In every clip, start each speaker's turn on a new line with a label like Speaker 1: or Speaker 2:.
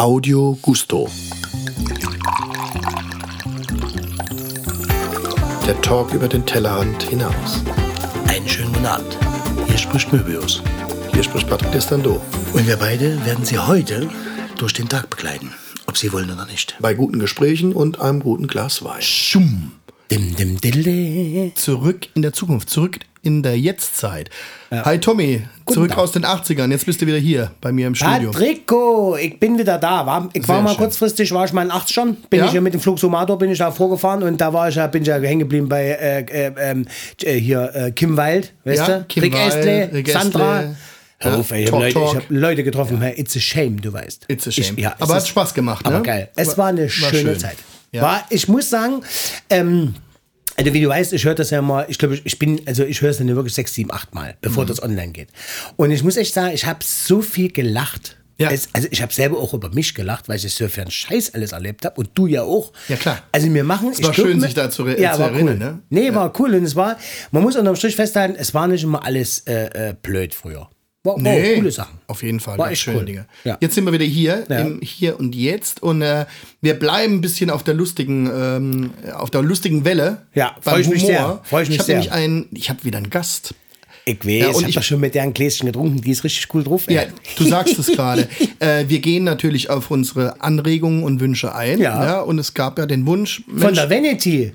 Speaker 1: Audio Gusto. Der Talk über den Tellerrand hinaus.
Speaker 2: Einen schönen guten Abend. Hier spricht Möbius.
Speaker 1: Hier spricht Patrick Destando.
Speaker 2: Und wir beide werden Sie heute durch den Tag begleiten. Ob Sie wollen oder nicht.
Speaker 1: Bei guten Gesprächen und einem guten Glas Wein.
Speaker 2: Schum. Dim, dim, dille.
Speaker 1: Zurück in der Zukunft, zurück in der Jetztzeit. Hi Tommy, zurück
Speaker 2: Tag.
Speaker 1: aus den 80ern. Jetzt bist du wieder hier bei mir im Studio.
Speaker 3: Patrico, ich bin wieder da. War, ich war
Speaker 1: Sehr
Speaker 3: mal
Speaker 1: schön.
Speaker 3: kurzfristig, war ich mal in 80 schon, bin
Speaker 1: Ja?
Speaker 3: ich ja mit dem Flug Sumator, bin ich da vorgefahren und da war ich ja, bin ich ja hängen geblieben bei äh, äh, ähm, äh, hier äh, Kim Wild, weißt
Speaker 1: Ja,
Speaker 3: du?
Speaker 1: Kim
Speaker 3: Rick
Speaker 1: Wild,
Speaker 3: Estle,
Speaker 1: Rick
Speaker 3: Sandra.
Speaker 1: Estle.
Speaker 3: Hör
Speaker 1: Ja,
Speaker 3: auf, ey, ich habe Leute, hab Leute getroffen, hey, it's a shame, du weißt.
Speaker 1: It's a shame.
Speaker 3: Ich, ja, es
Speaker 1: Aber hat
Speaker 3: ist-
Speaker 1: Spaß gemacht,
Speaker 3: Aber
Speaker 1: ne?
Speaker 3: geil. Es
Speaker 1: War-
Speaker 3: war eine
Speaker 1: war
Speaker 3: schöne
Speaker 1: schön.
Speaker 3: Zeit.
Speaker 1: Ja.
Speaker 3: War, ich muss sagen, ähm, also wie du weißt, ich höre das ja mal, ich glaube, ich bin, also ich höre es dann ja wirklich sechs, sieben, acht Mal,
Speaker 1: Mhm.
Speaker 3: bevor das online geht. Und ich muss echt sagen, ich habe so viel gelacht.
Speaker 1: Ja.
Speaker 3: Es, also ich habe selber auch über mich gelacht, weil ich so für einen Scheiß alles erlebt habe und du ja auch.
Speaker 1: Ja, klar.
Speaker 3: Also wir machen.
Speaker 1: Es war schön,
Speaker 3: mir-
Speaker 1: sich da zu
Speaker 3: ja,
Speaker 1: zu erinnern,
Speaker 3: Cool.
Speaker 1: ne?
Speaker 3: Nee, war cool und es war, man muss unterm Strich festhalten, es war nicht immer alles äh, äh, blöd früher. War, auch coole Sachen.
Speaker 1: Auf jeden Fall.
Speaker 3: War echt
Speaker 1: schöne
Speaker 3: cool.
Speaker 1: Dinge.
Speaker 3: Ja.
Speaker 1: Jetzt sind wir wieder hier,
Speaker 3: Ja.
Speaker 1: im Hier und Jetzt. Und äh, wir bleiben ein bisschen auf der lustigen, ähm, auf der lustigen Welle.
Speaker 3: Ja,
Speaker 1: beim
Speaker 3: freu ich mich sehr. Freu ich mich
Speaker 1: habe nämlich einen, ich habe wieder einen Gast.
Speaker 3: Ich weiß,
Speaker 1: Ja, und
Speaker 3: ich habe
Speaker 1: ich-
Speaker 3: doch schon mit der ein Gläschen getrunken, die ist richtig cool drauf. ey.
Speaker 1: Ja, du sagst es gerade. Äh, wir gehen natürlich auf unsere Anregungen und Wünsche ein.
Speaker 3: Ja.
Speaker 1: und es gab ja den Wunsch.
Speaker 3: Von
Speaker 1: Mensch,
Speaker 3: der Vanity.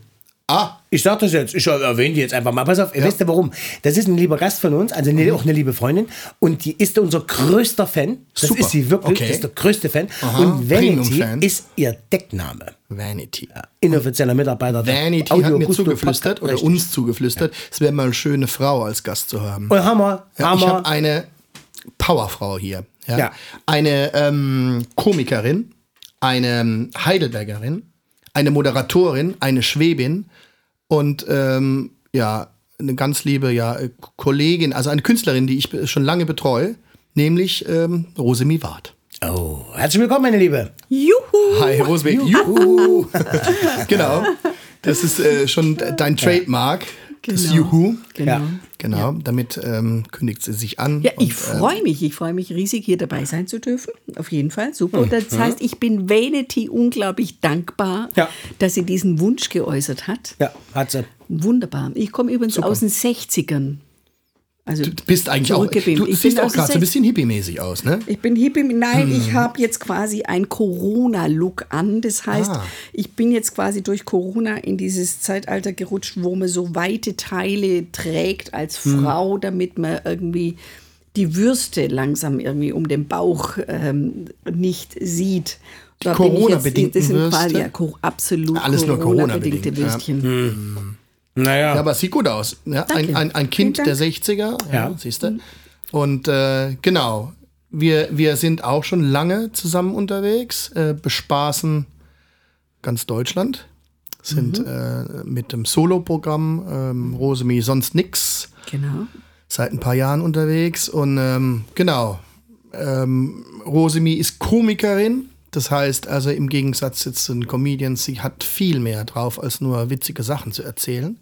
Speaker 1: Ah,
Speaker 3: Ich sag das jetzt, ich erwähne die jetzt einfach mal. Pass auf, ihr wisst ja warum. Das ist ein lieber Gast von uns, also eine, auch eine liebe Freundin. Und die ist unser größter Fan. Das
Speaker 1: Super.
Speaker 3: ist sie wirklich,
Speaker 1: Okay.
Speaker 3: das ist der größte Fan.
Speaker 1: Aha,
Speaker 3: und Vanity ist ihr Deckname.
Speaker 1: Vanity.
Speaker 3: Inoffizieller Mitarbeiter. der
Speaker 1: Vanity
Speaker 3: Audio
Speaker 1: hat mir
Speaker 3: Gusto
Speaker 1: zugeflüstert
Speaker 3: Podcast.
Speaker 1: oder
Speaker 3: Richtig.
Speaker 1: uns zugeflüstert, es wäre mal eine schöne Frau als Gast zu haben.
Speaker 3: Und Hammer,
Speaker 1: Ja, ich
Speaker 3: Hammer.
Speaker 1: habe eine Powerfrau hier. Ja?
Speaker 3: Ja.
Speaker 1: Eine ähm, Komikerin, eine ähm, Heidelbergerin, eine Moderatorin, eine Schwäbin und ähm, ja, eine ganz liebe ja, Kollegin, also eine Künstlerin, die ich schon lange betreue, nämlich ähm, Rosemi Ward.
Speaker 3: oh, herzlich willkommen, meine Liebe.
Speaker 4: Juhu!
Speaker 1: Hi, Rosemi. Juhu. genau. Das ist äh, schon dein Trademark, das
Speaker 4: Genau.
Speaker 1: Juhu.
Speaker 4: Genau.
Speaker 3: Ja.
Speaker 1: Genau, damit ähm, kündigt sie sich an.
Speaker 4: Ja, ich
Speaker 1: und, äh,
Speaker 4: freue mich. Ich freue mich riesig, hier dabei sein zu dürfen. Auf jeden Fall. Super. Und das heißt, ich bin Vanity unglaublich dankbar,
Speaker 3: Ja.
Speaker 4: dass sie diesen Wunsch geäußert hat.
Speaker 3: Ja, hat sie.
Speaker 4: Wunderbar. Ich komme übrigens aus den 60ern. Also
Speaker 1: Du bist eigentlich auch, du
Speaker 4: Ich
Speaker 1: siehst auch gerade so ein bisschen hippie-mäßig aus, ne?
Speaker 4: Ich bin hippie. Nein,
Speaker 1: Hm.
Speaker 4: ich habe jetzt quasi ein Corona-Look an. Das heißt,
Speaker 1: Ah.
Speaker 4: ich bin jetzt quasi durch Corona in dieses Zeitalter gerutscht, wo man so weite Teile trägt als
Speaker 1: Hm.
Speaker 4: Frau, damit man irgendwie die Würste langsam irgendwie um den Bauch ähm, nicht sieht. Jetzt-
Speaker 1: Corona-bedingten
Speaker 4: Das sind quasi
Speaker 1: Würste?
Speaker 4: ja, co- absolut
Speaker 1: Alles nur
Speaker 4: Corona-bedingte
Speaker 1: Corona-bedingt, ja.
Speaker 4: Würstchen.
Speaker 3: Naja.
Speaker 1: Ja, aber es sieht gut aus. Ja, ein,
Speaker 4: Danke.
Speaker 1: ein, ein Kind der
Speaker 4: Dank.
Speaker 1: 60er, ja,
Speaker 3: Ja.
Speaker 1: siehst du. Und äh, genau, wir, wir sind auch schon lange zusammen unterwegs, äh, bespaßen ganz Deutschland, sind
Speaker 4: Mhm.
Speaker 1: äh, mit dem Solo-Programm ähm, Rosemi sonst nix
Speaker 4: Genau.
Speaker 1: seit ein paar Jahren unterwegs und ähm, genau, ähm, Rosemi ist Komikerin. Das heißt also im Gegensatz jetzt zu den Comedians, sie hat viel mehr drauf, als nur witzige Sachen zu erzählen,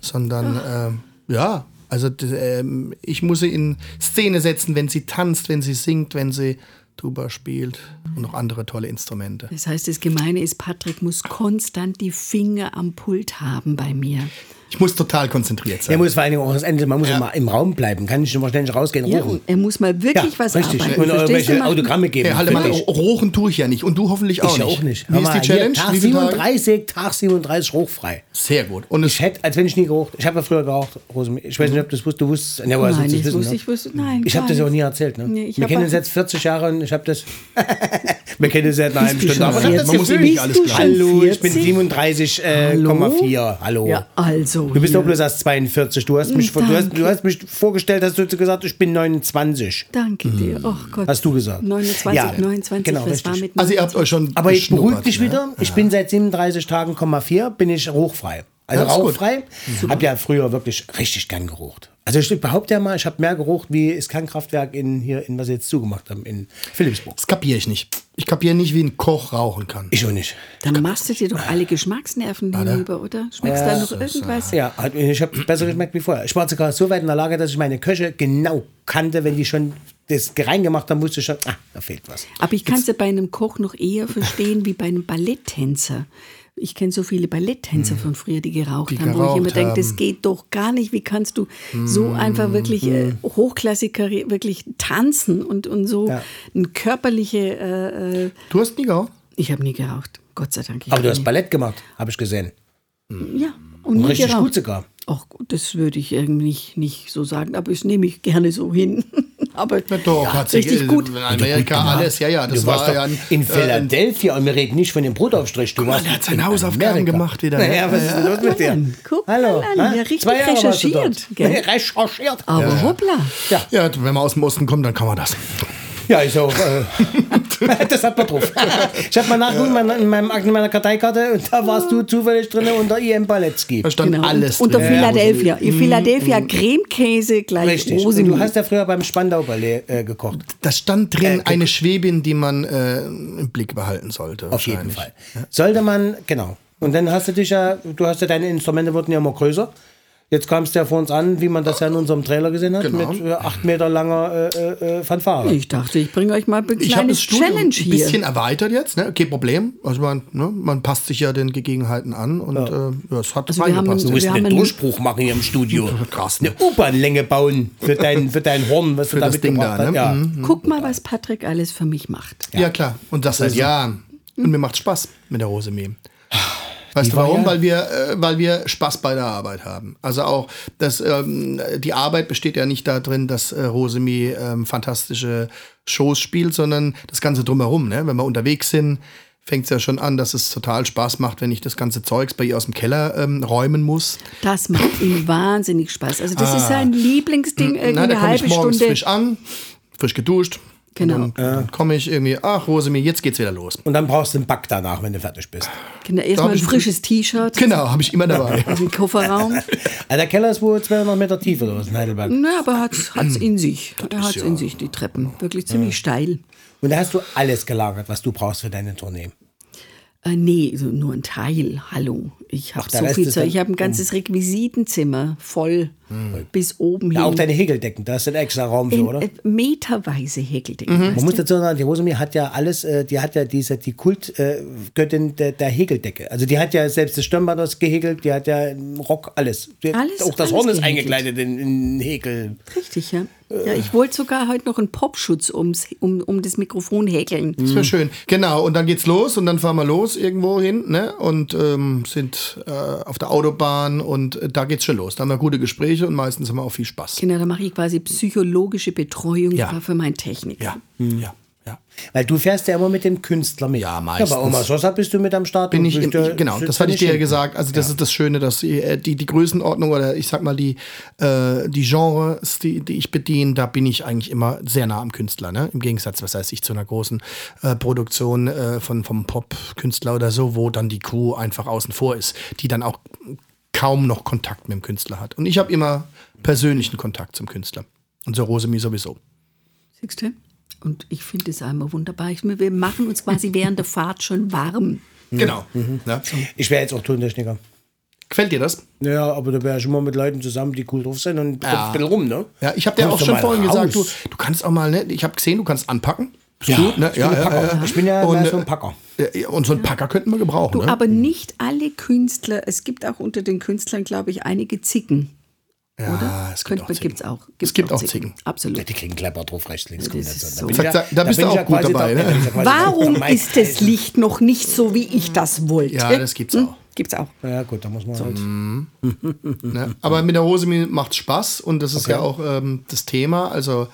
Speaker 1: sondern ähm, ja, also ähm, ich muss sie in Szene setzen, wenn sie tanzt, wenn sie singt, wenn sie Tuba spielt und noch andere tolle Instrumente.
Speaker 4: Das heißt, das Gemeine ist, Patrick muss konstant die Finger am Pult haben bei mir.
Speaker 1: Ich muss total konzentriert
Speaker 3: Er
Speaker 1: sein.
Speaker 3: muss vor allen Dingen auch das Ende, man muss immer im Raum bleiben, kann nicht immer ständig rausgehen
Speaker 4: Ja,
Speaker 3: rufen.
Speaker 4: und er muss mal wirklich was
Speaker 3: richtig.
Speaker 4: arbeiten.
Speaker 3: Und irgendwelche? Autogramme geben.
Speaker 1: Hey, halte mal,
Speaker 3: Wirklich.
Speaker 1: rochen tue ich ja nicht und du hoffentlich auch
Speaker 3: ich ja
Speaker 1: nicht.
Speaker 3: auch nicht.
Speaker 1: Wie ist
Speaker 3: mal,
Speaker 1: die
Speaker 3: hier,
Speaker 1: Challenge?
Speaker 3: Tag
Speaker 1: Wie viele Tage?
Speaker 3: 37, Tag 37 hochfrei.
Speaker 1: Sehr gut. Und
Speaker 3: Ich hätte, als wenn ich nie geraucht. Ich habe ja früher geraucht. Ich weiß nicht, ob du das wusstest. Du wusstest, ne,
Speaker 4: Nein,
Speaker 3: wissen,
Speaker 4: wusste
Speaker 3: ne?
Speaker 4: ich, wusste, nein.
Speaker 3: Ich habe das auch nie erzählt. Ne?
Speaker 4: Nee, ich
Speaker 3: Wir kennen uns jetzt 40 Jahre und ich habe das. Wir kennen uns seit einer halben Stunde. Aber ich
Speaker 1: Man muss nicht alles
Speaker 3: Hallo, ich bin
Speaker 4: 40?
Speaker 3: 37,4. Äh,
Speaker 4: Hallo?
Speaker 3: Komma vier. Hallo.
Speaker 4: Ja, also.
Speaker 3: Du bist
Speaker 4: hier.
Speaker 3: doch bloß erst 42. Du hast, mich, du, hast, du hast mich vorgestellt, hast du gesagt, ich bin 29.
Speaker 4: Danke dir. Oh Gott.
Speaker 3: Hast du gesagt.
Speaker 4: 29,
Speaker 3: Ja,
Speaker 4: 29,
Speaker 3: genau,
Speaker 4: was war mit
Speaker 1: Also ihr habt euch schon
Speaker 3: Aber ich beruhige dich
Speaker 1: ne?
Speaker 3: wieder. Ich bin seit 37 Tagen, Komma 4, bin ich rauchfrei. Also
Speaker 1: Ja, ist gut.
Speaker 3: rauchfrei. Hab ja früher wirklich richtig gern geraucht. Also ich behaupte ja mal, ich habe mehr geraucht wie das Kernkraftwerk in hier, in was sie jetzt zugemacht haben, in Philipsburg.
Speaker 1: Das kapiere ich nicht. Ich kapiere nicht, wie ein Koch rauchen kann.
Speaker 3: Ich auch nicht.
Speaker 4: Dann machst du dir doch alle Geschmacksnerven hinüber, oder? Schmeckst da noch irgendwas?
Speaker 3: Ja, ich habe besser geschmeckt wie vorher. Ich war sogar so weit in der Lage, dass ich meine Köche genau kannte, wenn die schon das reingemacht haben, wusste ich schon, ah, da fehlt was.
Speaker 4: Aber ich kann es ja bei einem Koch noch eher verstehen wie bei einem Balletttänzer. Ich kenne so viele Balletttänzer von früher, die geraucht
Speaker 1: Die
Speaker 4: haben, wo ich immer
Speaker 1: geraucht
Speaker 4: denke, das geht doch gar nicht. Wie kannst du so einfach wirklich hochklassig karri- wirklich tanzen und, und so
Speaker 3: Ja.
Speaker 4: eine körperliche. Äh, äh,
Speaker 1: Du hast nie geraucht?
Speaker 4: ich habe nie geraucht, Gott sei Dank.
Speaker 3: Aber du hast Ballett gemacht, habe ich gesehen.
Speaker 4: Ja, und nie
Speaker 3: Richtig
Speaker 4: geraucht.
Speaker 3: gut sogar.
Speaker 4: Ach gut, das würde ich irgendwie nicht, nicht so sagen, aber das nehme ich gerne so hin. aber
Speaker 1: Na doch, hat sich
Speaker 4: richtig
Speaker 1: äh,
Speaker 4: gut.
Speaker 1: in Amerika alles, ja, ja, das
Speaker 3: du warst
Speaker 1: war ja
Speaker 3: in
Speaker 1: äh,
Speaker 3: Philadelphia und wir reden nicht von dem Brotaufstrich. Du warst
Speaker 1: der hat seine
Speaker 3: in
Speaker 1: Hausaufgaben
Speaker 3: Amerika.
Speaker 1: gemacht wieder, ne?
Speaker 3: Naja, was ist denn los mit dir?
Speaker 4: Guck mal
Speaker 3: Hallo.
Speaker 4: an,
Speaker 3: hä?
Speaker 4: ja, richtig recherchiert, gell?
Speaker 3: Recherchiert.
Speaker 4: aber hoppla.
Speaker 1: Ja, wenn man aus dem Osten kommt, dann kann man das.
Speaker 3: Ja, ist auch. Äh, das hat man drauf. Ich habe mal nachgeguckt in meiner- in meinem Akten meiner Karteikarte und da warst du zufällig drin unter IM Baletski.
Speaker 1: Da stand
Speaker 4: Genau.
Speaker 1: alles
Speaker 4: Unter
Speaker 1: drin.
Speaker 4: Philadelphia. In Philadelphia Cremekäse gleich
Speaker 3: Richtig.
Speaker 4: Rosimund.
Speaker 3: du hast ja früher beim Spandau Ballet äh, gekocht.
Speaker 1: Da stand drin
Speaker 3: Äh,
Speaker 1: eine Schwäbin, die man äh, im Blick behalten sollte.
Speaker 3: Auf jeden. Fall. Sollte man, genau. Und dann hast du dich ja, du hast ja deine Instrumente wurden ja immer größer. Jetzt kam es ja vor uns an, wie man das ja in unserem Trailer gesehen hat,
Speaker 1: Genau.
Speaker 3: mit äh, acht Meter langer äh, äh, äh, Fanfare.
Speaker 4: Ich dachte, ich bringe euch mal ein
Speaker 1: Ich habe
Speaker 4: kleines
Speaker 1: das Studium
Speaker 4: Challenge
Speaker 1: ein
Speaker 4: hier.
Speaker 1: bisschen erweitert jetzt, ne? kein Problem. Also man, ne? man passt sich ja den Gegebenheiten an und äh, ja, es hat
Speaker 4: Also wir haben
Speaker 1: reingepasst.
Speaker 3: Du musst
Speaker 4: Wir
Speaker 3: einen
Speaker 4: haben einen-
Speaker 3: Durchbruch machen hier im Studio.
Speaker 1: Krass, ne?
Speaker 3: Eine U-Bahn-Länge bauen für dein, für dein Horn, was du
Speaker 1: Für
Speaker 3: da
Speaker 1: das Ding da,
Speaker 3: hast.
Speaker 1: ne?
Speaker 3: Ja.
Speaker 4: Guck mal, was Patrick alles für mich macht.
Speaker 1: Ja, klar. Und das seit Jahren. Und mir macht Spaß mit der Rosemee. Weißt du
Speaker 3: war
Speaker 1: warum?
Speaker 3: ja-
Speaker 1: Weil wir, äh, weil wir Spaß bei der Arbeit haben. Also auch, das, ähm, die Arbeit besteht ja nicht darin, dass äh, Rosemee ähm, fantastische Shows spielt, sondern das Ganze drumherum. Ne? Wenn wir unterwegs sind, fängt es ja schon an, dass es total Spaß macht, wenn ich das ganze Zeugs bei ihr aus dem Keller ähm, räumen muss.
Speaker 4: Das macht ihm wahnsinnig Spaß. Also das ist sein Lieblingsding, irgendwie
Speaker 1: Na, da
Speaker 4: eine
Speaker 1: komme ich
Speaker 4: halbe
Speaker 1: morgens
Speaker 4: Stunde.
Speaker 1: frisch an, frisch geduscht.
Speaker 4: Genau.
Speaker 1: Und dann komme ich irgendwie, ach Rosemee, jetzt geht's wieder los.
Speaker 3: Und dann brauchst du einen Back danach, wenn du fertig bist.
Speaker 4: Genau,
Speaker 1: Da
Speaker 4: erstmal ein
Speaker 1: ich-
Speaker 4: frisches T-Shirt
Speaker 1: Genau, habe ich immer dabei.
Speaker 4: im Kofferraum.
Speaker 3: Also der Keller ist wohl 200 Meter tief oder was in Heidelberg.
Speaker 4: Na, aber hat es in sich. Er hat es
Speaker 1: ja-
Speaker 4: in sich, die Treppen. Wirklich ziemlich steil.
Speaker 3: Und da hast du alles gelagert, was du brauchst für deine Tournee.
Speaker 4: Äh, nee, nur ein Teil. Hallo. Ich habe so viel Zeug. Ich habe ein ganzes Requisitenzimmer voll bis oben hin.
Speaker 3: Ja, auch deine Häkeldecken, da ist ein extra Raum für,
Speaker 4: in,
Speaker 3: oder?
Speaker 4: äh, meterweise Häkeldecken.
Speaker 1: Mhm.
Speaker 3: Man muss dazu sagen, die Rosemary hat ja alles, äh, die hat ja diese, die Kultgöttin der, der Häkeldecke. Also die hat ja selbst das Stirnband aus gehäkelt, die hat ja Rock, alles. Die,
Speaker 4: Alles-
Speaker 3: auch das
Speaker 4: alles
Speaker 3: Horn ist
Speaker 4: gehäkelt.
Speaker 3: eingekleidet in, in Häkel.
Speaker 4: Richtig, ja. Ja. Ich wollte sogar heute noch einen Popschutz ums, um, um das Mikrofon häkeln.
Speaker 1: Das wäre schön. Genau, und dann geht's los und dann fahren wir los irgendwo hin ne? und ähm, sind äh, auf der Autobahn und äh, da geht's schon los. Da haben wir gute Gespräche und meistens haben wir auch viel Spaß.
Speaker 4: Genau, da mache ich quasi psychologische Betreuung
Speaker 1: Ja.
Speaker 4: für meinen Techniker.
Speaker 1: Ja, ja, ja.
Speaker 3: Weil du fährst ja immer mit dem Künstler mit.
Speaker 1: Ja, meistens.
Speaker 3: Ja, bei Oma Sosa bist du mit am Start.
Speaker 1: Bin ich, im, ich genau, das
Speaker 3: da
Speaker 1: hatte ich dir ja gesagt. Also das ist das Schöne, dass äh, die, die Größenordnung oder ich sag mal die, äh, die Genres, die, die ich bediene, da bin ich eigentlich immer sehr nah am Künstler. Ne? Im Gegensatz, was heißt ich, zu einer großen äh, Produktion äh, von, vom Pop-Künstler oder so, wo dann die Crew einfach außen vor ist, die dann auch kaum noch Kontakt mit dem Künstler hat. Und ich habe immer persönlichen Kontakt zum Künstler. Und so Rosemie sowieso.
Speaker 4: Siehst du? Und ich finde es einmal wunderbar. Ich, wir machen uns quasi während der Fahrt schon warm.
Speaker 1: Genau. Ja.
Speaker 3: Ich wäre jetzt auch Tontechniker.
Speaker 1: Gefällt dir das?
Speaker 3: Ja, aber da wäre ich immer mit Leuten zusammen, die cool drauf sind und
Speaker 1: Ja.
Speaker 3: ein bisschen rum, ne?
Speaker 1: Ja, ich habe dir auch schon vorhin
Speaker 3: raus.
Speaker 1: gesagt, du, du kannst auch mal, ne, ich habe gesehen, du kannst anpacken.
Speaker 3: Ja,
Speaker 1: gut, ne?
Speaker 3: ich bin ein Packer. Ich bin ja
Speaker 1: Und,
Speaker 3: mehr so ein
Speaker 1: äh,
Speaker 3: Packer.
Speaker 1: Ja, Und so einen Packer könnten wir gebrauchen.
Speaker 4: Du,
Speaker 1: ne?
Speaker 4: aber nicht alle Künstler, es gibt auch unter den Künstlern, glaube ich, einige Zicken.
Speaker 1: Ja,
Speaker 4: oder?
Speaker 1: es gibt
Speaker 4: Könnte
Speaker 1: auch Zicken.
Speaker 4: gibt's auch.
Speaker 1: Es gibt auch Zicken.
Speaker 4: Absolut.
Speaker 3: Ja, die kriegen Klepper drauf, rechts, links,
Speaker 4: Das ist so.
Speaker 3: bin
Speaker 1: Sag-
Speaker 3: ich
Speaker 1: sag- da bist
Speaker 3: bin
Speaker 1: du auch gut dabei,
Speaker 3: da-
Speaker 1: ne?
Speaker 3: bin ja
Speaker 4: Warum ist das Licht noch nicht so, wie ich das wollte?
Speaker 1: Ja, das gibt's auch.
Speaker 4: Gibt's auch.
Speaker 3: Ja, gut, da muss man halt.
Speaker 1: Ne? Aber mit der Rosemary macht Spaß und das ist
Speaker 3: Okay.
Speaker 1: ja auch ähm, das Thema. Also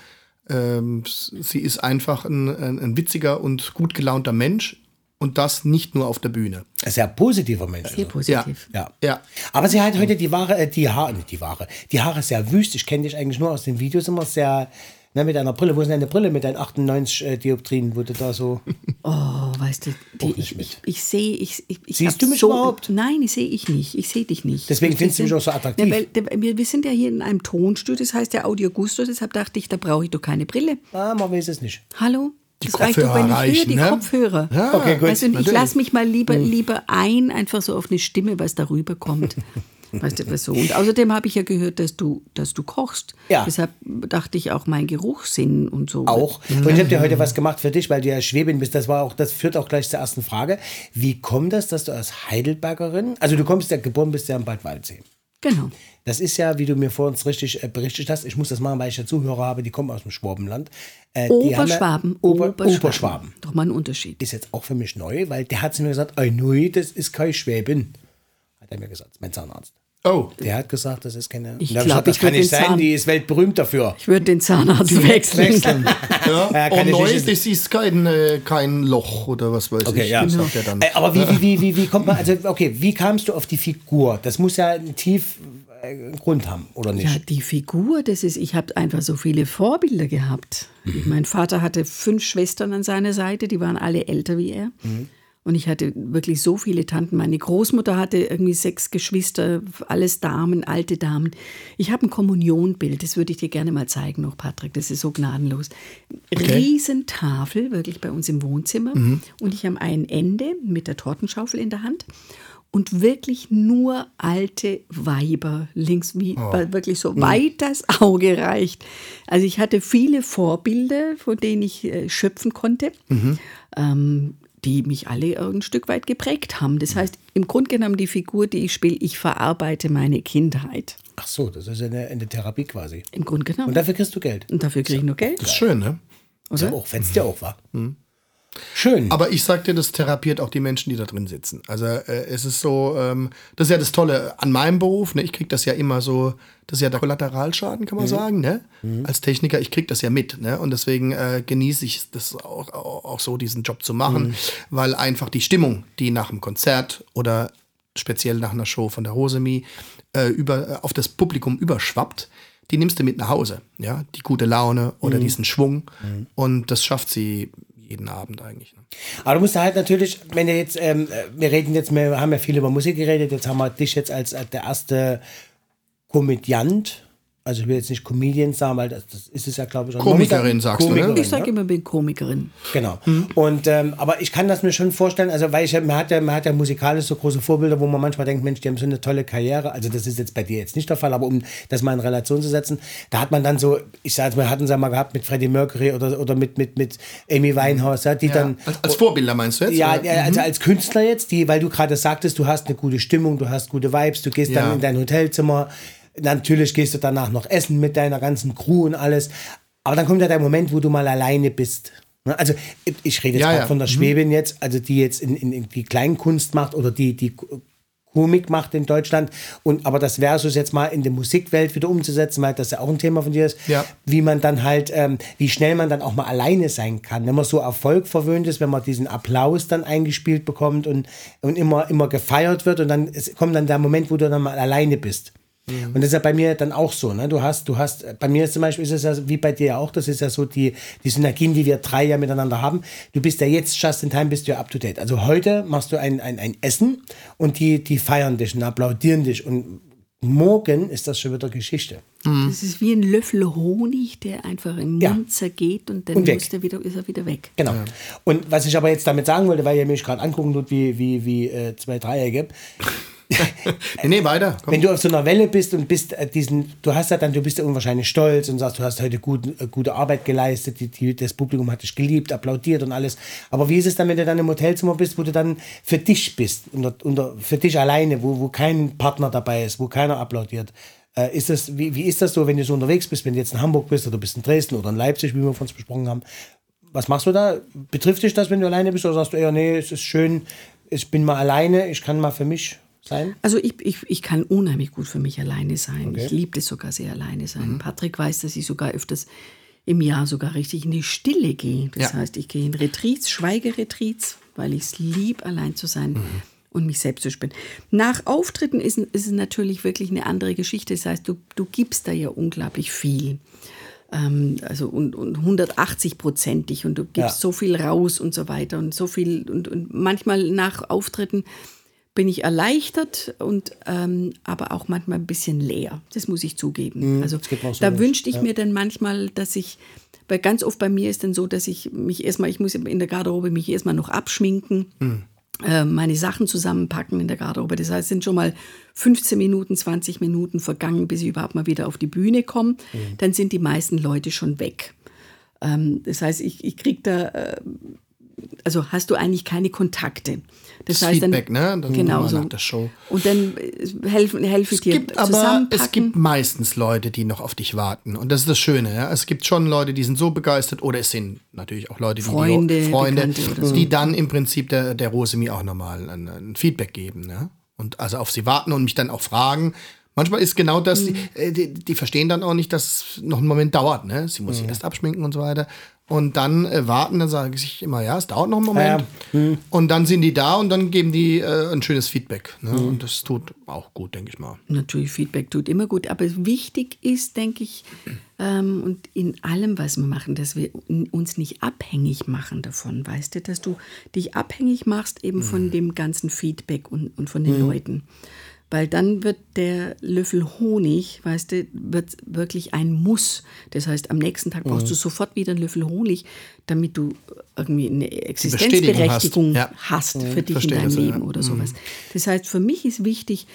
Speaker 1: ähm, sie ist einfach ein, ein, ein witziger und gut gelaunter Mensch und das nicht nur auf der Bühne.
Speaker 3: Ein sehr positiver Mensch.
Speaker 4: Sehr
Speaker 3: also.
Speaker 4: positiv.
Speaker 3: Ja.
Speaker 1: Ja.
Speaker 3: Aber sie hat heute die Ware, äh, die Haare, nicht die Ware, die Haare sehr wüst. Ich kenne dich eigentlich nur aus den Videos immer sehr, ne, mit einer Brille. Wo ist denn deine Brille mit deinen 98 äh, Dioptrien, wo du da so.
Speaker 4: Oh, weißt du, die,
Speaker 3: nicht
Speaker 4: ich,
Speaker 3: mit.
Speaker 4: ich, ich sehe, ich, ich, ich
Speaker 3: Siehst du mich
Speaker 4: so,
Speaker 3: überhaupt?
Speaker 4: Nein, ich sehe ich nicht. Ich sehe dich nicht.
Speaker 3: Deswegen findest du mich
Speaker 4: sind-
Speaker 3: auch so attraktiv.
Speaker 4: Ja, weil, wir, wir sind ja hier in einem Tonstudio, das heißt ja Audio Gusto, deshalb dachte ich, da brauche ich doch keine Brille.
Speaker 3: Ah, man weiß es nicht.
Speaker 4: Hallo?
Speaker 1: Die
Speaker 4: das reicht doch,
Speaker 1: Kopfhörer
Speaker 4: wenn ich höre, die
Speaker 1: ne?
Speaker 4: Kopfhörer.
Speaker 1: Ja,
Speaker 3: Okay, gut,
Speaker 4: Weißt ich lasse mich mal lieber, lieber ein, einfach so auf eine Stimme, was darüber kommt. Weißt du, was so. Und außerdem habe ich ja gehört, dass du, dass du kochst.
Speaker 3: Ja.
Speaker 4: Deshalb dachte ich auch mein Geruchssinn und so.
Speaker 3: Auch. Und ich habe dir heute was gemacht für dich, weil du ja Schwäbin bist. Das war auch, das führt auch gleich zur ersten Frage. Wie kommt das, dass du als Heidelbergerin, also du kommst ja geboren bist ja in Bad Waldsee.
Speaker 4: Genau.
Speaker 3: Das ist ja, wie du mir vor uns richtig äh, berichtet hast, ich muss das machen, weil ich ja Zuhörer habe, die kommen aus dem Schwabenland. Äh, die haben ja-
Speaker 4: Oberschwaben.
Speaker 3: Ober, Oberschwaben.
Speaker 4: Doch mal ein Unterschied.
Speaker 3: Ist jetzt auch für mich neu, weil der hat zu mir gesagt, oh, neu, das ist kein Schwäbin. Hat er mir gesagt, mein Zahnarzt.
Speaker 1: Oh,
Speaker 3: Der hat gesagt, das ist keine.
Speaker 4: Ich
Speaker 3: Und da hab
Speaker 4: glaub,
Speaker 3: gesagt, das
Speaker 4: ich
Speaker 3: kann nicht
Speaker 4: den
Speaker 3: sein,
Speaker 4: Zahn-
Speaker 3: die ist weltberühmt dafür.
Speaker 4: Ich würde den Zahnarzt wechseln.
Speaker 3: Wechseln.
Speaker 1: ja.
Speaker 3: Ja, ich
Speaker 1: neu, das ist kein, äh, kein Loch oder was weiß
Speaker 3: Okay,
Speaker 1: ich.
Speaker 3: ja.
Speaker 1: Das sagt er dann.
Speaker 3: Äh, aber wie, wie, wie, wie, wie kommt man, also okay, wie kamst du auf die Figur? Das muss ja tief äh, Grund haben, oder nicht?
Speaker 4: Ja, die Figur, das ist, ich habe einfach so viele Vorbilder gehabt.
Speaker 3: Mhm.
Speaker 4: Mein Vater hatte fünf Schwestern an seiner Seite, die waren alle älter wie er.
Speaker 3: Mhm.
Speaker 4: Und ich hatte wirklich so viele Tanten. Meine Großmutter hatte irgendwie sechs Geschwister, alles Damen, alte Damen. Ich habe ein Kommunionbild, das würde ich dir gerne mal zeigen noch, Patrick. Das ist so gnadenlos. Riesentafel, wirklich bei uns im Wohnzimmer.
Speaker 3: Mhm.
Speaker 4: Und ich habe ein Ende mit der Tortenschaufel in der Hand. Und wirklich nur alte Weiber links, wie
Speaker 3: Oh.
Speaker 4: wirklich
Speaker 3: Mhm.
Speaker 4: so weit das Auge reicht. Also ich hatte viele Vorbilder, von denen ich äh, schöpfen konnte,
Speaker 3: Mhm.
Speaker 4: ähm, die mich alle ein Stück weit geprägt haben. Das heißt, im Grunde genommen die Figur, die ich spiele, ich verarbeite meine Kindheit.
Speaker 3: Ach so, das ist eine, eine Therapie quasi.
Speaker 4: Im Grunde genommen.
Speaker 3: Und dafür kriegst du Geld.
Speaker 4: Und dafür kriege ich nur Geld.
Speaker 1: Das ist schön, ne?
Speaker 3: Ist ja auch, fetzt ja auch, wa? Schön.
Speaker 1: Aber ich sag dir, das therapiert auch die Menschen, die da drin sitzen. Also äh, es ist so, ähm, das ist ja das Tolle an meinem Beruf. Ne? Ich krieg das ja immer so, das ist ja der Kollateralschaden, kann man sagen. Ne? Als Techniker, ich krieg das ja mit. Ne? Und deswegen äh, genieße ich das auch, auch, auch so, diesen Job zu machen, weil einfach die Stimmung, die nach dem Konzert oder speziell nach einer Show von der Rosemi äh, über, äh, auf das Publikum überschwappt, die nimmst du mit nach Hause. Ja? Die gute Laune oder diesen Schwung. Und das schafft sie jeden Abend eigentlich. Ne?
Speaker 3: Aber du musst halt natürlich, wenn du jetzt, ähm, äh, wir reden jetzt, wir haben ja viel über Musik geredet, jetzt haben wir dich jetzt als, als der erste Komödiant, also ich will jetzt nicht Comedian sagen, weil das, das ist es ja, glaube ich, auch.
Speaker 1: Komikerin, sagst du, ne?
Speaker 3: Komikerin,
Speaker 4: Ich sage immer, ich bin Komikerin.
Speaker 3: Genau. Und ähm, aber ich kann das mir schon vorstellen, also weil ich ja- man hat ja, man hat ja musikalisch so große Vorbilder, wo man manchmal denkt, Mensch, die haben so eine tolle Karriere. Also das ist jetzt bei dir jetzt nicht der Fall, aber um das mal in Relation zu setzen, da hat man dann so, ich sage jetzt mal, hatten sie ja mal gehabt mit Freddie Mercury oder, oder mit, mit, mit Amy Winehouse, ja, die dann.
Speaker 1: als, als Vorbilder meinst du jetzt?
Speaker 3: Ja,
Speaker 1: oder?
Speaker 3: ja, also als Künstler jetzt, die, weil du gerade sagtest, du hast eine gute Stimmung, du hast gute Vibes, du gehst
Speaker 1: Ja.
Speaker 3: dann in dein Hotelzimmer, natürlich gehst du danach noch essen mit deiner ganzen Crew und alles, aber dann kommt ja der Moment, wo du mal alleine bist. Ne? Also ich- rede jetzt
Speaker 1: Ja, ja.
Speaker 3: von der Schwäbin jetzt, also die jetzt in, in, in die Kleinkunst macht oder die, die Komik macht in Deutschland und aber das Versus jetzt mal in der Musikwelt wieder umzusetzen, weil das ja auch ein Thema von dir ist,
Speaker 1: Ja.
Speaker 3: wie man dann halt, ähm, wie schnell man dann auch mal alleine sein kann, wenn man so Erfolg verwöhnt ist, wenn man diesen Applaus dann eingespielt bekommt und, und immer, immer gefeiert wird und dann es kommt dann der Moment, wo du dann mal alleine bist. Und das ist ja bei mir dann auch so, ne? Du hast, du hast, bei mir ist zum Beispiel ist es ja wie bei dir auch, das ist ja so die, die Synergien, die wir drei ja miteinander haben. Du bist ja jetzt just in time, bist du ja up to date. Also heute machst du ein, ein, ein Essen und die, die feiern dich und applaudieren dich und morgen ist das schon wieder Geschichte.
Speaker 4: Das ist wie ein Löffel Honig, der einfach im Mund
Speaker 3: Ja.
Speaker 4: zergeht und dann
Speaker 3: Und weg.
Speaker 4: muss der wieder, ist er wieder weg.
Speaker 3: Genau. Und was ich aber jetzt damit sagen wollte, weil ihr mich gerade angucken tut wie, wie, wie äh, zwei Dreiecke,
Speaker 1: Nee, weiter. Komm.
Speaker 3: wenn du auf so einer Welle bist und bist äh, diesen, du hast ja dann, du bist ja unwahrscheinlich stolz und sagst, du hast heute gut, äh, gute Arbeit geleistet, die, die, das Publikum hat dich geliebt, applaudiert und alles. Aber wie ist es dann, wenn du dann im Hotelzimmer bist, wo du dann für dich bist, unter, unter, für dich alleine, wo, wo kein Partner dabei ist, wo keiner applaudiert? Äh, ist das, wie, wie ist das so, wenn du so unterwegs bist, wenn du jetzt in Hamburg bist oder bist in Dresden oder in Leipzig, wie wir von uns besprochen haben? Was machst du da? Betrifft dich das, wenn du alleine bist, oder sagst du eher, nee, es ist schön, ich bin mal alleine, ich kann mal für mich sein?
Speaker 4: Also ich, ich, ich kann unheimlich gut für mich alleine sein.
Speaker 3: Okay.
Speaker 4: Ich liebe es sogar sehr alleine sein. Patrick weiß, dass ich sogar öfters im Jahr sogar richtig in die Stille gehe. Das
Speaker 1: Ja.
Speaker 4: heißt, ich gehe in Retreats, Schweigeretreats, weil ich es lieb, allein zu sein und mich selbst zu spielen. Nach Auftritten ist, ist es natürlich wirklich eine andere Geschichte. Das heißt, du, du gibst da ja unglaublich viel. Ähm, also und, und 180-prozentig und du gibst
Speaker 3: Ja.
Speaker 4: so viel raus und so weiter und so viel und, und manchmal nach Auftritten bin ich erleichtert und ähm, aber auch manchmal ein bisschen leer. Das muss ich zugeben. also
Speaker 3: das geht mir auch so
Speaker 4: da wünschte ich mir dann manchmal, dass ich, weil ganz oft bei mir ist dann so, dass ich mich erstmal, ich muss in der Garderobe mich erstmal noch abschminken. äh, meine Sachen zusammenpacken in der Garderobe. Das heißt, es sind schon mal 15 Minuten, 20 Minuten vergangen, bis ich überhaupt mal wieder auf die Bühne komme. Dann sind die meisten Leute schon weg. Ähm, das heißt, ich, ich kriege da, äh, also hast du eigentlich keine Kontakte. Das,
Speaker 1: Das
Speaker 4: heißt
Speaker 1: Feedback,
Speaker 4: dann,
Speaker 1: ne? Dann
Speaker 4: genau so.
Speaker 1: nach der Show.
Speaker 4: Und dann äh, helfen, helfe ich dir
Speaker 1: gibt aber, es gibt meistens Leute, die noch auf dich warten. Und das ist das Schöne. Ja? Es gibt schon Leute, die sind so begeistert, oder es sind natürlich auch Leute, die
Speaker 4: Freunde,
Speaker 1: die, Freunde
Speaker 4: so.
Speaker 1: die dann im Prinzip der, der Rosemi auch nochmal ein, ein Feedback geben. Ne? Und also auf sie warten und mich dann auch fragen. Manchmal ist genau das,
Speaker 4: Mhm.
Speaker 1: die, äh, die, die verstehen dann auch nicht, dass es noch einen Moment dauert. Ne? Sie muss
Speaker 3: Mhm.
Speaker 1: sich erst abschminken und so weiter. Und dann äh, warten, dann sage ich immer, ja, es dauert noch einen Moment.
Speaker 3: Ja, Mhm.
Speaker 1: Und dann sind die da und dann geben die äh, ein schönes Feedback. Ne?
Speaker 3: Mhm.
Speaker 1: Und das tut auch gut, denke ich mal.
Speaker 4: Natürlich, Feedback tut immer gut, aber wichtig ist, denke ich, ähm, und in allem, was wir machen, dass wir un- uns nicht abhängig machen davon, weißt du, dass du dich abhängig machst eben von dem ganzen Feedback und, und von den Leuten. Weil dann wird der Löffel Honig, weißt du, wird wirklich ein Muss. Das heißt, am nächsten Tag brauchst du sofort wieder einen Löffel Honig, damit du irgendwie eine Existenzberechtigung
Speaker 1: hast.
Speaker 4: hast,
Speaker 1: Ja.
Speaker 4: für dich
Speaker 1: Verstehe
Speaker 4: in deinem
Speaker 1: das, ja.
Speaker 4: Leben oder sowas. Das heißt, für mich ist wichtig,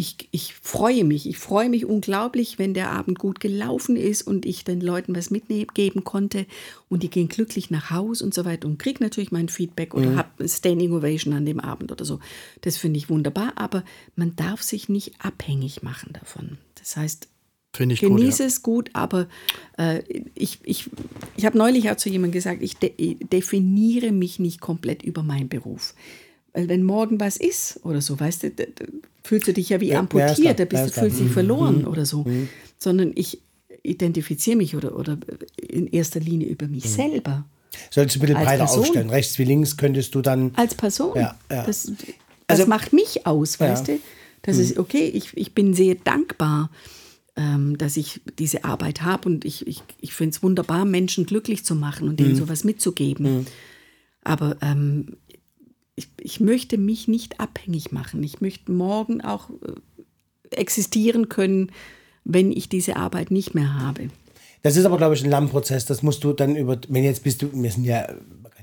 Speaker 4: ich, ich freue mich. Ich freue mich unglaublich, wenn der Abend gut gelaufen ist und ich den Leuten was mitgeben konnte und die gehen glücklich nach Hause und so weiter und kriege natürlich mein Feedback oder habe Standing Ovation an dem Abend oder so. Das finde ich wunderbar, aber man darf sich nicht abhängig machen davon. Das heißt,
Speaker 1: Finde ich gut.
Speaker 4: Genieße
Speaker 1: Ja.
Speaker 4: es gut, aber äh, ich, ich, ich habe neulich auch zu jemandem gesagt, ich de definiere mich nicht komplett über meinen Beruf. Weil wenn morgen was ist oder so, weißt du, fühlst du dich ja wie
Speaker 3: Ja,
Speaker 4: amputiert, da bist du, fühlst dich verloren oder so. Sondern ich identifiziere mich oder, oder in erster Linie über mich selber.
Speaker 3: Solltest du ein bisschen breiter
Speaker 4: Person.
Speaker 3: aufstellen. Rechts wie links könntest du dann.
Speaker 4: Als Person.
Speaker 3: Ja, ja.
Speaker 4: Das, das
Speaker 3: Also-
Speaker 4: macht mich aus, weißt du? Das ist okay, ich, ich bin sehr dankbar, ähm, dass ich diese Arbeit habe und ich, ich, ich finde es wunderbar, Menschen glücklich zu machen und
Speaker 3: Mhm.
Speaker 4: ihnen sowas mitzugeben. Aber ähm, ich, ich möchte mich nicht abhängig machen. Ich möchte morgen auch äh, existieren können, wenn ich diese Arbeit nicht mehr habe.
Speaker 3: Das ist aber, glaube ich, ein Lernprozess. Das musst du dann über. Wenn jetzt bist du, wir sind ja,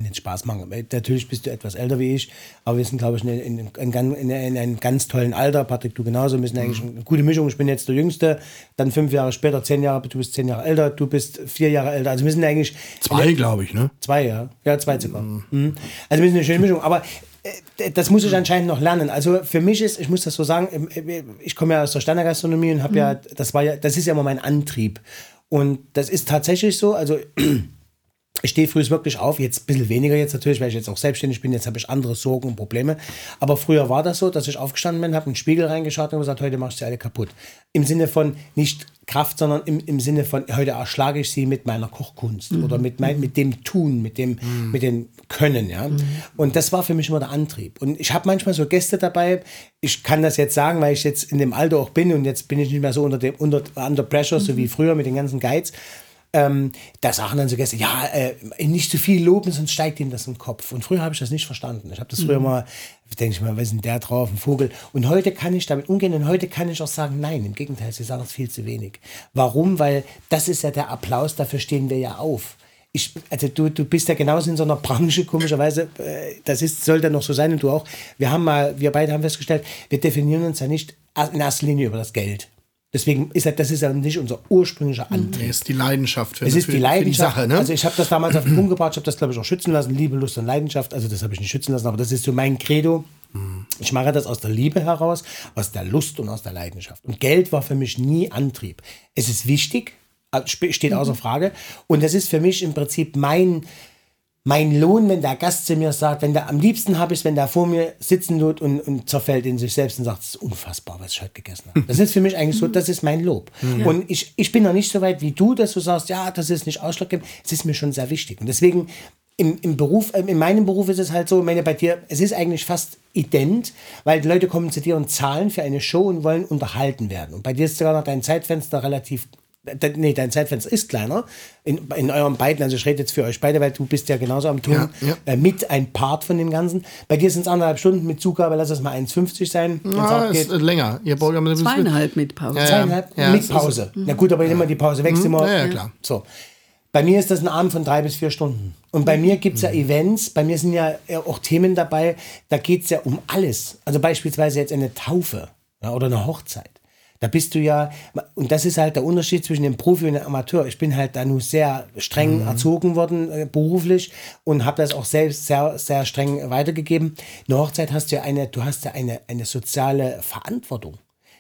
Speaker 3: jetzt Spaß machen. aber Natürlich bist du etwas älter wie ich, aber wir sind, glaube ich, in, in, in, in, in einem ganz tollen Alter. Patrick, du genauso. Wir sind eigentlich eine gute Mischung. Ich bin jetzt der Jüngste, dann fünf Jahre später, zehn Jahre, du bist zehn Jahre älter, du bist vier Jahre älter. Also wir sind eigentlich.
Speaker 1: Zwei, glaube ich, ne?
Speaker 3: Zwei, ja. Ja, zwei sogar. Mhm. Also wir sind eine schöne Mischung. Aber äh, das muss ich anscheinend noch lernen. Also für mich ist, ich muss das so sagen, äh, ich komme ja aus der Standardgastronomie und habe ja, das war ja, das ist ja immer mein Antrieb. Und das ist tatsächlich so, also ich stehe früh wirklich auf, jetzt ein bisschen weniger jetzt natürlich, weil ich jetzt auch selbstständig bin, jetzt habe ich andere Sorgen und Probleme. Aber früher war das so, dass ich aufgestanden bin, habe in den Spiegel reingeschaut und gesagt, heute machst du sie alle kaputt. Im Sinne von nicht Kraft, sondern im, im Sinne von, heute erschlage ich sie mit meiner Kochkunst oder mit, mein, mit dem Tun, mit dem, mit dem Können. Ja? Und das war für mich immer der Antrieb. Und ich habe manchmal so Gäste dabei, ich kann das jetzt sagen, weil ich jetzt in dem Alter auch bin und jetzt bin ich nicht mehr so unter dem unter, under pressure, so wie früher mit den ganzen Guides. Ähm, da sagen dann so Gäste, ja, äh, nicht zu viel loben, sonst steigt ihnen das im Kopf. Und früher habe ich das nicht verstanden. Ich habe das früher mal, denke ich mal, was ist denn der drauf, ein Vogel. Und heute kann ich damit umgehen und heute kann ich auch sagen, nein, im Gegenteil, sie sagen es viel zu wenig. Warum? Weil das ist ja der Applaus, dafür stehen wir ja auf. Ich, also du, du bist ja genauso in so einer Branche, komischerweise, äh, das ist, sollte noch so sein und du auch. Wir haben mal, wir beide haben festgestellt, wir definieren uns ja nicht in erster Linie über das Geld. Deswegen ist das ist ja nicht unser ursprünglicher Antrieb.
Speaker 1: Nee, ist die Leidenschaft für,
Speaker 3: Es ist die Leidenschaft.
Speaker 1: die Sache, ne?
Speaker 3: Also ich habe das damals auf den Punkt gebracht, ich habe das glaube ich auch schützen lassen, Liebe, Lust und Leidenschaft. Also das habe ich nicht schützen lassen, aber das ist so mein Credo. Ich mache das aus der Liebe heraus, aus der Lust und aus der Leidenschaft. Und Geld war für mich nie Antrieb. Es ist wichtig, sp- steht außer Frage. Und das ist für mich im Prinzip mein, mein Lohn, wenn der Gast zu mir sagt, wenn der am liebsten habe ich, wenn der vor mir sitzen tut und, und zerfällt in sich selbst und sagt, es ist unfassbar, was ich heute gegessen habe. Das ist für mich eigentlich so, das ist mein Lob. Und ich, ich bin noch nicht so weit wie du, dass du sagst, ja, das ist nicht ausschlaggebend. Es ist mir schon sehr wichtig. Und deswegen im, im Beruf, äh, in meinem Beruf ist es halt so, meine, bei dir, es ist eigentlich fast ident, weil die Leute kommen zu dir und zahlen für eine Show und wollen unterhalten werden. Und bei dir ist sogar noch dein Zeitfenster relativ nee, dein Zeitfenster ist kleiner. In, in euren beiden, also ich rede jetzt für euch beide, weil du bist ja genauso am Tun,
Speaker 1: Ja, ja.
Speaker 3: Äh, mit ein Part von dem Ganzen. Bei dir sind es anderthalb Stunden mit Zugabe, lass es mal 1,50 sein. auch
Speaker 1: ist
Speaker 3: geht.
Speaker 1: länger. Ihr Programm ist
Speaker 4: Zweieinhalb mit Pause.
Speaker 1: Ja, ja.
Speaker 3: Zweieinhalb
Speaker 1: Ja,
Speaker 3: mit Pause. Na gut, aber immer die Pause wächst immer.
Speaker 1: ja, ja, klar.
Speaker 3: So. Bei mir ist das ein Abend von drei bis vier Stunden. Und bei mir gibt es ja Events, bei mir sind ja auch Themen dabei, da geht es ja um alles. Also beispielsweise jetzt eine Taufe ja, oder eine Hochzeit. Da bist du ja, und das ist halt der Unterschied zwischen dem Profi und dem Amateur. Ich bin halt da nur sehr streng erzogen worden, äh, beruflich, und habe das auch selbst sehr, sehr streng weitergegeben. Eine Hochzeit hast du ja eine, du hast ja eine, eine soziale Verantwortung.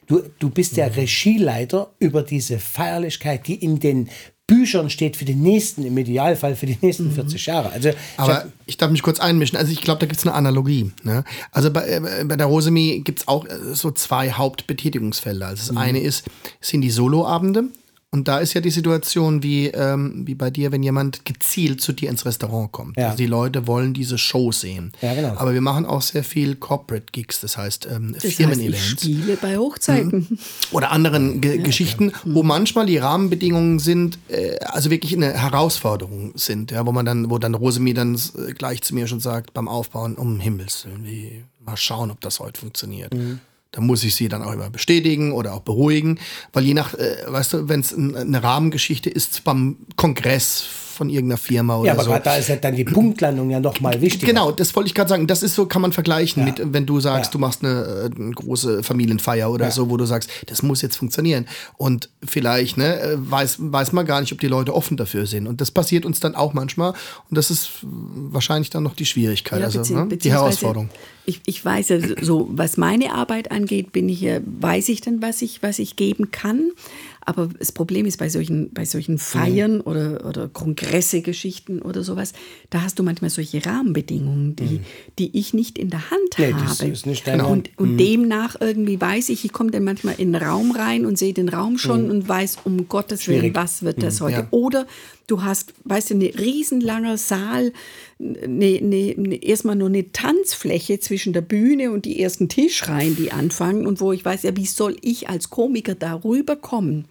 Speaker 3: Du, du bist ja Regieleiter über diese Feierlichkeit, die in den Büchern steht für den nächsten, im Idealfall für die nächsten 40 Jahre. Also ich
Speaker 1: Aber
Speaker 3: hab-
Speaker 1: ich darf mich kurz einmischen. Also ich glaube, da gibt es eine Analogie. Ne? Also bei, äh, bei der Rosemi gibt es auch äh, so zwei Hauptbetätigungsfelder. Also das
Speaker 3: Mhm.
Speaker 1: eine ist, sind die Soloabende. Und da ist ja die Situation wie, ähm, wie bei dir, wenn jemand gezielt zu dir ins Restaurant kommt.
Speaker 3: Ja.
Speaker 1: Also die Leute wollen diese Show sehen.
Speaker 3: Ja, genau.
Speaker 1: Aber wir machen auch sehr viel Corporate Gigs, das heißt ähm,
Speaker 4: Das heißt,
Speaker 1: Firmen-Events
Speaker 4: spiele bei Hochzeiten.
Speaker 1: oder anderen Ge Geschichten, wo manchmal die Rahmenbedingungen sind, äh, also wirklich eine Herausforderung sind, ja, wo man dann, wo dann Rosemi dann äh, gleich zu mir schon sagt beim Aufbauen, um Himmels Willen, wie, mal schauen, ob das heute funktioniert. Da muss ich sie dann auch immer bestätigen oder auch beruhigen, weil je nach, äh, weißt du, wenn es ein, eine Rahmengeschichte ist beim Kongress von irgendeiner Firma oder
Speaker 3: ja, aber
Speaker 1: so.
Speaker 3: gerade da ist ja dann die Punktlandung ja noch mal wichtiger.
Speaker 1: Genau, das wollte ich gerade sagen. Das ist so, kann man vergleichen mit, wenn du sagst,
Speaker 3: Ja.
Speaker 1: du machst eine, äh, eine große Familienfeier oder so, wo du sagst, das muss jetzt funktionieren. Und vielleicht ne, äh, weiß, weiß man gar nicht, ob die Leute offen dafür sind. Und das passiert uns dann auch manchmal. Und das ist wahrscheinlich dann noch die Schwierigkeit, also ne, die Herausforderung.
Speaker 4: Ich, ich weiß ja so, was meine Arbeit angeht, bin ich ja, weiß ich dann, was ich, was ich geben kann. Aber das Problem ist bei solchen, bei solchen Feiern oder, oder Kongresse, Geschichten oder sowas, da hast du manchmal solche Rahmenbedingungen, die, die ich nicht in der Hand
Speaker 3: Nee, das
Speaker 4: habe.
Speaker 3: ist nicht deine
Speaker 4: und und demnach irgendwie weiß ich, ich komme dann manchmal in den Raum rein und sehe den Raum schon und weiß, um Gottes Willen,
Speaker 3: Schwierig.
Speaker 4: was wird das heute?
Speaker 1: Ja.
Speaker 4: Oder du hast, weißt du, eine riesenlanger Saal, eine, eine, eine, erstmal nur eine Tanzfläche zwischen der Bühne und die ersten Tischreihen, die anfangen und wo ich weiß, ja, wie soll ich als Komiker da rüberkommen?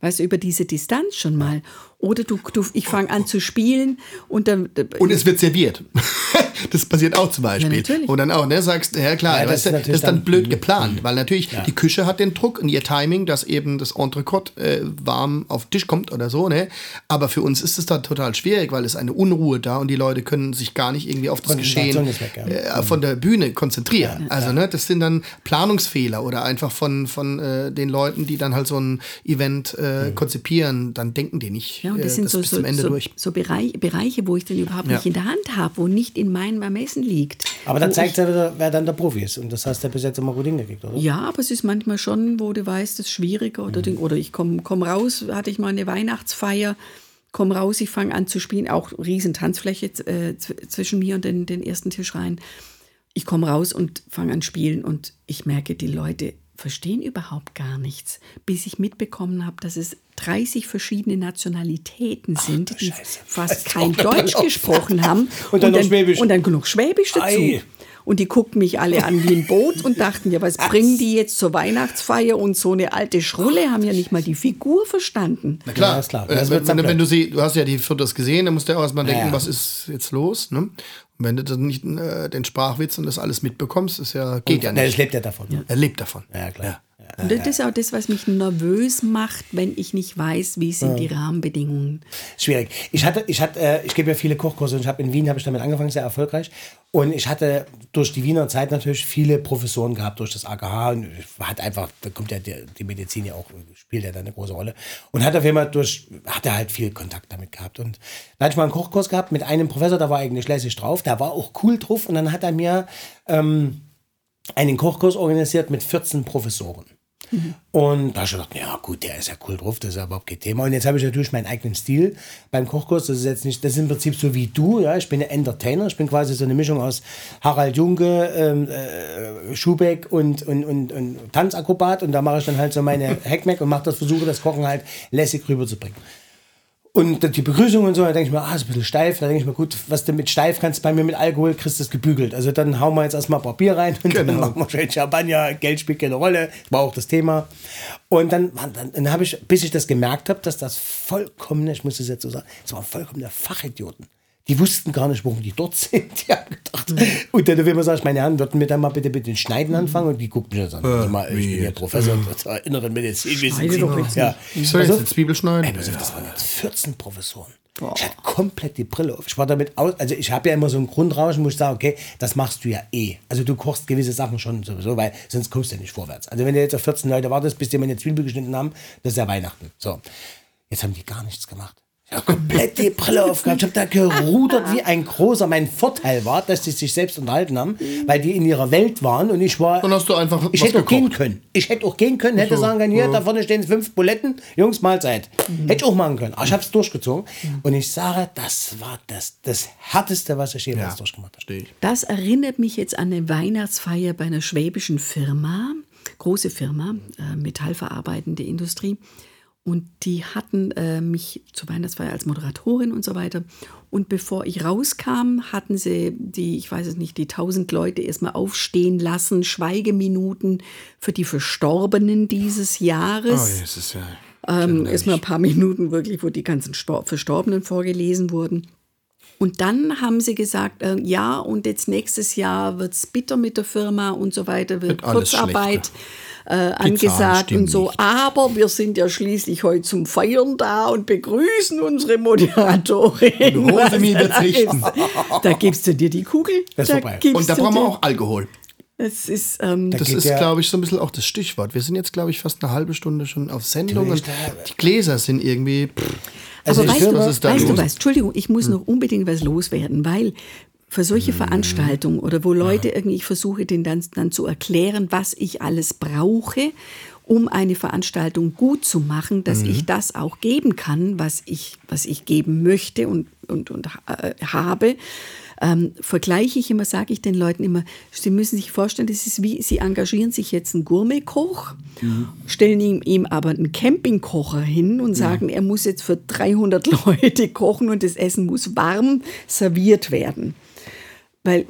Speaker 4: Weißt du, über diese Distanz schon mal. Oder du, du ich fange an zu spielen und dann.
Speaker 1: Und es wird serviert. das passiert auch zum Beispiel.
Speaker 4: natürlich.
Speaker 1: und dann auch, ne, sagst, ja klar,
Speaker 3: Ja, das
Speaker 1: weißt
Speaker 3: ist
Speaker 1: du, das ist dann
Speaker 3: dann-
Speaker 1: blöd geplant, weil natürlich die Küche hat den Druck und ihr Timing, dass eben das Entrecote äh, warm auf den Tisch kommt oder so, ne? Aber für uns ist es dann total schwierig, weil es eine Unruhe da und die Leute können sich gar nicht irgendwie auf das Geschehen
Speaker 3: weg, ja.
Speaker 1: äh, von der Bühne konzentrieren. Also, ne, das sind dann Planungsfehler oder einfach von, von äh, den Leuten, die dann halt so ein Event äh, konzipieren, dann denken die nicht
Speaker 4: Ja, und das
Speaker 1: äh,
Speaker 4: sind
Speaker 1: das
Speaker 4: so,
Speaker 1: bis
Speaker 4: so,
Speaker 1: zum Ende
Speaker 4: so,
Speaker 1: durch.
Speaker 4: so Bereich, Bereiche, wo ich den überhaupt
Speaker 1: Ja.
Speaker 4: nicht in der Hand habe, wo nicht in meinem Ermessen liegt.
Speaker 3: Aber da
Speaker 4: Wo
Speaker 3: zeigt
Speaker 4: ich-
Speaker 3: ja wieder, wer dann der Profi ist. Und das hast du ja bis jetzt immer gut hingekriegt, oder?
Speaker 4: Ja, aber es ist manchmal schon, wo du weißt, das ist schwieriger oder, Ding, oder ich komme komm raus, hatte ich mal eine Weihnachtsfeier, komme raus, ich fange an zu spielen, auch riesen Tanzfläche äh, zw- zwischen mir und den, den ersten Tisch rein. Ich komme raus und fange an spielen und ich merke, die Leute verstehen überhaupt gar nichts, bis ich mitbekommen habe, dass es 30 verschiedene Nationalitäten sind, die
Speaker 3: Scheiße.
Speaker 4: fast kein Deutsch gesprochen haben.
Speaker 3: Und dann noch Schwäbisch.
Speaker 4: Und dann genug Schwäbisch dazu.
Speaker 3: Ei.
Speaker 4: Und die guckten mich alle an wie ein Boot und dachten, ja, was bringen die jetzt zur Weihnachtsfeier und so eine alte Schrulle, haben ja nicht mal die Figur verstanden.
Speaker 1: Na klar,
Speaker 3: Ja, ist klar.
Speaker 1: Äh,
Speaker 3: Das
Speaker 1: wenn,
Speaker 3: dann
Speaker 1: wenn, du sie, du hast ja die Fotos gesehen, dann musst du ja auch erstmal denken,
Speaker 3: ja.
Speaker 1: was ist jetzt los, ne? Und wenn du dann nicht äh, den Sprachwitz und das alles mitbekommst, ist ja, geht ja
Speaker 3: Ne, das
Speaker 1: nicht.
Speaker 3: lebt ja davon. Ja,
Speaker 1: Er lebt davon.
Speaker 3: klar.
Speaker 4: Und das ist auch das, was mich nervös macht, wenn ich nicht weiß, wie sind die Rahmenbedingungen.
Speaker 3: Schwierig. Ich hatte, ich hatte, äh, ich gebe ja viele Kochkurse und ich habe in Wien habe ich damit angefangen, sehr erfolgreich. Und ich hatte durch die Wiener Zeit natürlich viele Professoren gehabt, durch das AKH. Und hat einfach, da kommt ja die, die Medizin ja auch, spielt ja da eine große Rolle. Und hat auf jeden durch, hatte halt viel Kontakt damit gehabt. Und da hatte ich mal einen Kochkurs gehabt mit einem Professor, der war eigentlich lässig drauf, der war auch cool drauf. Und dann hat er mir ähm, einen Kochkurs organisiert mit 14 Professoren. Und da habe ich gedacht, ja gut, der ist ja cool drauf, das ist ja überhaupt kein Thema. Und jetzt habe ich natürlich meinen eigenen Stil beim Kochkurs. Das ist jetzt nicht, das ist im Prinzip so wie du, ja. Ich bin ein Entertainer, ich bin quasi so eine Mischung aus Harald Junke, ähm, äh, Schubeck und, und, und, und Tanzakrobat. Und da mache ich dann halt so meine Hackmack und mache das, versuche das Kochen halt lässig rüberzubringen. Und dann die Begrüßung und so, da denke ich mir, ah, ist ein bisschen steif. Da denke ich mir, gut, was du mit steif kannst, bei mir mit Alkohol kriegst du das gebügelt. Also dann hauen wir jetzt erstmal ein paar Bier rein und dann
Speaker 1: Genau.
Speaker 3: machen wir schön Champagner. Geld spielt keine Rolle, war auch das Thema. Und dann, dann, dann habe ich, bis ich das gemerkt habe, dass das vollkommene, ich muss das jetzt so sagen, es waren vollkommene Fachidioten. Die wussten gar nicht, warum die dort sind. Die haben gedacht. Und dann, wenn man sagt, meine Herren, würden wir dann mal bitte mit den Schneiden anfangen? Und die guckten mir so an. Also mal, ich bin ja Professor der inneren Medizin.
Speaker 4: Schneide doch jetzt
Speaker 3: ja.
Speaker 1: Ich soll
Speaker 3: Also,
Speaker 1: jetzt eine Zwiebel schneiden?
Speaker 3: Ey, auf, das waren jetzt 14 Professoren. Ich hatte komplett die Brille auf. Ich war damit aus, also ich habe ja immer so ein Grundrauschen, wo ich sage, okay, das machst du ja eh. Also du kochst gewisse Sachen schon sowieso, weil sonst kommst du ja nicht vorwärts. Also wenn du jetzt auf 14 Leute wartest, bis die meine Zwiebel geschnitten haben, das ist ja Weihnachten. So. Jetzt haben die gar nichts gemacht. Ich habe komplett die Brille aufgehabt. Ich habe da gerudert wie ein großer. Mein Vorteil war, dass die sich selbst unterhalten haben, weil die in ihrer Welt waren und ich war.
Speaker 1: Dann hast du einfach
Speaker 3: Ich
Speaker 1: was
Speaker 3: hätte auch gehen können. Ich hätte auch gehen können, hätte
Speaker 1: so,
Speaker 3: sagen können, hier, da vorne stehen fünf Buletten, Jungs, Mahlzeit. Hätte ich auch machen können. Aber ich habe es durchgezogen. Und ich sage, das war das, das Härteste, was ich jemals
Speaker 1: Ja,
Speaker 3: durchgemacht habe.
Speaker 4: Das erinnert mich jetzt an eine Weihnachtsfeier bei einer schwäbischen Firma, große Firma, äh, metallverarbeitende Industrie. Und die hatten äh, mich zur Weihnachtsfeier als Moderatorin und so weiter. Und bevor ich rauskam, hatten sie die, ich weiß es nicht, die tausend Leute erstmal aufstehen lassen, Schweigeminuten für die Verstorbenen dieses Jahres.
Speaker 1: Oh, ist ja.
Speaker 4: Ähm, erstmal ein paar Minuten wirklich, wo die ganzen Stor Verstorbenen vorgelesen wurden. Und dann haben sie gesagt, äh, ja, und jetzt nächstes Jahr wird es bitter mit der Firma und so weiter, wird
Speaker 1: Wird
Speaker 4: Kurzarbeit äh, angesagt und so.
Speaker 1: nicht.
Speaker 4: Aber wir sind ja schließlich heute zum Feiern da und begrüßen unsere Moderatorin.
Speaker 1: Und Rosemi
Speaker 4: Was
Speaker 1: wird's
Speaker 4: da
Speaker 1: richten.
Speaker 4: Da gibst du dir die Kugel.
Speaker 3: Das ist
Speaker 4: da
Speaker 3: vorbei.
Speaker 4: gibst
Speaker 1: Und da
Speaker 4: du
Speaker 1: brauchen wir auch Alkohol.
Speaker 4: Das ist, ähm,
Speaker 1: Das
Speaker 3: geht
Speaker 1: ist,
Speaker 3: ja-
Speaker 1: glaube ich, so ein bisschen auch das Stichwort. Wir sind jetzt, glaube ich, fast eine halbe Stunde schon auf Sendung
Speaker 3: Du,
Speaker 1: und
Speaker 3: da-
Speaker 1: die Gläser sind irgendwie. Pff,
Speaker 3: Also ich
Speaker 4: weißt, du,
Speaker 1: was ist da
Speaker 4: weißt du
Speaker 1: los?
Speaker 4: was? Entschuldigung, ich muss noch unbedingt was loswerden, weil für solche
Speaker 1: Mhm.
Speaker 4: Veranstaltungen oder wo Leute irgendwie, ich versuche denen dann, dann zu erklären, was ich alles brauche, um eine Veranstaltung gut zu machen, dass
Speaker 1: Mhm.
Speaker 4: ich das auch geben kann, was ich, was ich geben möchte und, und, und äh, habe. Ähm, vergleiche ich immer, sage ich den Leuten immer, sie müssen sich vorstellen, das ist wie, sie engagieren sich jetzt einen Gourmetkoch, stellen ihm, ihm aber einen Campingkocher hin und sagen, er muss jetzt für 300 Leute kochen und das Essen muss warm serviert werden. Weil,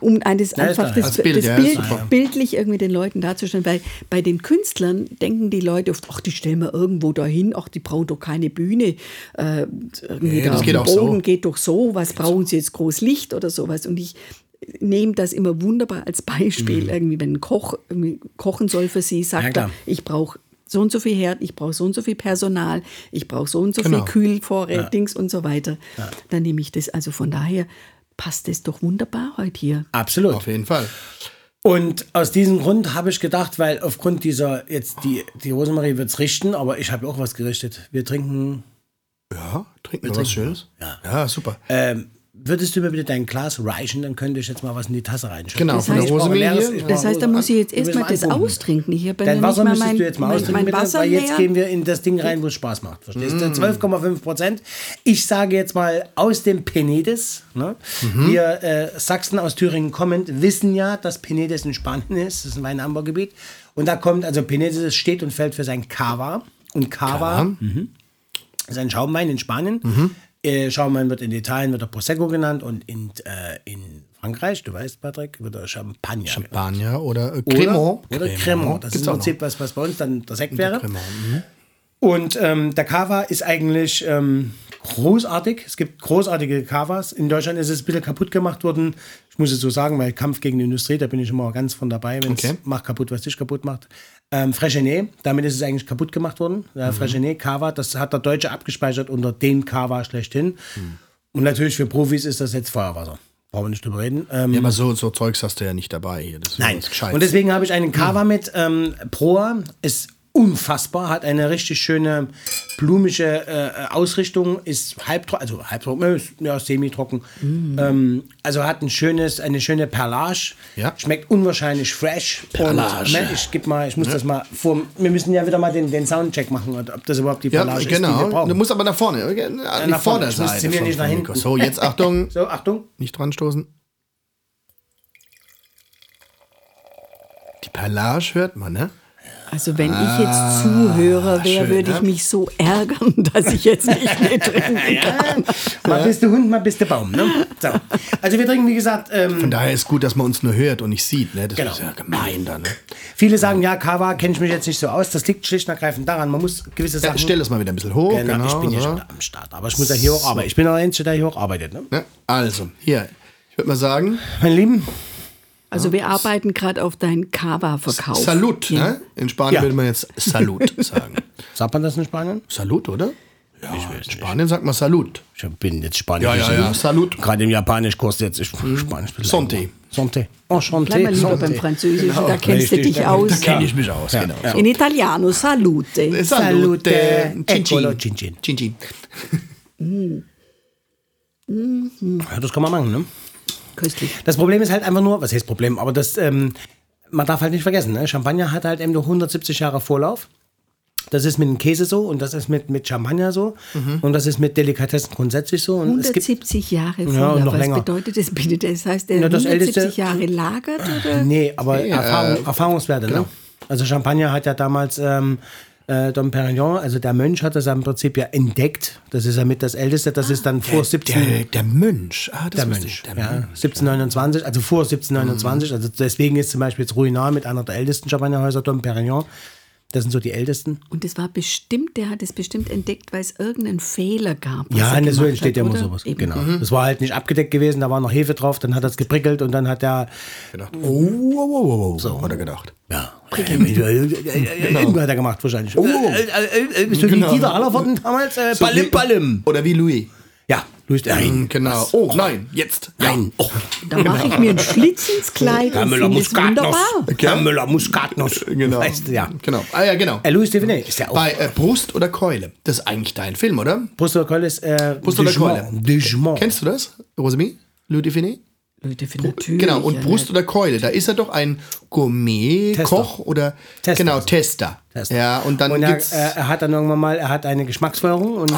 Speaker 4: um eines
Speaker 3: Ja,
Speaker 4: einfach das,
Speaker 1: Bild,
Speaker 4: das
Speaker 1: ja,
Speaker 4: Bild,
Speaker 1: super.
Speaker 4: bildlich irgendwie den Leuten darzustellen, weil bei den Künstlern denken die Leute oft, ach, die stellen wir irgendwo dahin, ach, die brauchen doch keine Bühne, äh, irgendwie
Speaker 1: Nee,
Speaker 4: da
Speaker 1: geht auch so.
Speaker 4: Boden geht doch so, was brauchen sie jetzt groß Licht oder sowas und ich nehme das immer wunderbar als Beispiel, irgendwie, wenn ein Koch irgendwie kochen soll für sie,
Speaker 3: Ja,
Speaker 4: sagt er, ich brauche so und so viel Herd, ich brauche so und so viel Personal, ich brauche so und so
Speaker 1: Genau.
Speaker 4: viel Kühlvorrat, Dings und so weiter. Dann nehme ich das, also von daher passt es doch wunderbar heute hier.
Speaker 3: Absolut.
Speaker 1: auf jeden Fall.
Speaker 3: Und aus diesem Grund habe ich gedacht, weil aufgrund dieser, jetzt die, die Rosemarie wird es richten, aber ich habe auch was gerichtet. Wir trinken,
Speaker 1: Ja, trinken wir was Schönes.
Speaker 3: Ja.
Speaker 1: ja, super.
Speaker 3: ähm, würdest du mir bitte dein Glas reichen, dann könnte ich jetzt mal was in die Tasse reinschütten.
Speaker 1: Genau,
Speaker 4: Das
Speaker 1: von der
Speaker 4: heißt-
Speaker 3: Ich brauche leeres-
Speaker 4: Das heißt, da muss ich jetzt erstmal
Speaker 3: mal
Speaker 4: das
Speaker 3: anpumpen.
Speaker 4: austrinken. Ich habe
Speaker 3: Dein
Speaker 4: noch
Speaker 3: Wasser
Speaker 4: nicht mal
Speaker 3: müsstest
Speaker 4: mein,
Speaker 3: du jetzt mal
Speaker 4: mein,
Speaker 3: austrinken,
Speaker 4: mein
Speaker 3: bitte, weil jetzt gehen wir in das Ding rein, wo es Spaß macht. Verstehst du? 12,5 Prozent. Ich sage jetzt mal aus dem Penedes. Ne? Wir äh, Sachsen aus Thüringen kommend wissen ja, dass Penedes in Spanien ist. Das ist ein Weinanbaugebiet. Und da kommt, also Penedes steht und fällt für sein Cava. Und Cava mhm, ist ein Schaumwein in Spanien. Äh, Schaumwein wird in Italien wird er Prosecco genannt und in, äh, in Frankreich, du weißt, Patrick, wird er Champagner genannt.
Speaker 1: Champagner oder äh,
Speaker 3: Oder,
Speaker 1: Cremant.
Speaker 3: oder Cremant. Das
Speaker 1: Gibt's
Speaker 3: ist im. Prinzip was, was bei uns dann der Sekt wäre.
Speaker 1: Mhm.
Speaker 3: Und ähm, der Cava ist eigentlich ähm, großartig. Es gibt großartige Cavas. In Deutschland ist es ein bisschen kaputt gemacht worden. Ich muss es so sagen, weil Kampf gegen die Industrie, da bin ich immer ganz von dabei, wenn es
Speaker 1: Okay.
Speaker 3: macht kaputt, was dich kaputt macht. Ähm, Freshenet, damit ist es eigentlich kaputt gemacht worden.
Speaker 1: Mhm.
Speaker 3: Ja, Freshenet, Cava, das hat der Deutsche abgespeichert unter dem Cava schlechthin.
Speaker 1: Mhm.
Speaker 3: Und natürlich für Profis ist das jetzt Feuerwasser. Brauchen wir nicht drüber reden. Ähm,
Speaker 1: Ja, aber so, so Zeugs hast du ja nicht dabei hier. Das ist
Speaker 3: Nein. Und deswegen habe ich einen Cava mit ähm, Proa. Ist unfassbar, hat eine richtig schöne blumische äh, Ausrichtung, ist halbtrocken, also halbtrocken, äh, ja, semi-trocken. Ähm, also hat ein schönes, eine schöne Perlage.
Speaker 1: Ja.
Speaker 3: Schmeckt unwahrscheinlich fresh.
Speaker 1: Perlage.
Speaker 3: Und, ne, ich gebe mal, ich muss das mal vor. Wir müssen ja wieder mal den, den Soundcheck machen, ob das überhaupt die
Speaker 1: ja,
Speaker 3: Perlage ist, die wir
Speaker 1: genau. Du
Speaker 3: brauchen.
Speaker 1: musst aber nach vorne. die
Speaker 3: nach vorne. Mir
Speaker 1: vom-
Speaker 3: nicht nach hinten.
Speaker 1: So, jetzt Achtung.
Speaker 3: So, Achtung.
Speaker 1: Nicht dran stoßen. Die Perlage hört man, ne?
Speaker 4: Also wenn ich jetzt Zuhörer wäre, würde ich mich so ärgern, dass ich jetzt nicht mehr trinken kann.
Speaker 3: Mal bist du Hund, mal bist du Baum. Ne? So. Also wir trinken, wie gesagt, ähm,
Speaker 1: Von daher ist gut, dass man uns nur hört und nicht sieht. Ne? Das
Speaker 3: Genau.
Speaker 1: ist ja gemein dann. Ne?
Speaker 3: viele sagen, ja, Kava kenne ich mich jetzt nicht so aus. Das liegt schlicht und ergreifend daran, man muss gewisse
Speaker 1: Ja,
Speaker 3: Sachen...
Speaker 1: stell das mal wieder ein bisschen hoch.
Speaker 3: Genau,
Speaker 1: Genau,
Speaker 3: ich bin ja
Speaker 1: so.
Speaker 3: schon am Start, aber ich muss ja hier auch arbeiten. Ich bin der Einzige, der hier auch arbeitet. Ne?
Speaker 1: Ja, also, hier. Ich würde mal sagen,
Speaker 3: Meine Lieben,
Speaker 4: Also wir arbeiten gerade auf deinen Kava-Verkauf.
Speaker 1: Salut.
Speaker 4: Ja.
Speaker 1: Ne? In Spanien
Speaker 3: Ja.
Speaker 1: würde man jetzt Salut sagen.
Speaker 3: sagt man das in Spanien?
Speaker 1: Salut, oder? Ja, in Spanien sagt man Salut.
Speaker 3: Ich bin jetzt Spanisch.
Speaker 1: Ja, ja, ja, Salut.
Speaker 3: Gerade im Japanischkurs jetzt. Ich Spanisch.
Speaker 1: Santé.
Speaker 3: Santé. Enchanté.
Speaker 4: Bleib mal lieber beim Französischen, da kennst du
Speaker 3: Richtig,
Speaker 4: dich
Speaker 3: da-
Speaker 4: aus.
Speaker 3: da kenn
Speaker 1: ich mich aus, genau.
Speaker 4: In Italiano, salute.
Speaker 3: Salute.
Speaker 1: Cin
Speaker 3: Eccolo,
Speaker 1: cin.
Speaker 3: cin cin.
Speaker 1: Cin cin.
Speaker 3: Ja, das kann man machen, ne?
Speaker 4: Köstlich.
Speaker 3: Das Problem ist halt einfach nur, was heißt Problem, aber das, ähm, man darf halt nicht vergessen, ne? Champagner hat halt eben nur 170 Jahre Vorlauf. Das ist mit dem Käse so und das ist mit, mit Champagner so und das ist mit Delikatessen grundsätzlich so. Und es gibt
Speaker 4: 170 Jahre
Speaker 3: Ja, und
Speaker 4: Vorlauf.
Speaker 3: noch
Speaker 4: Was
Speaker 3: länger.
Speaker 4: bedeutet das bitte? Das heißt, der
Speaker 3: Ja, das
Speaker 4: 170
Speaker 3: älteste-
Speaker 4: Jahre lagert oder?
Speaker 3: Nee, aber
Speaker 1: Ja,
Speaker 3: Erfahrung,
Speaker 1: äh,
Speaker 3: Erfahrungswerte, ne? Also Champagner hat ja damals ähm, äh, Dom Perignon, also der Mönch hat das im Prinzip ja entdeckt. Das ist ja mit das Älteste, das ist dann vor 17...
Speaker 1: Der, der Mönch. Ah, das
Speaker 3: Der Mönch,
Speaker 1: ich. Der
Speaker 3: ja,
Speaker 1: Mönch.
Speaker 3: 1729, also vor 1729. Also deswegen ist zum Beispiel jetzt Ruinart mit einer der ältesten Champagnerhäuser, Dom Perignon. Das sind so die ältesten.
Speaker 4: Und das war bestimmt, der hat es bestimmt entdeckt, weil es irgendeinen Fehler gab.
Speaker 3: Ja,
Speaker 4: er
Speaker 3: so entsteht ja immer sowas.
Speaker 4: Eben.
Speaker 3: Genau. Das war halt nicht abgedeckt gewesen, da war noch Hefe drauf, dann hat das geprickelt und dann hat er.
Speaker 1: Gedacht. Oh, oh, oh, oh, so hat er gedacht.
Speaker 3: Ja, äh, äh, äh, irgendwo hat er gemacht wahrscheinlich. Oh, äh, äh, äh, so
Speaker 1: Genau.
Speaker 3: wie Dieter Allerworten damals. Äh,
Speaker 1: So
Speaker 3: Ballim,
Speaker 1: wie-
Speaker 3: Ballim.
Speaker 1: Oder wie Louis.
Speaker 3: Ja, Luis, nein.
Speaker 1: Genau. Oh, nein, jetzt.
Speaker 3: Nein. Oh,
Speaker 4: Da mache ich mir einen Schlitz ins Kleid
Speaker 3: Herr
Speaker 4: und
Speaker 3: Müller
Speaker 4: finde es
Speaker 3: Muskatnuss.
Speaker 4: wunderbar.
Speaker 3: Herr Müller Muskatnuss.
Speaker 1: Genau.
Speaker 3: Weißt du, ja.
Speaker 1: Genau. Ah ja, genau.
Speaker 3: Äh, Louis Devinet ist ja auch.
Speaker 1: Bei äh, Brust oder Keule. Das ist eigentlich dein Film, oder?
Speaker 3: Brust oder Keule ist. Äh,
Speaker 1: Brust oder. Keule?
Speaker 3: Dujement.
Speaker 1: Kennst du das, Rosemi? Louis
Speaker 4: für natürlich.
Speaker 1: Genau, und
Speaker 4: ja,
Speaker 1: Brust oder Keule. Da ist er doch ein Gourmet-Koch oder.
Speaker 3: Tester.
Speaker 1: Genau, Tester.
Speaker 3: Tester.
Speaker 1: Ja, und dann
Speaker 3: Und er, äh, er hat dann irgendwann mal, er hat eine Geschmacksfeuerung und
Speaker 1: Ah,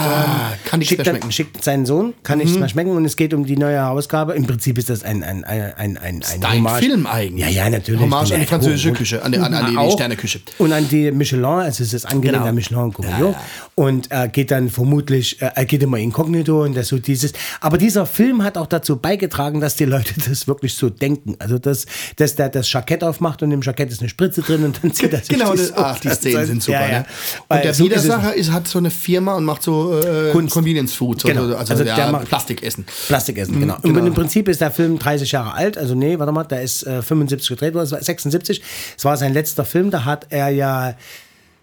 Speaker 3: ähm,
Speaker 1: kann nichts
Speaker 3: schickt,
Speaker 1: mehr schmecken. Mhm.
Speaker 3: schickt seinen Sohn, kann nichts mehr schmecken und es geht um die neue Ausgabe. Im Prinzip ist das ein, ein, ein, ein, ein, ein
Speaker 1: Dein Film eigentlich.
Speaker 3: Ja, ja, natürlich.
Speaker 1: Hommage
Speaker 3: Ja,
Speaker 1: an die französische
Speaker 3: und-
Speaker 1: Küche, an die- an- an die- die. Sterneküche.
Speaker 3: Und an die Michelin, also es ist angelehnt
Speaker 1: Genau.
Speaker 3: an Michelin und Gourmillon. Und er geht dann vermutlich, äh, er geht immer inkognito und das so dieses. Aber dieser Film hat auch dazu beigetragen, dass die Leute das wirklich so denken. Also, dass, dass der das Jackett aufmacht und im Jackett ist eine Spritze drin und dann zieht er sich
Speaker 1: Genau,
Speaker 3: das
Speaker 1: das, ach, die Szenen sind super.
Speaker 3: Ja, ja.
Speaker 1: Ne? Und der
Speaker 3: ist
Speaker 1: Widersacher ist, hat so eine Firma und macht so äh,
Speaker 3: Kunst.
Speaker 1: Convenience Food,
Speaker 3: Genau.
Speaker 1: so, also,
Speaker 3: Also
Speaker 1: ja,
Speaker 3: der macht-
Speaker 1: Plastikessen.
Speaker 3: Plastikessen, genau.
Speaker 1: genau.
Speaker 3: Und im Prinzip ist der Film 30 Jahre alt, also nee, warte mal, der ist äh, 75 gedreht worden, es war 76. Es war sein letzter Film, da hat er ja.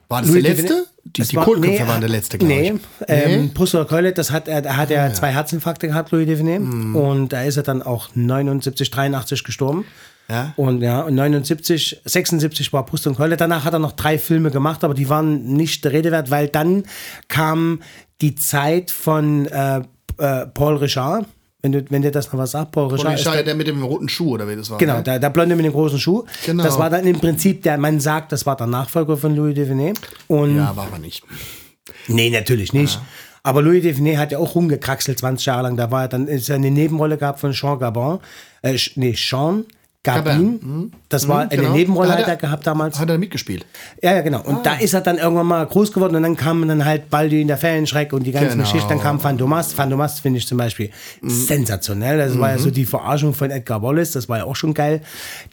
Speaker 1: War das der
Speaker 3: Louis
Speaker 1: letzte?
Speaker 3: Devinet-
Speaker 1: Die, die
Speaker 3: war-
Speaker 1: Kohlköpfe
Speaker 3: nee,
Speaker 1: waren der letzte, glaube
Speaker 3: nee,
Speaker 1: ich.
Speaker 3: Ähm, Brust oder Keule, das hat er, da hat er zwei Herzinfarkte gehabt, Louis Devinet. Und da ist er dann auch 79, 83 gestorben.
Speaker 1: Ja.
Speaker 3: Und ja, und 79, 76 war Brust und Keule. Danach hat er noch drei Filme gemacht, aber die waren nicht der Rede wert, weil dann kam die Zeit von äh, äh, Paul Richard. Wenn, du, wenn dir das noch was sagt, Paul Richard. Ist
Speaker 1: ich
Speaker 3: der-
Speaker 1: der mit dem roten Schuh, oder wie das war.
Speaker 3: Genau,
Speaker 1: ne?
Speaker 3: der, der Blonde mit dem großen Schuh.
Speaker 1: Genau.
Speaker 3: Das war dann im Prinzip der, man sagt, das war der Nachfolger von Louis Devinet. Und
Speaker 1: Ja, war aber nicht.
Speaker 3: Nee, natürlich nicht. Aber Louis Devinet hat ja auch rumgekraxelt 20 Jahre lang. Da war er dann ist er eine Nebenrolle gehabt von Jean Gabin. Äh, nee, Jean Gabin. Das war eine
Speaker 1: genau.
Speaker 3: Nebenrolle
Speaker 1: hat
Speaker 3: hat er gehabt damals.
Speaker 1: Hat er mitgespielt.
Speaker 3: Ja, ja, genau. Und da ist er dann irgendwann mal groß geworden und dann kam dann halt Baldi in der Ferienschreck und die ganzen
Speaker 1: Genau.
Speaker 3: Geschichten. Dann kam Phantomas. Phantomas finde ich zum Beispiel sensationell. Das war ja so die Verarschung von Edgar Wallace. Das war ja auch schon geil.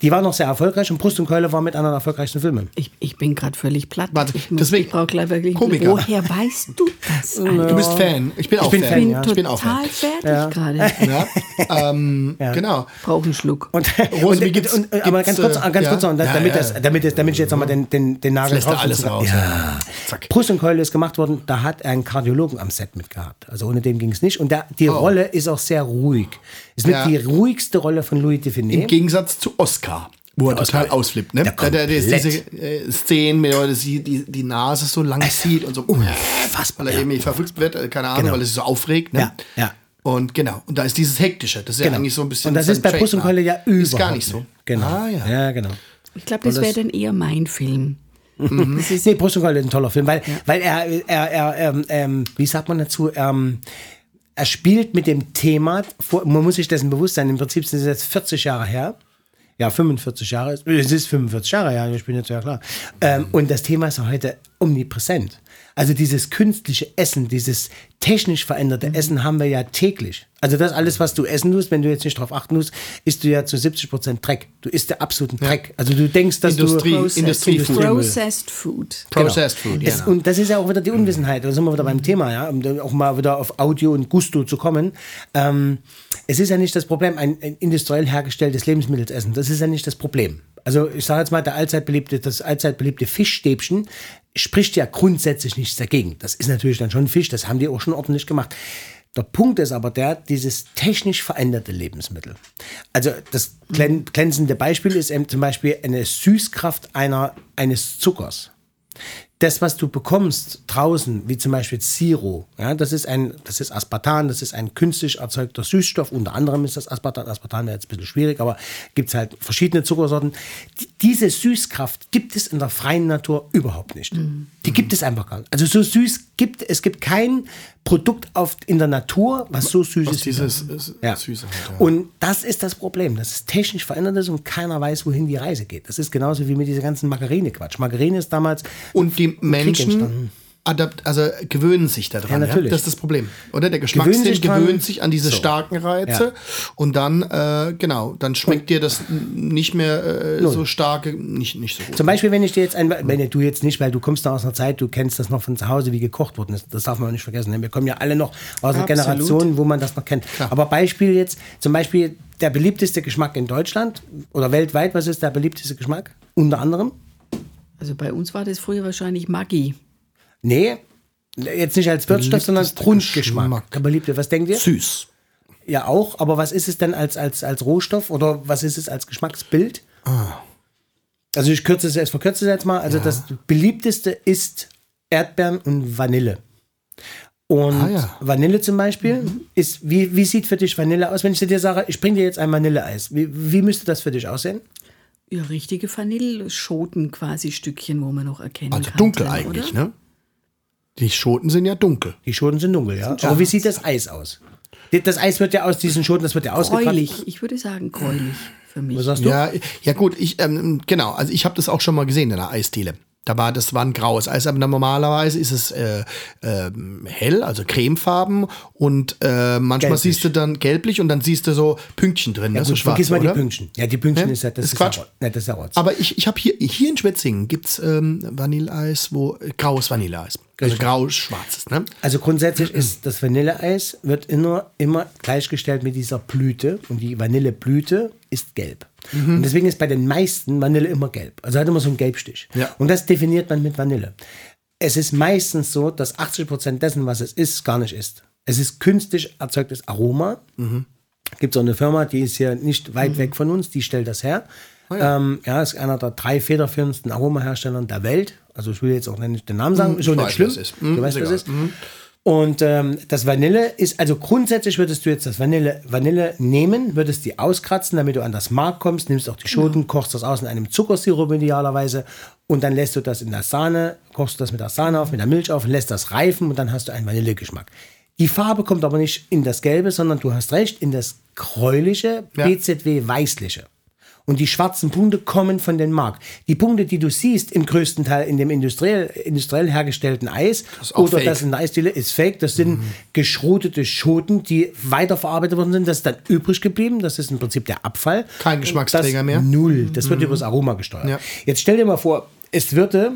Speaker 3: Die war noch sehr erfolgreich und Brust und Keule war mit einer der erfolgreichsten Filme.
Speaker 4: Ich, ich bin gerade völlig platt.
Speaker 1: Warte,
Speaker 4: ich muss,
Speaker 1: deswegen-
Speaker 4: ich brauche gleich wirklich.
Speaker 1: Komiker.
Speaker 4: Woher weißt du das? Alter?
Speaker 1: Du bist Fan. Ich bin auch
Speaker 3: bin
Speaker 1: Fan.
Speaker 3: Fan,
Speaker 4: Ich bin
Speaker 3: ja.
Speaker 1: Ich bin auch
Speaker 4: total
Speaker 1: Fan.
Speaker 4: fertig gerade.
Speaker 1: Ja. Ähm, Genau.
Speaker 4: Brauche einen Schluck.
Speaker 3: Und,
Speaker 1: Rose, wie
Speaker 3: und,
Speaker 1: gibt's-
Speaker 3: und, und, aber ganz kurz,
Speaker 1: äh,
Speaker 3: ganz
Speaker 1: ja?
Speaker 3: kurz noch, und das,
Speaker 1: Ja,
Speaker 3: damit,
Speaker 1: ja,
Speaker 3: das, damit, das, damit ich jetzt nochmal den, den, den Nagel drauf
Speaker 1: alles raus.
Speaker 3: Ja.
Speaker 1: Zack.
Speaker 3: Brust und Keule ist gemacht worden, da hat er einen Kardiologen am Set mit gehabt. Also ohne den ging es nicht. Und der, die Rolle ist auch sehr ruhig. Ist mit
Speaker 1: Oh.
Speaker 3: Die ruhigste Rolle von Louis
Speaker 1: Im
Speaker 3: Define.
Speaker 1: Gegensatz zu Oscar. Wo er total ausflippt, ne?
Speaker 3: Der
Speaker 1: ist
Speaker 3: komplett.
Speaker 1: diese äh, Szenen, mit der die, die, die Nase so lang zieht und so.
Speaker 3: Unfassbar,
Speaker 1: Weil er
Speaker 3: ja.
Speaker 1: irgendwie verrückt wird, äh, keine Ahnung,
Speaker 3: Genau.
Speaker 1: weil es so aufregt, ne?
Speaker 3: Ja, ja.
Speaker 1: Und genau. Und da ist dieses Hektische. Das ist ja
Speaker 3: Genau.
Speaker 1: eigentlich so ein bisschen.
Speaker 3: Und das ist bei Brust und. Keule ja überhaupt
Speaker 1: Ist gar nicht so.
Speaker 3: Genau.
Speaker 1: Ah, ja.
Speaker 3: ja, genau.
Speaker 4: Ich glaube, das wäre dann eher mein Film.
Speaker 3: Mhm. Nee, Brust und Keule ist ein toller Film, weil, weil er, er, er ähm, ähm, wie sagt man dazu, ähm, er spielt mit dem Thema, man muss sich dessen bewusst sein, im Prinzip sind es jetzt 40 Jahre her, Ja, 45 Jahre. Es ist 45 Jahre, ja, ich bin jetzt ja klar. Ähm, und das Thema ist heute omnipräsent. Also dieses künstliche Essen, dieses technisch veränderte Essen haben wir ja täglich. Also das alles, was du essen musst, wenn du jetzt nicht darauf achten musst, isst du ja zu 70 Prozent Dreck. Du isst der absoluten Dreck. Also du denkst, dass
Speaker 1: Industrie-
Speaker 3: du...
Speaker 1: Processed- Industriefood.
Speaker 4: Processed Food.
Speaker 1: Processed Food,
Speaker 3: Es,
Speaker 1: ja.
Speaker 3: und das ist ja auch wieder die Unwissenheit. Da sind wir wieder beim Thema, ja, um auch mal wieder auf Audio und Gusto zu kommen. Ähm, es ist ja nicht das Problem, ein, ein industriell hergestelltes Lebensmittel zu essen. Das ist ja nicht das Problem. Also ich sage jetzt mal, der allzeit beliebte, das allzeit beliebte Fischstäbchen spricht ja grundsätzlich nichts dagegen. Das ist natürlich dann schon Fisch, das haben die auch schon ordentlich gemacht. Der Punkt ist aber der, dieses technisch veränderte Lebensmittel. Also das glän- glänzende Beispiel ist eben zum Beispiel eine Süßkraft einer, eines Zuckers das, was du bekommst draußen, wie zum Beispiel Siro, ja, das ist ein, das ist Aspartan, das ist ein künstlich erzeugter Süßstoff, unter anderem ist das Aspartan. Aspartan wäre jetzt ein bisschen schwierig, aber gibt es halt verschiedene Zuckersorten. Die, diese Süßkraft gibt es in der freien Natur überhaupt nicht. Die gibt es einfach gar nicht. Also so süß gibt es gibt kein Produkt auf, in der Natur, was so süß
Speaker 1: Was
Speaker 3: ist.
Speaker 1: dieses ist,
Speaker 3: Ja.
Speaker 1: Süße hat. Ja.
Speaker 3: Und das ist das Problem, dass es technisch verändert ist und keiner weiß, wohin die Reise geht. Das ist genauso wie mit dieser ganzen Margarine-Quatsch. Margarine ist damals
Speaker 1: Und die Menschen
Speaker 3: entstanden.
Speaker 1: Adapt, also gewöhnen sich daran.
Speaker 3: Ja, natürlich.
Speaker 1: Das ist das Problem. Oder der
Speaker 3: Gewöhnen
Speaker 1: Geschmackssinn
Speaker 3: sich dran.
Speaker 1: gewöhnt sich an diese
Speaker 3: So.
Speaker 1: starken Reize
Speaker 3: Ja.
Speaker 1: und dann, äh, genau, dann schmeckt dir das nicht mehr äh, so starke, nicht, nicht so gut.
Speaker 3: Zum Beispiel, wenn ich dir jetzt ein, wenn du jetzt nicht, weil du kommst noch aus einer Zeit, du kennst das noch von zu Hause, wie gekocht worden ist. Das darf man auch nicht vergessen. denn Wir kommen ja alle noch aus einer
Speaker 4: Absolut.
Speaker 3: Generation, wo man das noch kennt. Aber Beispiel jetzt, zum Beispiel der beliebteste Geschmack in Deutschland oder weltweit, was ist der beliebteste Geschmack? Unter anderem?
Speaker 4: Also bei uns war das früher wahrscheinlich Maggi.
Speaker 3: Nee, jetzt nicht als Würzstoff, sondern als Grundgeschmack.
Speaker 1: Geschmack.
Speaker 3: Der beliebte, was denkt ihr?
Speaker 1: Süß.
Speaker 3: Ja, auch, aber was ist es denn als, als, als Rohstoff oder was ist es als Geschmacksbild? Also ich kürze es jetzt, verkürze es jetzt mal. Also das beliebteste ist Erdbeeren und Vanille. Und
Speaker 1: Ah, ja.
Speaker 3: Vanille zum Beispiel ist, wie, wie sieht für dich Vanille aus? Wenn ich dir sage, ich bringe dir jetzt ein Vanilleeis, wie, wie müsste das für dich aussehen?
Speaker 4: Ja, richtige Vanilleschoten quasi Stückchen, wo man noch erkennen
Speaker 1: Also
Speaker 4: kann.
Speaker 1: dunkel
Speaker 4: drin,
Speaker 1: eigentlich,
Speaker 4: oder?
Speaker 1: ne? Die Schoten sind ja dunkel.
Speaker 3: Die Schoten sind dunkel, ja. Aber wie sieht das Eis aus? Das Eis wird ja aus diesen Schoten, das wird ja ausgekratzt.
Speaker 4: Gräulich. Ich würde sagen gräulich für mich.
Speaker 3: Was sagst du?
Speaker 1: Ja, ja gut, ich, ähm, genau, also ich habe das auch schon mal gesehen in der Eisdiele. Da war das war ein graues Eis, aber normalerweise ist es äh, ähm, hell, also cremefarben und äh, manchmal
Speaker 3: Gelblich.
Speaker 1: siehst du dann gelblich und dann siehst du so Pünktchen drin,
Speaker 3: Ja,
Speaker 1: ne,
Speaker 3: gut,
Speaker 1: so schwarz,
Speaker 3: vergiss mal
Speaker 1: oder?
Speaker 3: die Pünktchen. Ja, die Pünktchen
Speaker 1: Ja?
Speaker 3: ist ja, das
Speaker 1: Ist
Speaker 3: ist,
Speaker 1: Quatsch.
Speaker 3: Ja, ja, das ist ja.
Speaker 1: Aber ich, ich habe hier, hier in Schwetzingen gibt's ähm, Vanilleeis, wo äh, graues Vanilleeis. Also grau-schwarzes, ne?
Speaker 3: Also grundsätzlich ist das Vanilleeis wird immer, immer gleichgestellt mit dieser Blüte und die Vanilleblüte ist gelb. Und deswegen ist bei den meisten Vanille immer gelb. Also hat immer so einen Gelbstich.
Speaker 1: Ja.
Speaker 3: Und das definiert man mit Vanille. Es ist meistens so, dass 80% dessen, was es ist, gar nicht ist. Es ist künstlich erzeugtes Aroma. Gibt es auch eine Firma, die ist hier nicht weit weg von uns, die stellt das her. ja. Ähm, ja, ist einer der drei federführendsten Aromahersteller der Welt. Also ich will jetzt auch nicht den Namen sagen, ist schon
Speaker 1: ich
Speaker 3: nicht schlimm.
Speaker 1: Mhm,
Speaker 3: Du weißt, was es ist.
Speaker 1: egal.
Speaker 3: Und ähm, das Vanille ist, also grundsätzlich würdest du jetzt das Vanille, Vanille nehmen, würdest die auskratzen, damit du an das Mark kommst, nimmst auch die Schoten, kochst das aus in einem Zuckersirup idealerweise und dann lässt du das in der Sahne, kochst das mit der Sahne auf, mit der Milch auf, lässt das reifen und dann hast du einen Vanillegeschmack. Die Farbe kommt aber nicht in das Gelbe, sondern du hast recht, in das gräuliche,
Speaker 1: Ja.
Speaker 3: BZW weißliche. Und die schwarzen Punkte kommen von den Mark. Die Punkte, die du siehst, im größten Teil in dem industriell, industriell hergestellten Eis
Speaker 1: auch
Speaker 3: oder
Speaker 1: fake.
Speaker 3: das in der Eisdiele, ist fake. Das sind geschrotete Schoten, die weiterverarbeitet worden sind. Das ist dann übrig geblieben. Das ist im Prinzip der Abfall.
Speaker 1: Kein Geschmacksträger
Speaker 3: das
Speaker 1: mehr.
Speaker 3: Null. Das wird über das Aroma gesteuert.
Speaker 1: Ja.
Speaker 3: Jetzt stell dir mal vor, es würde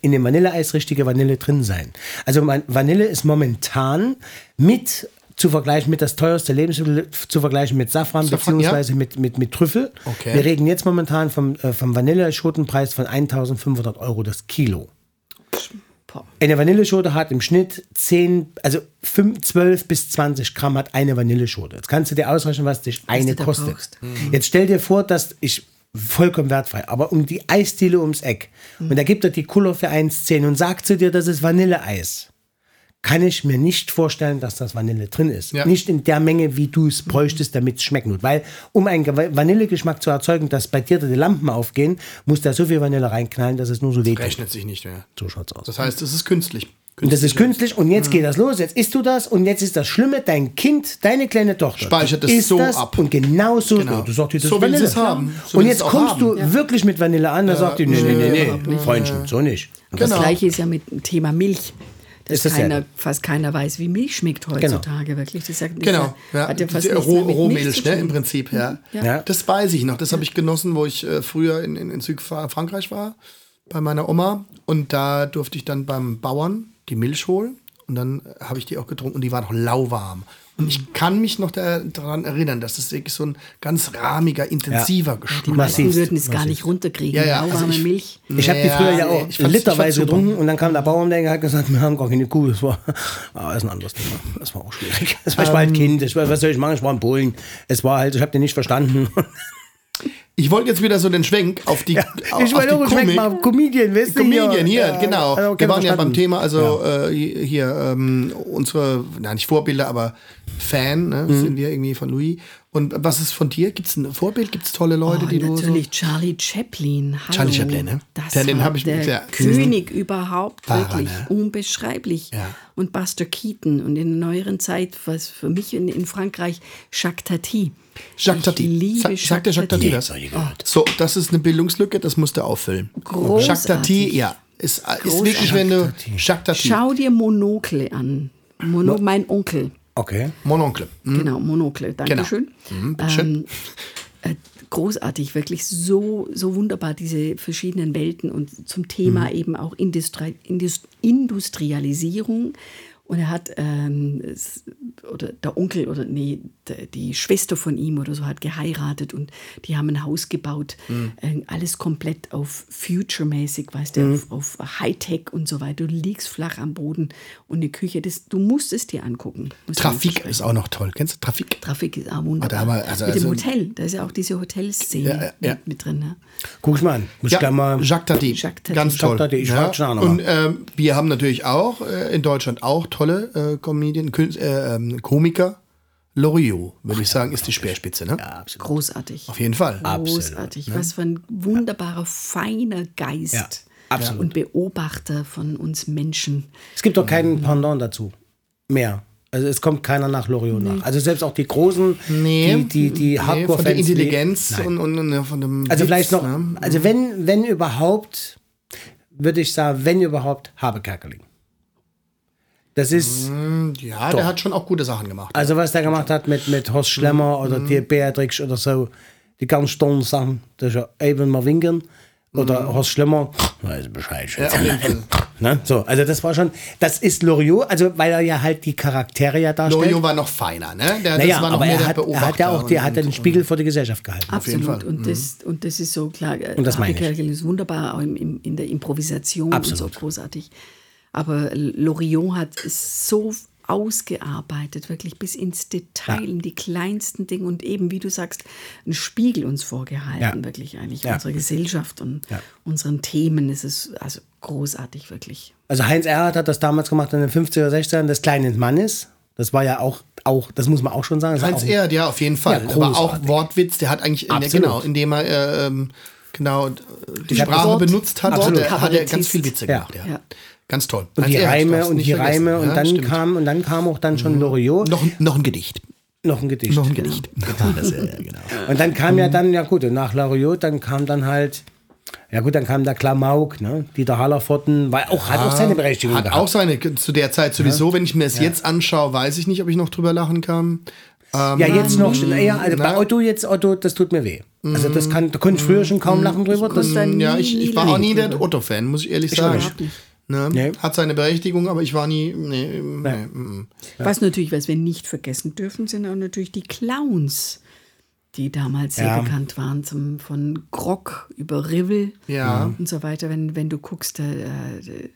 Speaker 3: in dem Vanilleeis richtige Vanille drin sein. Also Vanille ist momentan mit zu vergleichen mit das teuerste Lebensmittel zu vergleichen mit Safran,
Speaker 1: Safran,
Speaker 3: beziehungsweise mit, mit, mit Trüffel.
Speaker 1: Okay.
Speaker 3: Wir reden jetzt momentan vom, äh, vom Vanilleschotenpreis von 1500 Euro das Kilo. Eine Vanilleschote hat im Schnitt 10, also 5, 12 bis 20 Gramm hat eine Vanilleschote. Jetzt kannst du dir ausrechnen, was dich eine
Speaker 4: du da
Speaker 3: kostet.
Speaker 4: brauchst.
Speaker 3: Jetzt stell dir vor, dass ich vollkommen wertfrei, aber um die Eisdiele ums Eck und da gibt er die Cooler für 1,10 und sagt zu dir, das ist Vanilleeis. Kann ich mir nicht vorstellen, dass das Vanille drin ist.
Speaker 1: Ja.
Speaker 3: Nicht in der Menge, wie du es bräuchtest, damit es schmecken wird. Weil, um einen Ge- Vanillegeschmack zu erzeugen, dass bei dir die Lampen aufgehen, muss da so viel Vanille reinknallen, dass es nur so weht.
Speaker 1: Rechnet sich nicht mehr.
Speaker 3: So schaut's aus.
Speaker 1: Das heißt, es ist künstlich.
Speaker 3: Und das ist künstlich und jetzt geht das los, jetzt isst du das und jetzt ist das Schlimme, dein Kind, deine kleine Tochter
Speaker 1: Speichert es
Speaker 3: isst
Speaker 1: so
Speaker 3: das
Speaker 1: ab.
Speaker 3: und genau so,
Speaker 1: Genau.
Speaker 3: du sagst, das
Speaker 1: So will es haben. So
Speaker 3: und jetzt kommst
Speaker 1: haben.
Speaker 3: du wirklich mit Vanille an, da sagt die, nee, nee, nee, nee. Freundchen, so nicht.
Speaker 4: Und
Speaker 1: Genau.
Speaker 4: Das gleiche ist ja mit dem Thema Milch. Dass keiner, fast keiner weiß, wie Milch schmeckt heutzutage wirklich. Das sagt, das
Speaker 1: Genau, ja.
Speaker 4: hat ja fast
Speaker 1: Roh, Rohmilch, ne, im Prinzip, ja.
Speaker 3: Ja.
Speaker 1: Das weiß ich noch. Das habe ich genossen, wo ich äh, früher in, in, in Südfrankreich war, bei meiner Oma. Und da durfte ich dann beim Bauern die Milch holen. Und dann habe ich die auch getrunken und die war noch lauwarm. Und ich kann mich noch da- daran erinnern, dass das wirklich so ein ganz rahmiger, intensiver
Speaker 4: Die
Speaker 1: Geschmack
Speaker 4: meisten
Speaker 3: Massiv,
Speaker 4: würden es gar nicht runterkriegen.
Speaker 1: Ja, ja, also
Speaker 4: Lauwarme
Speaker 1: ich-
Speaker 4: Milch.
Speaker 3: Ich habe die
Speaker 1: Ja,
Speaker 3: früher ja
Speaker 1: nee,
Speaker 3: auch
Speaker 1: ich fand's-
Speaker 3: literweise getrunken und dann kam der Bauerndenker und hat gesagt, wir haben gar keine Kuh. Das war, ah, das ist ein anderes Thema. Das war auch schwierig. Das war, ich war
Speaker 1: Ähm.
Speaker 3: halt Kind. Ich war, was soll ich machen? Ich war in Polen. Es war halt, ich habe den nicht verstanden.
Speaker 1: Ich wollte jetzt wieder so den Schwenk auf die, auf,
Speaker 3: ich
Speaker 1: auf die
Speaker 3: auch schmeckt
Speaker 1: Komik.
Speaker 3: mal Comedian, weißt du?
Speaker 1: Comedian hier,
Speaker 3: Ja,
Speaker 1: genau.
Speaker 3: auch
Speaker 1: Wir waren ja beim
Speaker 3: verstanden.
Speaker 1: Thema, also äh, hier ähm, unsere, na nicht Vorbilder, aber Fan ne,
Speaker 3: Mhm.
Speaker 1: sind wir irgendwie von Louis. Und was ist von dir? Gibt es ein Vorbild? Gibt es tolle Leute,
Speaker 4: Oh,
Speaker 1: die du so...
Speaker 4: natürlich Charlie Chaplin. Hallo.
Speaker 1: Charlie Chaplin, ne?
Speaker 4: Das
Speaker 1: Den- den ich
Speaker 4: der
Speaker 1: mit der-
Speaker 4: König überhaupt,
Speaker 1: er,
Speaker 4: wirklich
Speaker 1: ne?
Speaker 4: unbeschreiblich.
Speaker 1: Ja.
Speaker 4: Und Buster Keaton und in der neueren Zeit, was für mich in, in Frankreich, Jacques Tati.
Speaker 1: Jacques Tati.
Speaker 4: Ich liebe
Speaker 1: Sa-
Speaker 4: Jacques
Speaker 1: sagt der Jacques Tati
Speaker 4: Tati.
Speaker 1: das? So, das ist eine Bildungslücke, das musst du auffüllen.
Speaker 4: Großartig.
Speaker 1: Jacques Tati, ja. Ist, ist wirklich, wenn du... Jacques Tati.
Speaker 4: Schau dir Monocle an. Mono, mein Onkel.
Speaker 3: Okay.
Speaker 1: Mon Onkel.
Speaker 4: Genau, Monocle. Dankeschön.
Speaker 1: Mhm, bitteschön.
Speaker 4: Ähm, äh, großartig, wirklich so, so wunderbar, diese verschiedenen Welten und zum Thema
Speaker 1: Mhm.
Speaker 4: eben auch Industri Indus Industrialisierung. Und er hat, ähm, es- oder der Onkel, oder nee, die Schwester von ihm oder so hat geheiratet und die haben ein Haus gebaut.
Speaker 1: Mhm.
Speaker 4: Äh, alles komplett auf Future-mäßig, weißt du, auf, auf Hightech und so weiter. Du liegst flach am Boden und eine Küche, das, du musst es dir angucken.
Speaker 1: Trafik ist auch noch toll. Kennst du Trafik?
Speaker 4: Trafik ist auch wunderbar.
Speaker 1: wir- also-
Speaker 4: mit dem
Speaker 1: also-
Speaker 4: Hotel, da ist ja auch diese Hotelszene
Speaker 1: Ja, ja, ja.
Speaker 4: Mit, mit drin. Ne?
Speaker 3: Guck ich mal an. Muss ich gleich mal.
Speaker 1: Jacques Tati.
Speaker 4: Jacques Tati.
Speaker 1: Ganz toll.
Speaker 3: Jacques Tati, ich
Speaker 1: ja.
Speaker 3: schon auch noch
Speaker 1: Und ähm, wir haben natürlich auch äh, in Deutschland auch tolle äh, Comedian, Künst, äh, ähm, Komiker. Loriot, würde ich sagen, ist die Speerspitze, ne?
Speaker 3: Ja, absolut.
Speaker 1: Auf
Speaker 4: Großartig.
Speaker 1: jeden Fall.
Speaker 4: Großartig. Was für ein wunderbarer, feiner Geist
Speaker 3: Ja, absolut.
Speaker 4: und Beobachter von uns Menschen.
Speaker 3: Es gibt doch keinen Pendant dazu. Mehr. Also es kommt keiner nach Loriot nach. Also selbst auch die großen,
Speaker 1: Nee,
Speaker 3: die, die, die
Speaker 1: nee,
Speaker 3: Hardcore-Fans.
Speaker 1: von der Intelligenz und, und, und von dem
Speaker 3: Also
Speaker 1: Witz,
Speaker 3: vielleicht noch,
Speaker 1: ne?
Speaker 3: also wenn, wenn überhaupt, würde ich sagen, wenn überhaupt, Habe Kerkeling. Das ist,
Speaker 1: Ja, der hat schon auch gute Sachen gemacht.
Speaker 3: also was der gemacht hat mit, mit Horst Schlemmer oder
Speaker 1: Mhm.
Speaker 3: die Beatrix oder so, die ganz tollen Sachen, das ist ja eben mal winken. Oder Horst Schlemmer, weiß Bescheid.
Speaker 1: Mhm. Ja, auf jeden Fall.
Speaker 3: ne? So, also das war schon, das ist Loriot, also weil er ja halt die Charaktere ja darstellt.
Speaker 1: Loriot war noch feiner, ne? Der,
Speaker 3: naja,
Speaker 1: das war noch
Speaker 3: aber
Speaker 1: mehr
Speaker 3: er
Speaker 1: der
Speaker 3: hat, er hat ja auch, der
Speaker 1: und-
Speaker 3: hat den Spiegel vor die Gesellschaft gehalten.
Speaker 1: jeden
Speaker 4: Absolut.
Speaker 1: Fall.
Speaker 4: Und, das, und das ist so klar.
Speaker 3: Und das meine ich.
Speaker 4: Ist wunderbar, auch im, in der Improvisation
Speaker 3: Absolut.
Speaker 4: und so großartig. Aber Loriot hat es so ausgearbeitet, wirklich bis ins Detail, in die kleinsten Dinge und eben, wie du sagst, einen Spiegel uns vorgehalten,
Speaker 3: Ja.
Speaker 4: wirklich eigentlich,
Speaker 3: Ja.
Speaker 4: unserer Gesellschaft und
Speaker 3: Ja.
Speaker 4: unseren Themen. Es ist also großartig, wirklich.
Speaker 3: Also Heinz Erhardt hat das damals gemacht in den 50er, 60ern des kleinen Mannes. Das war ja auch, auch das muss man auch schon sagen.
Speaker 1: Heinz Erd, ja, auf jeden Fall.
Speaker 3: Ja,
Speaker 1: aber auch. Wortwitz, der hat eigentlich,
Speaker 3: Absolut.
Speaker 1: genau, indem er äh, ähm, genau die
Speaker 3: Ich
Speaker 1: Sprache benutzt hat, hat er, ganz viel Witze
Speaker 3: Ja.
Speaker 1: gemacht. Ja. Ganz toll.
Speaker 3: Und die Reime und die
Speaker 1: vergessen.
Speaker 3: Reime und
Speaker 1: Ja,
Speaker 3: dann
Speaker 1: stimmt. Mhm.
Speaker 3: kam und dann kam auch dann schon Loriot
Speaker 1: noch, noch ein Gedicht.
Speaker 3: noch ein Gedicht.
Speaker 1: Noch ein Gedicht.
Speaker 3: Und dann kam ja dann, ja gut, und nach Loriot, dann kam dann halt, ja gut, dann kam der Klamauk, ne? Dieter Hallervorden, weil auch, hat auch seine Berechtigung
Speaker 1: Hat
Speaker 3: gehabt.
Speaker 1: auch seine, zu der Zeit sowieso, wenn ich mir das jetzt anschaue, weiß ich nicht, ob ich noch drüber lachen kann. Ähm,
Speaker 3: ja, jetzt noch, ja, also bei. Otto jetzt, Otto, das tut mir weh. Also das kann, da konnte ich früher schon kaum lachen drüber. Das,
Speaker 1: ja, ich, ich war auch nie der. Otto-Fan, muss ich ehrlich sagen.
Speaker 3: nicht.
Speaker 1: Ne?
Speaker 3: Nee.
Speaker 1: Hat seine Berechtigung, aber ich war nie. Nee, nee. mm.
Speaker 4: Was natürlich, was wir nicht vergessen dürfen, sind auch natürlich die Clowns, die damals sehr
Speaker 3: Ja.
Speaker 4: bekannt waren, zum, von Grog über Rivel
Speaker 1: Ja.
Speaker 4: und so weiter. Wenn, wenn du guckst, der, der,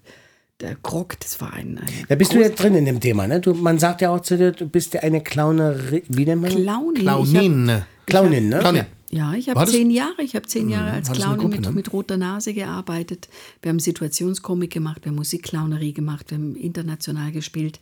Speaker 4: der Grog, das war ein, ein
Speaker 3: da bist du jetzt drin in dem Thema, ne? Du, man sagt ja auch zu dir, du bist ja eine Clownerin, wie nennt man?
Speaker 4: Clownin.
Speaker 1: Clownin.
Speaker 3: Clownin, ne?
Speaker 1: Clownin.
Speaker 4: Ja, ich habe zehn Jahre, ich habe zehn Jahre als
Speaker 1: Gruppe,
Speaker 4: mit,
Speaker 1: ne?
Speaker 4: mit roter Nase gearbeitet. Wir haben Situationskomik gemacht, wir haben Musikclownerie gemacht, wir haben international gespielt.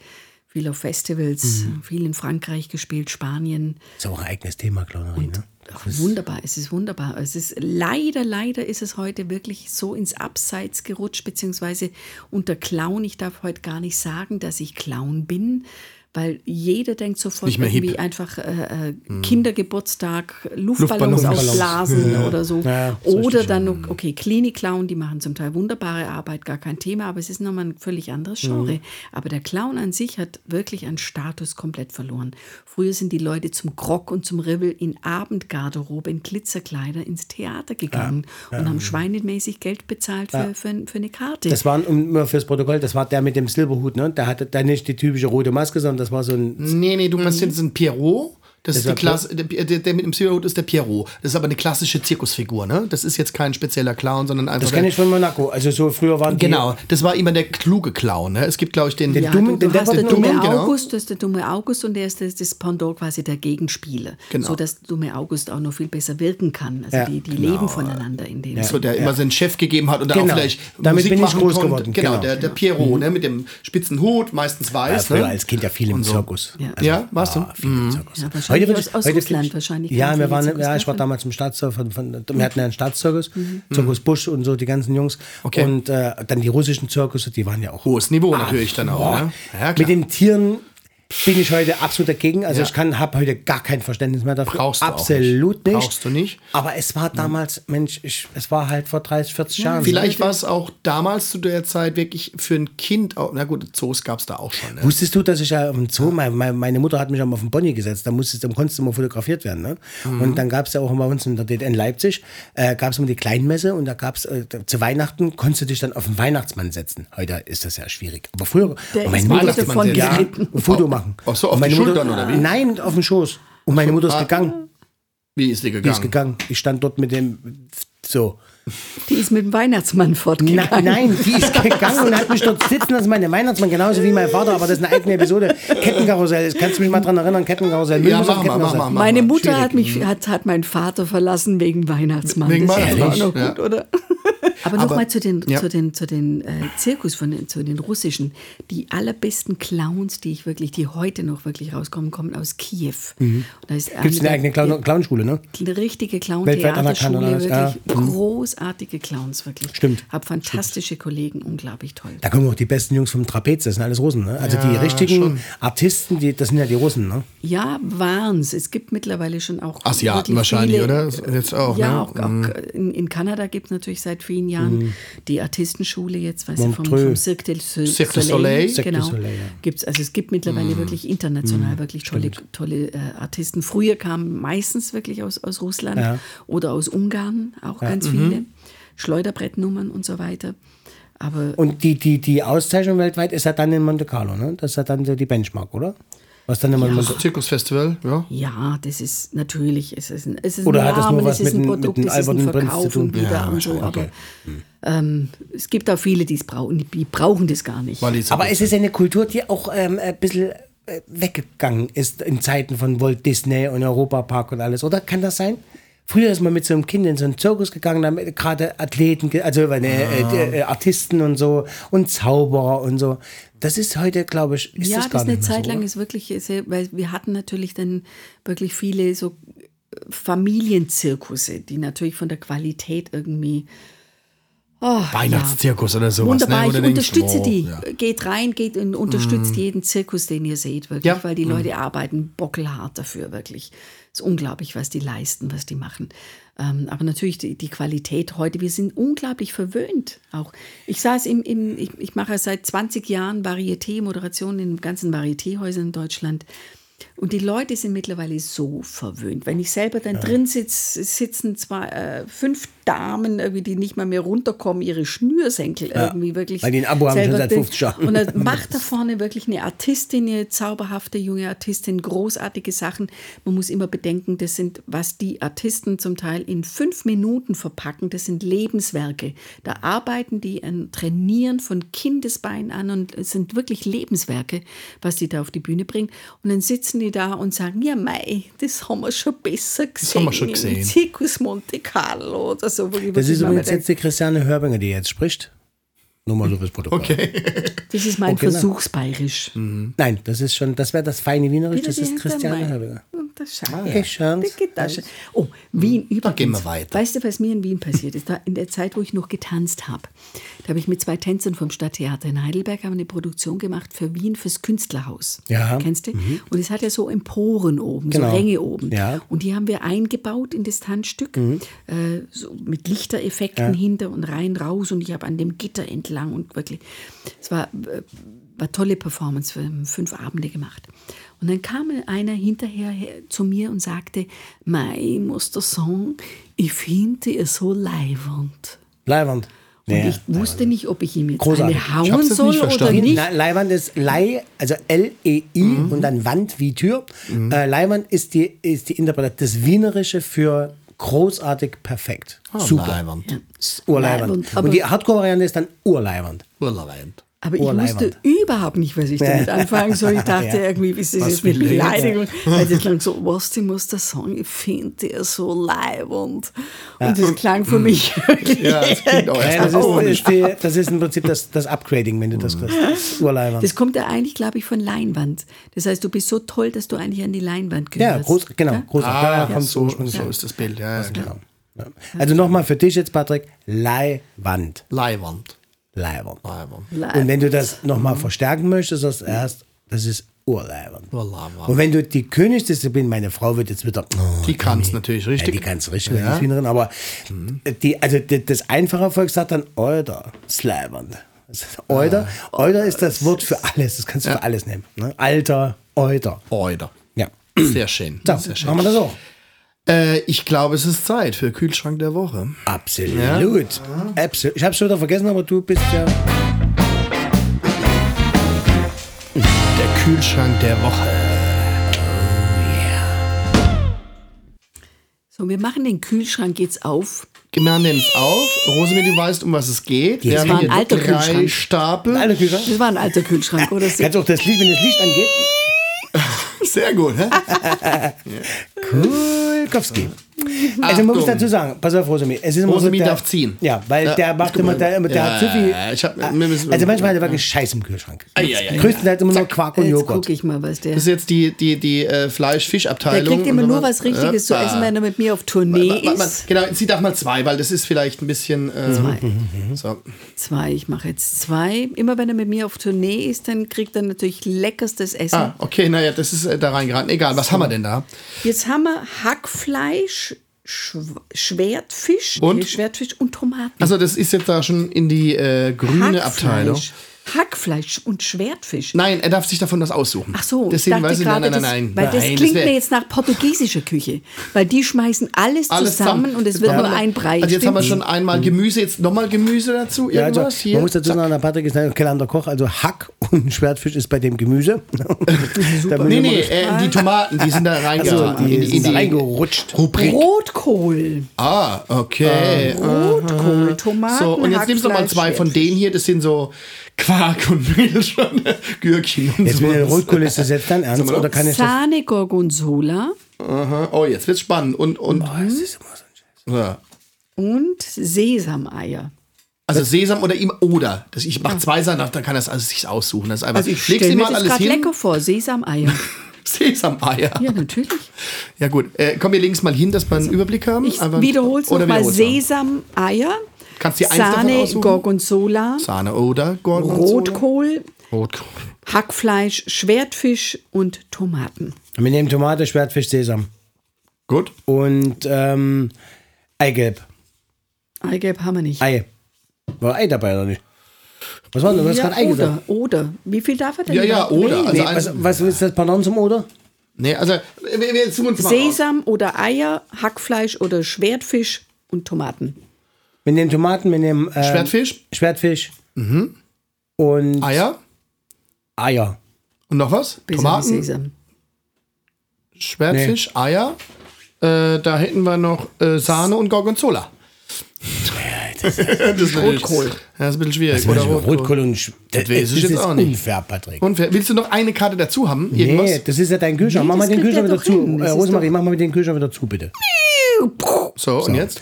Speaker 4: viel auf Festivals,
Speaker 3: Mhm.
Speaker 4: viel in Frankreich gespielt, Spanien.
Speaker 3: Ist auch ein eigenes Thema, Clownerie, ne?
Speaker 4: Ach, wunderbar, es ist wunderbar. Es ist leider, leider ist es heute wirklich so ins Abseits gerutscht, beziehungsweise unter Clown. Ich darf heute gar nicht sagen, dass ich Clown bin, weil jeder denkt sofort
Speaker 1: mehr hip.
Speaker 4: irgendwie einfach äh, äh, Kindergeburtstag, Luftballons,
Speaker 1: Luftballons.
Speaker 4: ausblasen oder so.
Speaker 3: Ja,
Speaker 4: oder dann, okay, Klinik-Clown, die machen zum Teil wunderbare Arbeit, gar kein Thema, aber es ist nochmal ein völlig anderes Genre. Aber der Clown an sich hat wirklich an Status komplett verloren. Früher sind die Leute zum Grog und zum Ribbel in Abendgarderobe, in Glitzerkleider ins Theater gegangen und haben schweinemäßig Geld bezahlt für, für, für eine Karte.
Speaker 3: Das war, um, fürs Protokoll, das war der mit dem Silberhut, ne? Der hatte da nicht die typische rote Maske, sondern das war so ein.
Speaker 1: Nee, nee, du meinst jetzt ein Pierrot. Das, ist die
Speaker 3: war
Speaker 1: Klasse, der, der, der mit dem Silberhut ist der Pierrot. Das ist aber eine klassische Zirkusfigur, ne? Das ist jetzt kein spezieller Clown, sondern einfach.
Speaker 3: Das
Speaker 1: der-
Speaker 3: kenne ich von Monaco. Also so früher waren die.
Speaker 1: Genau, das war immer der kluge Clown, ne? Es gibt, glaube ich, den.
Speaker 3: Den
Speaker 4: ja,
Speaker 3: dummen-
Speaker 4: du,
Speaker 3: den
Speaker 4: du hast
Speaker 3: Depp-
Speaker 4: der
Speaker 3: den
Speaker 4: dumme
Speaker 1: genau.
Speaker 4: August, das ist der dumme August und der ist das, das Pendant quasi der Gegenspieler.
Speaker 1: Genau.
Speaker 4: So dass dumme August auch noch viel besser wirken kann. Also
Speaker 3: Ja,
Speaker 4: die, die leben voneinander in dem.
Speaker 1: so, der immer seinen Chef gegeben hat und dann
Speaker 3: Genau.
Speaker 1: auch vielleicht
Speaker 3: Damit
Speaker 1: Musik
Speaker 3: bin ich
Speaker 1: machen
Speaker 3: groß
Speaker 1: konnte.
Speaker 3: geworden,
Speaker 1: Genau,
Speaker 3: genau.
Speaker 1: der, der Pierrot, ne? Mit dem spitzen Hut, meistens
Speaker 3: Ja,
Speaker 1: weiß.
Speaker 3: früher
Speaker 1: ne?
Speaker 3: als Kind ja viel im Zirkus.
Speaker 4: Ja.
Speaker 1: Ja, warst du?
Speaker 3: Ah, viel im Zirkus.
Speaker 4: Wahrscheinlich
Speaker 3: würde
Speaker 4: aus- aus
Speaker 3: heute
Speaker 4: Russland wahrscheinlich
Speaker 3: Ja, wir waren, ja, ich war damals im Staatszirkus, von, von, wir hatten ja einen Staatszirkus, Zirkus Busch und so, die ganzen Jungs.
Speaker 1: Okay.
Speaker 3: Und äh, dann die russischen Zirkusse, die waren ja auch
Speaker 1: Hohes Niveau natürlich dann auch, ne? Ja, klar.
Speaker 3: Mit den Tieren bin ich heute absolut dagegen. Also ich kann, habe heute gar kein Verständnis mehr dafür.
Speaker 1: Brauchst du auch
Speaker 3: absolut
Speaker 1: nicht.
Speaker 3: nicht.
Speaker 1: Brauchst du nicht.
Speaker 3: Aber es war damals, Mensch, ich, es war halt vor 30, 40 Jahren.
Speaker 1: Vielleicht war es auch damals zu der Zeit wirklich für ein Kind, auch, na gut, Zoos gab es da auch schon. Ne?
Speaker 3: Wusstest du, dass ich ja auf dem Zoo, meine, meine Mutter hat mich einmal auf den Pony gesetzt, da musstest, dann konntest du immer fotografiert werden. Ne?
Speaker 1: Mhm.
Speaker 3: Und dann gab es ja auch bei uns in der DDR in Leipzig, äh, gab es immer die Kleinmesse und da gab es äh, zu Weihnachten, konntest du dich dann auf den Weihnachtsmann setzen. Heute ist das ja schwierig. Aber früher,
Speaker 4: Der
Speaker 3: und meine Mutter,
Speaker 4: davon
Speaker 3: ja, ein Foto machen.
Speaker 1: Ach so, auf die
Speaker 3: meine Mutter,
Speaker 1: Schultern oder wie?
Speaker 3: Nein, auf den Schoß. Und meine Mutter ist
Speaker 1: Ah.
Speaker 3: gegangen.
Speaker 1: Wie ist die
Speaker 3: Die
Speaker 1: gegangen?
Speaker 3: ist gegangen. Ich stand dort mit dem, so.
Speaker 4: Die ist mit dem Weihnachtsmann
Speaker 3: Na,
Speaker 4: fortgegangen.
Speaker 3: nein, die ist gegangen und hat mich dort sitzen lassen, meine Weihnachtsmann, genauso wie mein Vater, aber das ist eine eigene Episode. Kettenkarussell, kannst du mich mal dran erinnern, Kettenkarussell.
Speaker 1: Ja, mach mal, mach mal, mach
Speaker 4: Meine. Mutter hat, mich, hat, hat meinen Vater verlassen wegen Weihnachtsmann.
Speaker 1: Wegen
Speaker 4: das ist
Speaker 1: Weihnachtsmann,
Speaker 4: auch noch
Speaker 1: ja.
Speaker 4: gut, oder? Aber nochmal zu den,
Speaker 1: ja.
Speaker 4: zu den, zu den äh, Zirkus, von den, zu den russischen. Die allerbesten Clowns, die ich wirklich, die heute noch wirklich rauskommen, kommen aus Kiew. Ist
Speaker 3: Gibt es eine eigene Clown Clownschule, ne?
Speaker 4: eine richtige
Speaker 3: Weltweit anerkannt
Speaker 4: Clown-Theaterschule, wirklich
Speaker 3: Ja.
Speaker 4: großartige Clowns, wirklich.
Speaker 3: Stimmt.
Speaker 4: Hab fantastische Kollegen, unglaublich toll.
Speaker 3: Da kommen auch die besten Jungs vom Trapez, das sind alles Russen, ne? Also die richtigen Artisten, die, das sind ja die Russen, ne?
Speaker 4: Ja, waren's. Es gibt mittlerweile schon auch
Speaker 1: Asiaten wahrscheinlich,
Speaker 4: viele,
Speaker 1: oder? Jetzt auch,
Speaker 4: Ja,
Speaker 1: ne?
Speaker 4: auch, auch in, in Kanada gibt es natürlich seit vielen Jahren die Artistenschule jetzt, weißt du, vom, vom Cirque du Soleil.
Speaker 1: Cirque du Soleil.
Speaker 4: Genau.
Speaker 3: Soleil, ja.
Speaker 4: Gibt's, also es gibt mittlerweile wirklich international wirklich tolle, tolle äh, Artisten. Früher kamen meistens wirklich aus, aus Russland
Speaker 3: Ja.
Speaker 4: oder aus Ungarn auch ganz viele. Schleuderbrettnummern und so weiter. Aber
Speaker 3: Und die, die, die Auszeichnung weltweit ist ja dann in Monte Carlo, ne? Das ist ja dann so die Benchmark, oder? Was dann immer in Monte
Speaker 1: Zirkusfestival, ja.
Speaker 4: Ja, das ist natürlich, es ist ein, es ist
Speaker 3: Oder
Speaker 4: ein
Speaker 3: hat das nur was
Speaker 4: es ist ein
Speaker 3: mit dem-
Speaker 4: Produkt,
Speaker 3: mit
Speaker 4: es ist ein
Speaker 3: albernen Prinz zu tun?
Speaker 4: und wieder
Speaker 3: Ja,
Speaker 4: und so, aber
Speaker 3: okay.
Speaker 4: ähm, es gibt auch viele, die es brauchen, die brauchen das gar nicht.
Speaker 3: Aber es ist eine Kultur, die auch ähm, ein bisschen äh, weggegangen ist in Zeiten von Walt Disney und Europapark und alles, oder? Kann das sein? Früher ist man mit so einem Kind in so einen Zirkus gegangen, damit gerade Athleten, also äh, äh, die, äh, Artisten und so und Zauberer und so. Das ist heute, glaube ich, ist
Speaker 4: ja,
Speaker 3: das
Speaker 4: das,
Speaker 3: gar
Speaker 4: eine
Speaker 3: nicht mehr
Speaker 4: Zeit
Speaker 3: so,
Speaker 4: lang
Speaker 3: oder?
Speaker 4: ist wirklich sehr, weil wir hatten natürlich dann wirklich viele so äh, Familienzirkusse, die natürlich von der Qualität irgendwie Oh,
Speaker 1: Weihnachtszirkus oder sowas.
Speaker 4: Wunderbar,
Speaker 1: ne?
Speaker 4: Ich
Speaker 1: denkst,
Speaker 4: unterstütze
Speaker 1: oh,
Speaker 4: die.
Speaker 1: ja.
Speaker 4: Geht rein, geht und unterstützt jeden Zirkus, den ihr seht, wirklich,
Speaker 1: Ja.
Speaker 4: weil die Leute arbeiten bockelhart dafür, wirklich. Es ist unglaublich, was die leisten, was die machen. Ähm, aber natürlich die, die Qualität heute, wir sind unglaublich verwöhnt auch. Ich saß im, im ich, ich mache seit 20 Jahren Varieté-Moderation in ganzen Varieté-Häusern in Deutschland. Und die Leute sind mittlerweile so verwöhnt. Wenn ich selber dann drin sitze, sitzen zwei, äh, fünf Damen, irgendwie, die nicht mal mehr runterkommen, ihre Schnürsenkel irgendwie wirklich.
Speaker 3: weil die ein Abo haben schon seit
Speaker 4: drin-
Speaker 3: 50 Jahren.
Speaker 4: Und dann macht da vorne wirklich eine Artistin, eine zauberhafte junge Artistin, großartige Sachen. Man muss immer bedenken, das sind, was die Artisten zum Teil in fünf Minuten verpacken, das sind Lebenswerke. Da arbeiten die an Trainieren von Kindesbein an und es sind wirklich Lebenswerke, was die da auf die Bühne bringen. Und dann sitzen die da und sagen, ja mei, das haben wir schon besser gesehen.
Speaker 1: haben wir schon
Speaker 4: im
Speaker 1: gesehen.
Speaker 4: Zirkus Monte Carlo oder so. ich
Speaker 3: Das ist übrigens jetzt die Christiane Hörbinger, die jetzt spricht. Nur mal so fürs Protokoll.
Speaker 1: Okay.
Speaker 4: Das ist mein
Speaker 3: Okay.
Speaker 4: Versuchsbayerisch.
Speaker 3: Nein, das ist schon, das wäre das feine Wienerisch, das ist Christiane.
Speaker 4: Das schau
Speaker 3: Ah.
Speaker 4: Das geht da schon. Oh, Wien übrigens.
Speaker 1: gehen wir weiter.
Speaker 4: Weißt du, was mir in Wien passiert ist? Da in der Zeit, wo ich noch getanzt habe, da habe ich mit zwei Tänzern vom Stadttheater in Heidelberg haben eine Produktion gemacht für Wien fürs Künstlerhaus.
Speaker 3: Ja.
Speaker 4: Kennst du? Und es hat ja so Emporen oben,
Speaker 3: Genau.
Speaker 4: so Ränge oben.
Speaker 3: Ja. Mhm.
Speaker 4: Und die haben wir eingebaut in das Tanzstück, äh, so mit Lichtereffekten hinter und rein, raus. Und ich habe an dem Gitter entlang und wirklich, es war, war tolle Performance, wir haben fünf Abende gemacht. Und dann kam einer hinterher her- zu mir und sagte, Mei, ich muss dir sagen, ich finde ihr so leiwand.
Speaker 3: Leiwand.
Speaker 4: Und
Speaker 3: Ja,
Speaker 4: ich wusste nicht, ob ich ihm jetzt
Speaker 3: Großartig.
Speaker 4: eine hauen soll
Speaker 1: nicht
Speaker 4: oder nicht.
Speaker 3: Na, Leihwand ist Leih, also L-E-I
Speaker 1: Mhm.
Speaker 3: und dann Wand wie Tür. Äh, Leihwand ist die, ist die Interpretation, das Wienerische für großartig perfekt. Super.
Speaker 1: Leiwand.
Speaker 3: Urleiwand.
Speaker 4: Leihwand, aber-
Speaker 3: Und die Hardcore-Variante ist dann Urleiwand.
Speaker 1: Urleiwand.
Speaker 4: Aber ich wusste überhaupt nicht, was ich damit anfangen soll. Ich dachte
Speaker 3: Ja.
Speaker 4: irgendwie, ist das
Speaker 1: Was
Speaker 4: jetzt eine? Beleidigung? Weil das klang so, was, ich muss das sagen, ich finde ihr so leibend. Und das klang für mich wirklich.
Speaker 1: Ja, das klingt auch
Speaker 3: Ja,
Speaker 1: erst
Speaker 3: das, ist, ist die, das ist im Prinzip das, das Upgrading, wenn du das kriegst. Das Urleiwand.
Speaker 4: Das kommt ja eigentlich, glaube ich, von Leinwand. Das heißt, du bist so toll, dass du eigentlich an die Leinwand
Speaker 3: ja,
Speaker 4: gehörst.
Speaker 3: groß, genau.
Speaker 4: Ja?
Speaker 3: Großartig.
Speaker 1: Ah,
Speaker 3: kommt
Speaker 1: so, so ist das Bild. Ja, ja, klar.
Speaker 3: Ja. Also nochmal für dich jetzt, Patrick, Leihwand. Leihwand.
Speaker 1: Leiwand.
Speaker 4: Leib-
Speaker 3: Und wenn du das nochmal verstärken möchtest, sagst du erst, das ist. Urleiwand. Und wenn du die Königsdisziplin, meine Frau wird jetzt wieder. Oh,
Speaker 1: Die kann es natürlich
Speaker 3: ja,
Speaker 1: richtig.
Speaker 3: die kann es richtig,
Speaker 1: Ja.
Speaker 3: ja. Wienerin, aber die, also die, das einfache Volk sagt dann Euder, Sleiwand. Euder, Euder ist das Wort für alles, das kannst du für alles nehmen. Ne? Alter, Euder.
Speaker 1: Euder.
Speaker 3: Ja.
Speaker 1: Sehr schön.
Speaker 3: So,
Speaker 1: Sehr schön.
Speaker 3: machen wir das auch.
Speaker 1: Äh, ich glaube, es ist Zeit für Kühlschrank der Woche.
Speaker 3: Absolut. Absolut. Ich habe schon wieder vergessen, aber du bist ja.
Speaker 1: Der Kühlschrank der Woche.
Speaker 4: So, wir machen den Kühlschrank jetzt auf.
Speaker 1: Wir machen den jetzt auf. Rosemary, du weißt, um was es geht. Wir
Speaker 4: Das
Speaker 1: haben
Speaker 4: war ein
Speaker 1: hier
Speaker 4: alter
Speaker 1: drei
Speaker 4: Kühlschrank.
Speaker 1: Stapel.
Speaker 3: Alle Kühlschrank.
Speaker 4: Das war ein alter Kühlschrank, oder?
Speaker 3: Kannst du auch das Licht, wenn das Licht angeht?
Speaker 1: Sehr gut. Hä?
Speaker 3: Kulkowski. Also man muss dazu sagen, pass auf, Rosemi. Es ist immer
Speaker 1: Rosemi
Speaker 3: so, der,
Speaker 1: darf ziehen.
Speaker 3: Ja, weil
Speaker 1: Ja,
Speaker 3: der macht
Speaker 1: guck
Speaker 3: immer, der, der
Speaker 1: Ja,
Speaker 3: hat zu viel.
Speaker 1: ja, ich hab- wir müssen-
Speaker 3: also manchmal hat er wirklich Scheiß im Kühlschrank.
Speaker 1: Ei, ei, ei,
Speaker 3: Größtenteils immer nur Quark und
Speaker 4: Jetzt
Speaker 3: Joghurt.
Speaker 4: gucke ich mal, was der.
Speaker 1: Das ist jetzt die, die, die äh,
Speaker 4: Der
Speaker 1: Fleisch-Fisch-Abteilung.
Speaker 4: kriegt immer nur was Richtiges zu
Speaker 1: Ja.
Speaker 4: essen, wenn er mit mir auf Tournee ist.
Speaker 1: Genau, sie darf mal zwei, weil das ist vielleicht ein bisschen. Äh,
Speaker 4: Zwei.
Speaker 1: so.
Speaker 4: Zwei, ich mache jetzt zwei. Immer wenn er mit mir auf Tournee ist, dann kriegt er natürlich leckerstes Essen.
Speaker 1: Ah, okay, naja, das ist äh, da reingeraten. Egal, was haben wir denn da?
Speaker 4: Jetzt haben wir Hackfleisch, Schw Schwertfisch,
Speaker 1: Und?
Speaker 4: nee, Schwertfisch und Tomaten.
Speaker 1: Also, das ist jetzt da schon in die äh, grüne Abteilung.
Speaker 4: Hackfleisch, und Schwertfisch.
Speaker 1: Nein, er darf sich davon was aussuchen.
Speaker 4: Ach so,
Speaker 1: Deswegen
Speaker 4: ich dachte
Speaker 1: weiß ich,
Speaker 4: gerade,
Speaker 1: nein, nein, nein,
Speaker 4: das,
Speaker 1: nein.
Speaker 4: weil das klingt mir jetzt nach portugiesischer Küche, weil die schmeißen alles,
Speaker 1: alles
Speaker 4: zusammen, und es wird
Speaker 1: Ja.
Speaker 4: nur ein Brei.
Speaker 1: Also jetzt haben wir schon einmal Gemüse, jetzt nochmal Gemüse dazu,
Speaker 3: Ja,
Speaker 1: irgendwas
Speaker 3: also,
Speaker 1: hier.
Speaker 3: man muss dazu sagen, der Patrick ist ein gelernter Koch, also Hack und Schwertfisch ist bei dem Gemüse. Super.
Speaker 1: Nee, nee, äh, die Tomaten, die sind da
Speaker 3: Also,
Speaker 1: reingeraten.
Speaker 3: die
Speaker 1: in, die- die
Speaker 3: reingerutscht.
Speaker 1: Rubrik.
Speaker 4: Rotkohl.
Speaker 1: Ah, okay.
Speaker 4: Rotkohl, Tomaten,
Speaker 1: So, und jetzt nimmst du mal zwei von denen hier, das sind so Quark und Milch und Gürkchen und
Speaker 3: Jetzt mit der
Speaker 1: sowas.
Speaker 3: Rotkohl ist das jetzt dann ernst oder kann ich das?
Speaker 4: Sahne Gorgonzola
Speaker 1: Aha. Oh, jetzt wird's spannend. Und, und
Speaker 3: Das ist immer so ein Scheiß.
Speaker 1: ja.
Speaker 4: und Sesameier.
Speaker 1: Also Sesam oder ihm oder. Das, ich mache zwei Sachen, dann kann er es also sich aussuchen. Das ist einfach,
Speaker 4: Also ich
Speaker 1: ihm
Speaker 4: mir das
Speaker 1: alles
Speaker 4: gerade lecker vor, Sesameier.
Speaker 1: Sesameier.
Speaker 4: Ja, natürlich.
Speaker 1: Ja gut, äh, komm, wir legen es mal hin, dass wir einen Überblick haben.
Speaker 4: Ich wiederhole es nochmal. Sesameier,
Speaker 1: Kannst dir eins davon
Speaker 4: Sahne? Gorgonzola,
Speaker 1: Sahne oder Gorgonzola?
Speaker 4: Rotkohl,
Speaker 1: Rotkohl.
Speaker 4: Hackfleisch, Schwertfisch und Tomaten.
Speaker 3: Wir nehmen Tomate, Schwertfisch, Sesam
Speaker 1: Gut.
Speaker 3: und ähm, Eigelb.
Speaker 4: Eigelb haben wir nicht.
Speaker 3: Ei. War Ei dabei oder nicht? Was war denn? Du hast
Speaker 4: ja,
Speaker 3: gerade Ei
Speaker 4: oder,
Speaker 3: gesagt.
Speaker 4: oder. Wie viel darf er denn
Speaker 1: Ja, ja, oder. Also
Speaker 3: Nee, was, was ist das Pardon zum Oder?
Speaker 1: Nee, also wir, wir uns mal aus.
Speaker 4: Sesam oder Eier, Hackfleisch oder Schwertfisch und Tomaten.
Speaker 3: Wir nehmen Tomaten, wir nehmen ähm,
Speaker 1: Schwertfisch,
Speaker 3: Schwertfisch und
Speaker 1: Eier
Speaker 3: Eier.
Speaker 1: und noch was?
Speaker 4: Besser
Speaker 1: Tomaten,
Speaker 4: Sesam.
Speaker 1: Schwertfisch, Eier. Äh, da hätten wir noch äh, Sahne und Gorgonzola. das ist Rotkohl. Ja, das ist ein bisschen schwierig.
Speaker 3: Oder Rotkohl,
Speaker 1: Rotkohl.
Speaker 3: und Sch das,
Speaker 1: weiß ich
Speaker 3: das
Speaker 1: jetzt
Speaker 3: ist
Speaker 1: auch nicht.
Speaker 3: unfair, Patrick.
Speaker 1: Und wer- willst du noch eine Karte dazu haben? Irgendwas?
Speaker 3: Nee, das ist ja dein Kühlschrank.
Speaker 4: Nee,
Speaker 3: mach mal
Speaker 4: das
Speaker 3: den Kühlschrank
Speaker 4: er
Speaker 3: wieder zu. Äh,
Speaker 4: Das
Speaker 3: Rosemarie, mach mal den Kühlschrank wieder zu, bitte.
Speaker 1: So, und jetzt?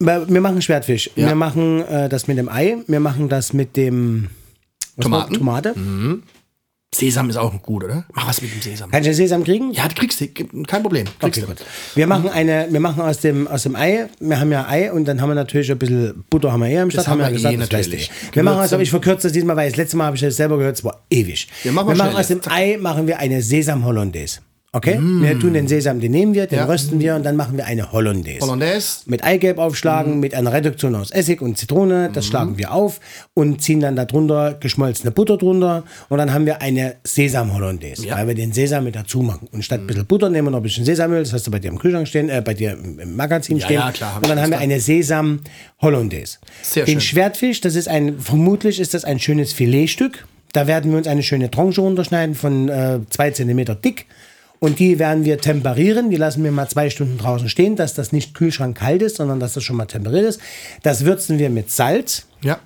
Speaker 3: Wir wir machen Schwertfisch.
Speaker 1: Ja.
Speaker 3: Wir machen äh, das mit dem Ei. Wir machen das mit dem
Speaker 1: Tomaten.
Speaker 3: Tomate.
Speaker 1: Sesam ist auch gut, oder? Mach was mit dem Sesam.
Speaker 3: Kannst du Sesam kriegen?
Speaker 1: Ja, du kriegst du. Kein Problem. Kriegst
Speaker 3: Okay. Wir machen eine, wir machen aus dem, aus dem Ei, wir haben ja Ei und dann haben wir natürlich ein bisschen Butter haben wir eh am Start,
Speaker 1: haben
Speaker 3: wir
Speaker 1: wir
Speaker 3: gesagt,
Speaker 1: eh
Speaker 3: das
Speaker 1: natürlich.
Speaker 3: Wir machen also, ich verkürze das diesmal, weil das letzte Mal habe ich das selber gehört, es war ewig.
Speaker 1: Wir machen mal
Speaker 3: wir machen aus dem. Ei machen wir eine Sesam Hollandaise. Okay? Wir tun den Sesam, den nehmen wir, den
Speaker 1: Ja.
Speaker 3: rösten wir und dann machen wir eine Hollandaise.
Speaker 1: Hollandaise.
Speaker 3: Mit Eigelb aufschlagen, mit einer Reduktion aus Essig und Zitrone. Das schlagen wir auf und ziehen dann darunter geschmolzene Butter drunter. Und dann haben wir eine Sesam-Hollandaise,
Speaker 1: Ja.
Speaker 3: weil wir den Sesam mit dazu machen. Und statt ein bisschen Butter nehmen wir noch ein bisschen Sesamöl. Das hast du bei dir im Kühlschrank stehen, äh, bei dir im, Magazin
Speaker 1: Ja,
Speaker 3: stehen.
Speaker 1: ja, klar,
Speaker 3: und dann haben wir eine Sesam-Hollandaise.
Speaker 1: Sehr
Speaker 3: den
Speaker 1: schön.
Speaker 3: Schwertfisch, das ist ein, vermutlich ist das ein schönes Filetstück. Da werden wir uns eine schöne Tranche runterschneiden von äh, zwei Zentimeter dick. Und die werden wir temperieren. Die lassen wir mal zwei Stunden draußen stehen, dass das nicht kühlschrankkalt ist, sondern dass das schon mal temperiert ist. Das würzen wir mit Salz,
Speaker 1: Ja.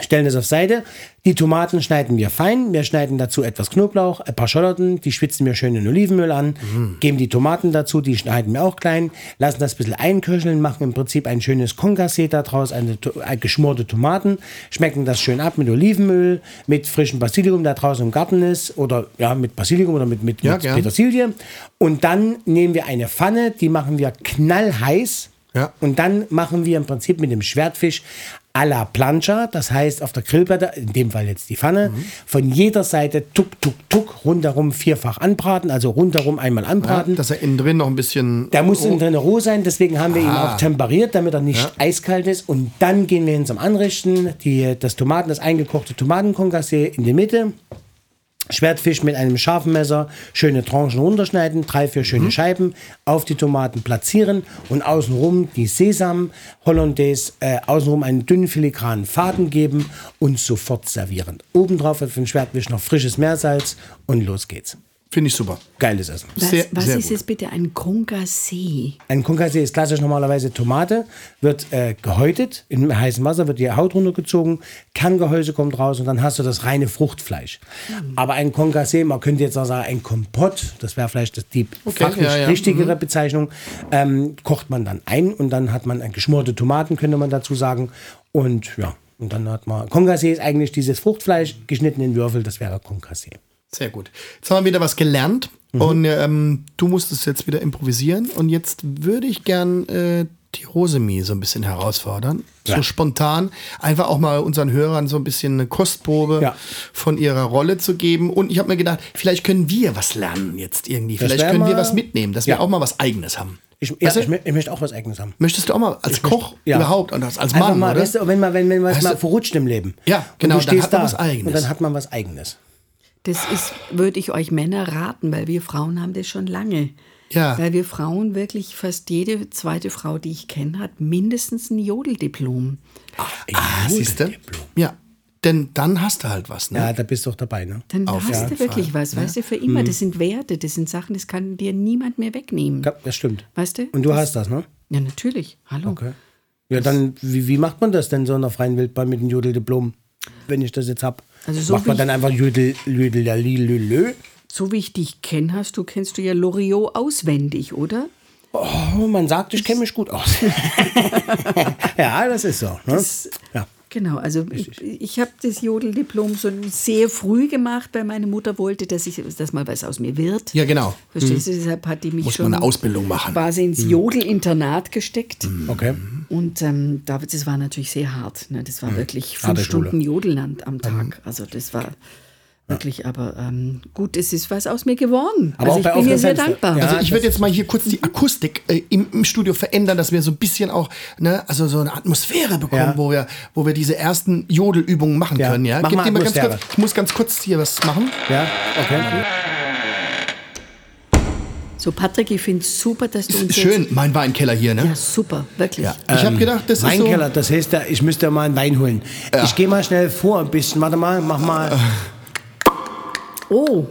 Speaker 3: Stellen das auf Seite. Die Tomaten schneiden wir fein. Wir schneiden dazu etwas Knoblauch, ein paar Schalotten, die schwitzen wir schön in Olivenöl an, geben die Tomaten dazu, die schneiden wir auch klein, lassen das ein bisschen einköcheln, machen im Prinzip ein schönes Concassé daraus, eine, to- äh, geschmorte Tomaten, schmecken das schön ab mit Olivenöl, mit frischem Basilikum, der draußen im Garten ist, oder ja, mit Basilikum oder mit, mit,
Speaker 1: Ja,
Speaker 3: mit. Petersilie. Und dann nehmen wir eine Pfanne, die machen wir knallheiß.
Speaker 1: Ja.
Speaker 3: Und dann machen wir im Prinzip mit dem Schwertfisch à la plancha, das heißt auf der Grillplatte, in dem Fall jetzt die Pfanne,
Speaker 1: Mhm.
Speaker 3: von jeder Seite tuck, tuck, tuck, rundherum vierfach anbraten, also rundherum einmal
Speaker 1: ja.
Speaker 3: anbraten.
Speaker 1: Dass er innen drin noch ein bisschen.
Speaker 3: Der muss innen drin roh sein, deswegen haben wir ihn
Speaker 1: Ah.
Speaker 3: auch temperiert, damit er nicht eiskalt ist. Und dann gehen wir hin zum Anrichten. Die, das Tomaten, das eingekochte Tomatenkonkassee in die Mitte. Schwertfisch mit einem scharfen Messer, schöne Tranchen runterschneiden, drei, vier schöne Scheiben, auf die Tomaten platzieren und außenrum die Sesam Hollandaise, äh, außenrum einen dünnen filigranen Faden geben und sofort servieren. Obendrauf wird für den Schwertfisch noch frisches Meersalz und los geht's.
Speaker 1: Finde ich super.
Speaker 3: Geiles Essen.
Speaker 4: Was,
Speaker 1: Sehr-
Speaker 4: was
Speaker 1: sehr
Speaker 4: ist
Speaker 1: gut.
Speaker 4: jetzt bitte ein Concassé?
Speaker 3: Ein Concassé ist klassisch normalerweise Tomate, wird äh, gehäutet, in heißem Wasser wird die Haut runtergezogen, Kerngehäuse kommt raus und dann hast du das reine Fruchtfleisch. Aber ein Concassé, man könnte jetzt auch sagen, ein Kompott, das wäre vielleicht das, die
Speaker 1: Okay,
Speaker 3: fachlich
Speaker 1: ja, ja,
Speaker 3: richtigere Bezeichnung, ähm, kocht man dann ein und dann hat man äh, geschmorte Tomaten, könnte man dazu sagen. Und ja, und dann hat man, Concassé ist eigentlich dieses Fruchtfleisch, geschnitten in Würfel, das wäre Concassé.
Speaker 1: Sehr gut. Jetzt haben wir wieder was gelernt und ähm, du musstest jetzt wieder improvisieren und jetzt würde ich gern äh, die Rosemi so ein bisschen herausfordern. So
Speaker 3: Ja.
Speaker 1: spontan. Einfach auch mal unseren Hörern so ein bisschen eine Kostprobe
Speaker 3: Ja.
Speaker 1: von ihrer Rolle zu geben. Und ich habe mir gedacht, vielleicht können wir was lernen jetzt irgendwie.
Speaker 3: Das
Speaker 1: Vielleicht können wir
Speaker 3: mal-
Speaker 1: was mitnehmen, dass
Speaker 3: Ja.
Speaker 1: wir auch mal was Eigenes haben.
Speaker 3: Ich,
Speaker 1: Weißt du?
Speaker 3: ich, ich möchte auch was Eigenes haben.
Speaker 1: Möchtest du auch mal als Koch
Speaker 3: Ja.
Speaker 1: überhaupt und als als Mann,
Speaker 3: mal,
Speaker 1: oder?
Speaker 3: weißt du, wenn man, wenn, wenn was
Speaker 1: Weißt
Speaker 3: mal
Speaker 1: du-
Speaker 3: verrutscht im Leben.
Speaker 1: Ja, genau,
Speaker 3: Und du
Speaker 1: dann hat man
Speaker 3: da
Speaker 1: was Eigenes.
Speaker 3: Und dann hat man was Eigenes.
Speaker 4: Das ist, würde ich euch Männer raten, weil wir Frauen haben das schon lange.
Speaker 1: Ja.
Speaker 4: Weil wir Frauen wirklich, fast jede zweite Frau, die ich kenne, hat mindestens ein Jodeldiplom.
Speaker 1: ah, siehst du? Ja. Denn dann hast du halt was, ne?
Speaker 3: Ja, da bist du doch dabei, ne?
Speaker 4: Dann
Speaker 1: Auf
Speaker 4: hast du wirklich
Speaker 1: Fall,
Speaker 4: was, weißt du, für immer. Das sind Werte, das sind Sachen, das kann dir niemand mehr wegnehmen.
Speaker 3: Ja, das stimmt.
Speaker 4: Weißt du?
Speaker 3: Und du
Speaker 4: das,
Speaker 3: hast das, ne?
Speaker 4: Ja, natürlich. Hallo.
Speaker 3: Okay. Ja, dann, wie, wie macht man das denn so in der freien Wildbahn mit dem Jodeldiplom, wenn ich das jetzt hab?
Speaker 4: Also so
Speaker 3: macht man
Speaker 4: wie
Speaker 3: dann einfach ja, li, lü, lü?
Speaker 4: So wie ich dich kenne, hast du, kennst du ja Loriot auswendig, oder?
Speaker 3: Oh, man sagt, ich kenne mich gut aus. ja, das ist so. Ne? ja.
Speaker 4: Genau, also ich, ich habe das Jodeldiplom so sehr früh gemacht, weil meine Mutter wollte, dass ich dass mal was aus mir wird.
Speaker 1: Ja, genau.
Speaker 4: Verstehst du? Deshalb hat die mich
Speaker 1: Muss
Speaker 4: schon
Speaker 1: man eine Ausbildung machen.
Speaker 4: quasi ins Jodelinternat gesteckt.
Speaker 3: Okay.
Speaker 4: Und ähm, da- das war natürlich sehr hart. Ne? Das war wirklich fünf. Stunden Jodelland am Tag. Also das war wirklich, aber ähm, gut, es ist was aus mir geworden.
Speaker 3: Aber
Speaker 4: also ich bin dir
Speaker 3: offenem
Speaker 4: sehr
Speaker 3: Fenster.
Speaker 4: dankbar.
Speaker 3: Ja.
Speaker 1: Also ich würde jetzt mal hier kurz die Akustik äh, im, im Studio verändern, dass wir so ein bisschen auch, ne, also so eine Atmosphäre bekommen,
Speaker 3: Ja.
Speaker 1: wo wir, wo wir diese ersten Jodelübungen machen
Speaker 3: Ja.
Speaker 1: können. Ja,
Speaker 3: Mach
Speaker 1: Gib
Speaker 3: mal
Speaker 1: ganz kurz, ich muss ganz kurz hier was machen.
Speaker 3: Ja, okay.
Speaker 4: So, Patrick, ich finde es super, dass du uns
Speaker 1: Schön, mein Weinkeller hier, ne?
Speaker 4: ja, super, wirklich.
Speaker 1: Ja. Ich habe gedacht, das ist so.
Speaker 3: Weinkeller, das heißt, ja, ich müsste mal einen Wein holen. Ich gehe mal schnell vor ein bisschen. Warte mal, mach mal.
Speaker 4: Oh,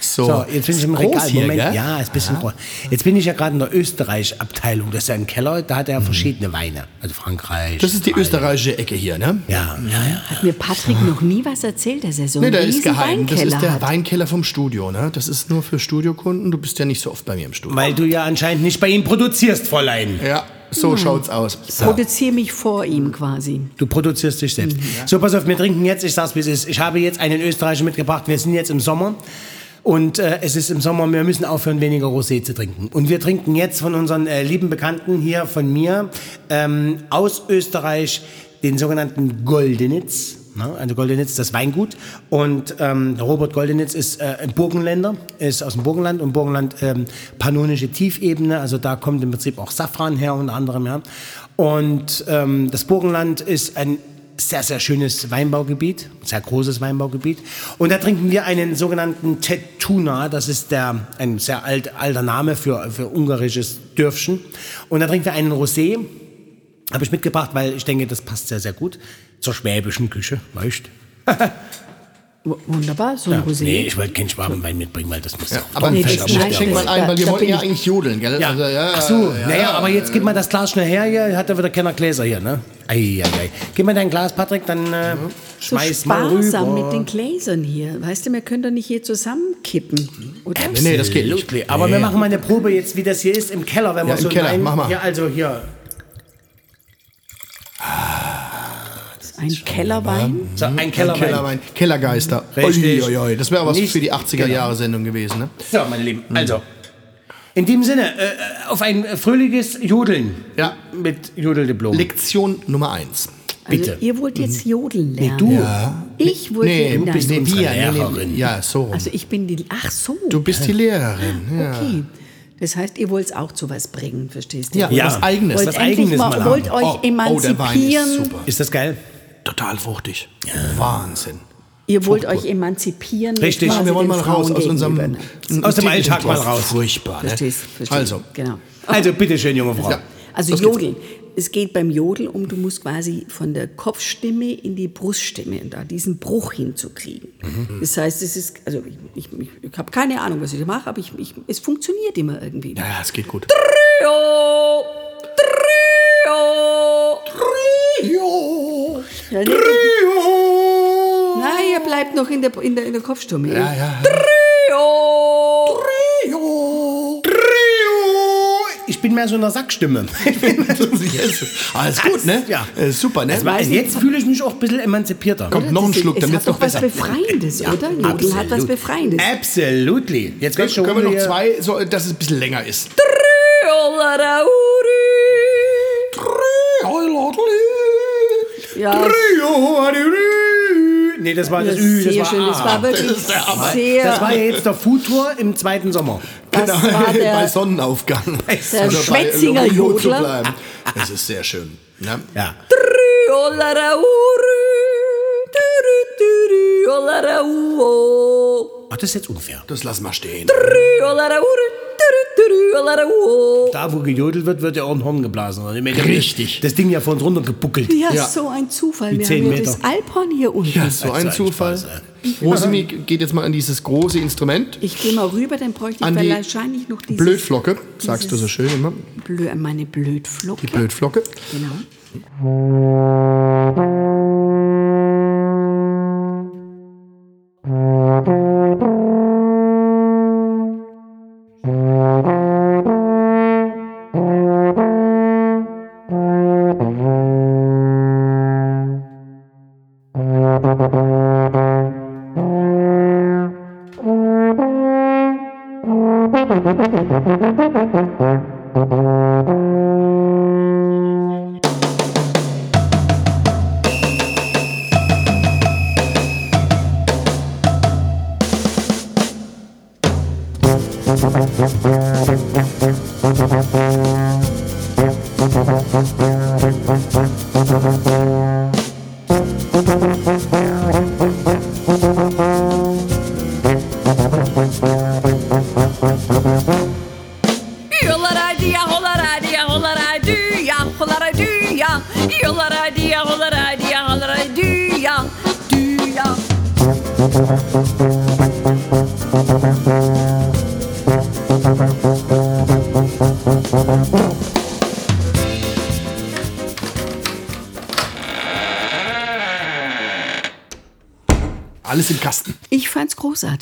Speaker 1: So,
Speaker 3: So, jetzt bin ich im Regal.
Speaker 1: Hier,
Speaker 3: Moment,
Speaker 1: gell?
Speaker 3: ja, ist ein bisschen groß. Jetzt bin ich ja gerade in der Österreich-Abteilung. Das ist ja ein Keller, da hat er verschiedene Weine. Also Frankreich.
Speaker 1: Das ist die
Speaker 3: Italien.
Speaker 1: österreichische Ecke hier, ne?
Speaker 3: Ja, ja, ja.
Speaker 4: hat mir Patrick noch nie was erzählt, dass er so
Speaker 1: Ne,
Speaker 4: einen
Speaker 1: der ist geheim. Das
Speaker 4: Weinkeller
Speaker 1: ist der
Speaker 4: hat.
Speaker 1: Weinkeller vom Studio, ne? Das ist nur für Studiokunden. Du bist ja nicht so oft bei mir im Studio.
Speaker 3: Weil du ja anscheinend nicht bei ihm produzierst, Fräulein.
Speaker 1: Ja. So schaut's aus.
Speaker 4: Ich produziere mich vor ihm quasi.
Speaker 3: Du produzierst dich selbst. So, pass auf, wir trinken jetzt, ich sag's wie es ist. Ich habe jetzt einen Österreicher mitgebracht, wir sind jetzt im Sommer. Und äh, es ist im Sommer, wir müssen aufhören, weniger Rosé zu trinken. Und wir trinken jetzt von unseren äh, lieben Bekannten hier von mir ähm, aus Österreich den sogenannten Goldenitz. Ne? Also Goldenitz, das Weingut. Und ähm, Robert Goldenitz ist äh, ein Burgenländer, ist aus dem Burgenland. Und Burgenland ähm, pannonische Tiefebene, also da kommt im Prinzip auch Safran her, unter anderem. Ja. Und ähm, das Burgenland ist ein sehr, sehr schönes Weinbaugebiet, sehr großes Weinbaugebiet. Und da trinken wir einen sogenannten Tetuna, das ist der, ein sehr alt, alter Name für, für ungarisches Dörfchen. Und da trinken wir einen Rosé, habe ich mitgebracht, weil ich denke, das passt sehr, sehr gut zur schwäbischen Küche, weißt
Speaker 4: W- Wunderbar, so ein
Speaker 3: ja,
Speaker 4: Rosé.
Speaker 3: Nee, ich wollte keinen Schwabenwein mitbringen, weil das muss ja,
Speaker 1: Aber
Speaker 4: Nee,
Speaker 1: nee,
Speaker 4: das-
Speaker 1: schenk, schenk mal ein, weil wir
Speaker 4: da
Speaker 1: wollten ja
Speaker 4: ich-
Speaker 1: eigentlich jodeln, gell?
Speaker 3: Ja.
Speaker 1: Also, ja,
Speaker 3: Ach so,
Speaker 1: ja,
Speaker 3: naja, aber jetzt gib mal das Glas schnell her hier, hat er wieder keiner Gläser hier, ne? Ei, ei, ei. Gib mir dein Glas, Patrick, dann äh,
Speaker 4: so
Speaker 3: schmeiß mal
Speaker 4: sparsam
Speaker 3: rüber.
Speaker 4: mit den Gläsern hier. Weißt du, wir können doch nicht hier zusammenkippen, oder?
Speaker 1: Nee, nee, das geht nicht.
Speaker 3: Aber wir machen mal eine Probe jetzt, wie das hier ist, im Keller, wenn
Speaker 1: Ja,
Speaker 3: wir so
Speaker 1: im Keller, mach mal.
Speaker 3: Hier, also hier.
Speaker 4: Ein Kellerwein.
Speaker 3: So, ein
Speaker 1: Ein
Speaker 3: Kellerwein.
Speaker 1: Kellerwein. Kellergeister.
Speaker 3: Richtig.
Speaker 1: Ui, ui, ui. Das wäre was
Speaker 3: Nicht-
Speaker 1: für die 80er-Jahre-Sendung gewesen, ne?
Speaker 3: So, meine Lieben, also. In dem Sinne, äh, auf ein fröhliches Jodeln.
Speaker 1: Ja.
Speaker 3: Mit Jodeldiplom.
Speaker 1: Lektion Nummer eins.
Speaker 4: Also,
Speaker 3: bitte.
Speaker 4: ihr wollt jetzt jodeln lernen.
Speaker 3: du.
Speaker 4: Ich wollte
Speaker 1: Nee,
Speaker 4: nein.
Speaker 1: bist nee, wir. Nee,
Speaker 3: Lehrerin.
Speaker 1: nee, ja, so rum.
Speaker 4: Also ich bin die. Ach so.
Speaker 1: Du bist die Lehrerin. Ja.
Speaker 4: Okay. Das heißt, ihr wollt es auch zu was bringen, verstehst du?
Speaker 1: Ja,
Speaker 3: Ja.
Speaker 1: was Eigenes.
Speaker 4: wollt
Speaker 3: was Eigenes
Speaker 4: mal,
Speaker 3: mal
Speaker 4: wollt
Speaker 3: haben.
Speaker 4: euch
Speaker 1: Oh, oh, der Wein ist
Speaker 4: emanzipieren.
Speaker 1: super.
Speaker 3: Ist das geil?
Speaker 1: Total fruchtig. Wahnsinn.
Speaker 4: ihr wollt euch emanzipieren.
Speaker 3: Richtig.
Speaker 1: wir wollen mal raus
Speaker 4: Frauen
Speaker 1: aus unserem
Speaker 4: gegenüber.
Speaker 3: Aus dem Alltag mal raus.
Speaker 1: Furchtbar. Ne?
Speaker 4: Verstehst, verstehst.
Speaker 1: Also,
Speaker 4: Genau.
Speaker 3: Also, bitteschön, junge Frau.
Speaker 1: Ja.
Speaker 4: Also
Speaker 1: Los geht's.
Speaker 4: Jodeln. Es geht beim Jodeln um, du musst quasi von der Kopfstimme in die Bruststimme, da diesen Bruch hinzukriegen.
Speaker 1: Mhm.
Speaker 4: Das heißt, es ist, also ich, ich, ich, ich habe keine Ahnung, was ich da mache, aber ich, ich, es funktioniert immer irgendwie.
Speaker 1: ja, ja, es geht gut.
Speaker 4: Trio, Trio.
Speaker 1: Jo.
Speaker 4: Ja, nee, Nein, ihr bleibt noch in der, in der, in der Kopfstimme.
Speaker 1: Ja, ja.
Speaker 4: Trio.
Speaker 1: Jo.
Speaker 3: Ich bin mehr so in der Sackstimme.
Speaker 1: Yes. Alles gut, ne?
Speaker 3: Ja.
Speaker 1: Äh, super, ne?
Speaker 3: Also jetzt fühle ich mich auch ein bisschen emanzipierter.
Speaker 1: Kommt noch ein Schluck,
Speaker 4: es
Speaker 1: damit
Speaker 4: hat
Speaker 1: es noch
Speaker 4: doch was
Speaker 1: besser.
Speaker 4: Befreiendes, oder? Jodeln hat was
Speaker 3: Absolut.
Speaker 4: Befreiendes.
Speaker 3: Absolutely. Jetzt
Speaker 1: Können,
Speaker 3: schon
Speaker 1: können wir noch zwei, so, dass es ein bisschen länger ist?
Speaker 4: Ja,
Speaker 3: Nee, das war
Speaker 4: das
Speaker 3: das Ü, das war
Speaker 4: schön.
Speaker 3: A.
Speaker 4: Das war wirklich
Speaker 1: Hammer.
Speaker 4: sehr.
Speaker 3: Das war ja jetzt der Food-Tour im zweiten Sommer.
Speaker 4: das
Speaker 1: Genau,
Speaker 4: war
Speaker 1: bei Sonnenaufgang.
Speaker 4: der
Speaker 1: Oder bei
Speaker 4: Schwetzinger
Speaker 1: Logo zu
Speaker 4: Jodler.
Speaker 1: bleiben. Das ist sehr schön. Ne?
Speaker 3: Ja.
Speaker 4: Oh,
Speaker 3: Ach, das ist jetzt unfair.
Speaker 1: Das lassen wir stehen.
Speaker 3: Da, wo gejodelt wird, wird ja auch ein Horn geblasen.
Speaker 1: Richtig.
Speaker 3: Das Ding ja von uns runter gebuckelt.
Speaker 4: Ja,
Speaker 1: Ja.
Speaker 4: so ein Zufall. Wir haben ja das
Speaker 3: Meter.
Speaker 4: Alphorn hier unten.
Speaker 1: Ja, so ein Zufall. Rosemi geht jetzt mal an dieses große Instrument.
Speaker 4: Ich gehe mal rüber, dann bräuchte ich wahrscheinlich noch dieses,
Speaker 1: Blödflocke, sagst du so schön immer.
Speaker 4: Blö, meine Blödflocke.
Speaker 1: Die Blödflocke.
Speaker 4: Genau.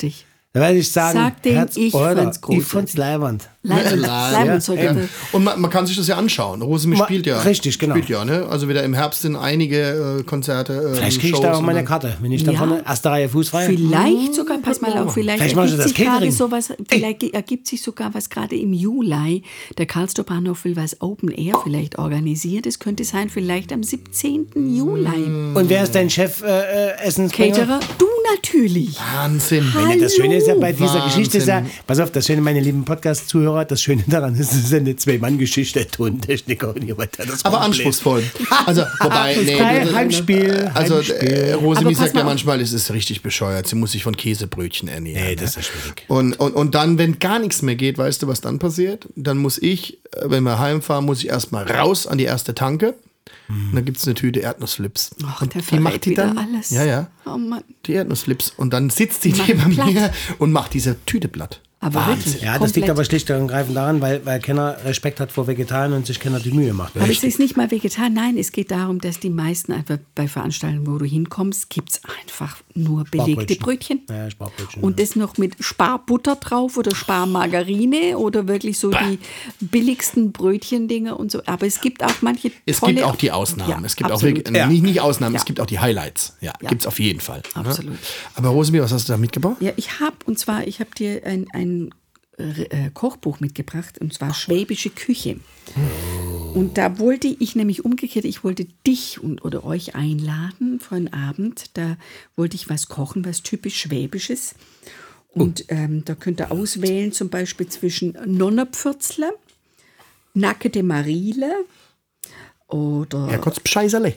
Speaker 4: Großartig.
Speaker 3: Da werde ich sagen,
Speaker 4: Sag dem,
Speaker 3: Herz
Speaker 4: ich fand's
Speaker 3: Ich
Speaker 4: großartig.
Speaker 3: fand's leibend.
Speaker 4: Leibend,
Speaker 1: Ja,
Speaker 4: Leibend
Speaker 1: Ja. Und man, man kann sich das ja anschauen. Rosemi
Speaker 3: Ma-
Speaker 1: spielt ja.
Speaker 3: richtig, genau.
Speaker 1: Spielt ja, ne? Also wieder im Herbst sind einige äh, Konzerte. Ähm,
Speaker 3: Vielleicht kriege ich
Speaker 1: Shows
Speaker 3: da auch meine Karte, wenn ich da
Speaker 4: Ja.
Speaker 3: vorne erste Reihe Fuß frei.
Speaker 4: Vielleicht sogar, pass mal auf, vielleicht,
Speaker 3: Vielleicht
Speaker 4: ergibt sich gerade sowas, vielleicht ergibt sich sogar was gerade im Juli. Der Karlsruher Bahnhof will was Open Air vielleicht organisieren. Das könnte sein, vielleicht am 17. Juli.
Speaker 3: Und wer ist dein Chef äh, äh, Essensbringer?
Speaker 4: Caterer, du natürlich.
Speaker 1: Wahnsinn.
Speaker 3: Ja, das Schöne ist ja bei dieser
Speaker 1: Wahnsinn.
Speaker 3: Geschichte ist ja, pass auf, das Schöne, meine lieben Podcast-Zuhörer, das Schöne daran ist, es ist eine Zwei-Mann-Geschichte, Tontechniker und jemand, der das
Speaker 1: Aber anspruchsvoll. Also, wobei, nee,
Speaker 3: Heimspiel,
Speaker 1: Also,
Speaker 3: Heimspiel.
Speaker 1: äh, Rosemi sagt ja manchmal, es ist richtig bescheuert. Sie muss sich von Käsebrötchen ernähren.
Speaker 3: Nee, das
Speaker 1: ne?
Speaker 3: ist schwierig.
Speaker 1: Und, und, und dann, wenn gar nichts mehr geht, weißt du, was dann passiert? Dann muss ich, äh, wenn wir heimfahren, muss ich erstmal raus an die erste Tanke. Und dann gibt es eine Tüte Erdnussflips.
Speaker 4: Ach,
Speaker 1: und
Speaker 4: der
Speaker 1: die macht die dann.
Speaker 4: alles.
Speaker 1: Ja, ja.
Speaker 4: Oh Mann.
Speaker 1: Die Erdnussflips. Und dann sitzt sie neben mir und macht diese Tüte platt.
Speaker 4: Aber wirklich.
Speaker 3: Ja, das liegt aber schlicht und ergreifend daran, weil, weil keiner Respekt hat vor Vegetariern und sich keiner die Mühe macht.
Speaker 4: Aber es ist nicht mal vegetar. Nein, es geht darum, dass die meisten einfach bei Veranstaltungen, wo du hinkommst, gibt es einfach nur belegte Brötchen.
Speaker 3: Ja, Sparbrötchen.
Speaker 4: Und das noch mit Sparbutter drauf oder Sparmargarine oder wirklich so die billigsten Brötchendinger und so. Aber es gibt auch manche
Speaker 1: Es
Speaker 4: tolle,
Speaker 1: gibt auch die Ausnahmen.
Speaker 4: Ja,
Speaker 1: es gibt
Speaker 4: absolut.
Speaker 1: auch wirklich,
Speaker 3: Ja.
Speaker 1: nicht, nicht Ausnahmen,
Speaker 4: Ja.
Speaker 1: es gibt auch die Highlights. Ja,
Speaker 4: Ja.
Speaker 1: gibt es auf jeden Fall. ne?
Speaker 4: Absolut.
Speaker 1: Aber Rosemi, was hast du da mitgebracht?
Speaker 4: Ja, ich habe, und zwar, ich habe dir ein, ein äh, Kochbuch mitgebracht, und zwar Schwäbische Küche. Und da wollte ich nämlich umgekehrt, ich wollte dich und, oder euch einladen für einen Abend. Da wollte ich was kochen, was typisch Schwäbisches. Und ähm, da könnt ihr auswählen, zum Beispiel zwischen Nonnepfürzle, Nackete Marile oder
Speaker 1: Herrgottsbescheißerle.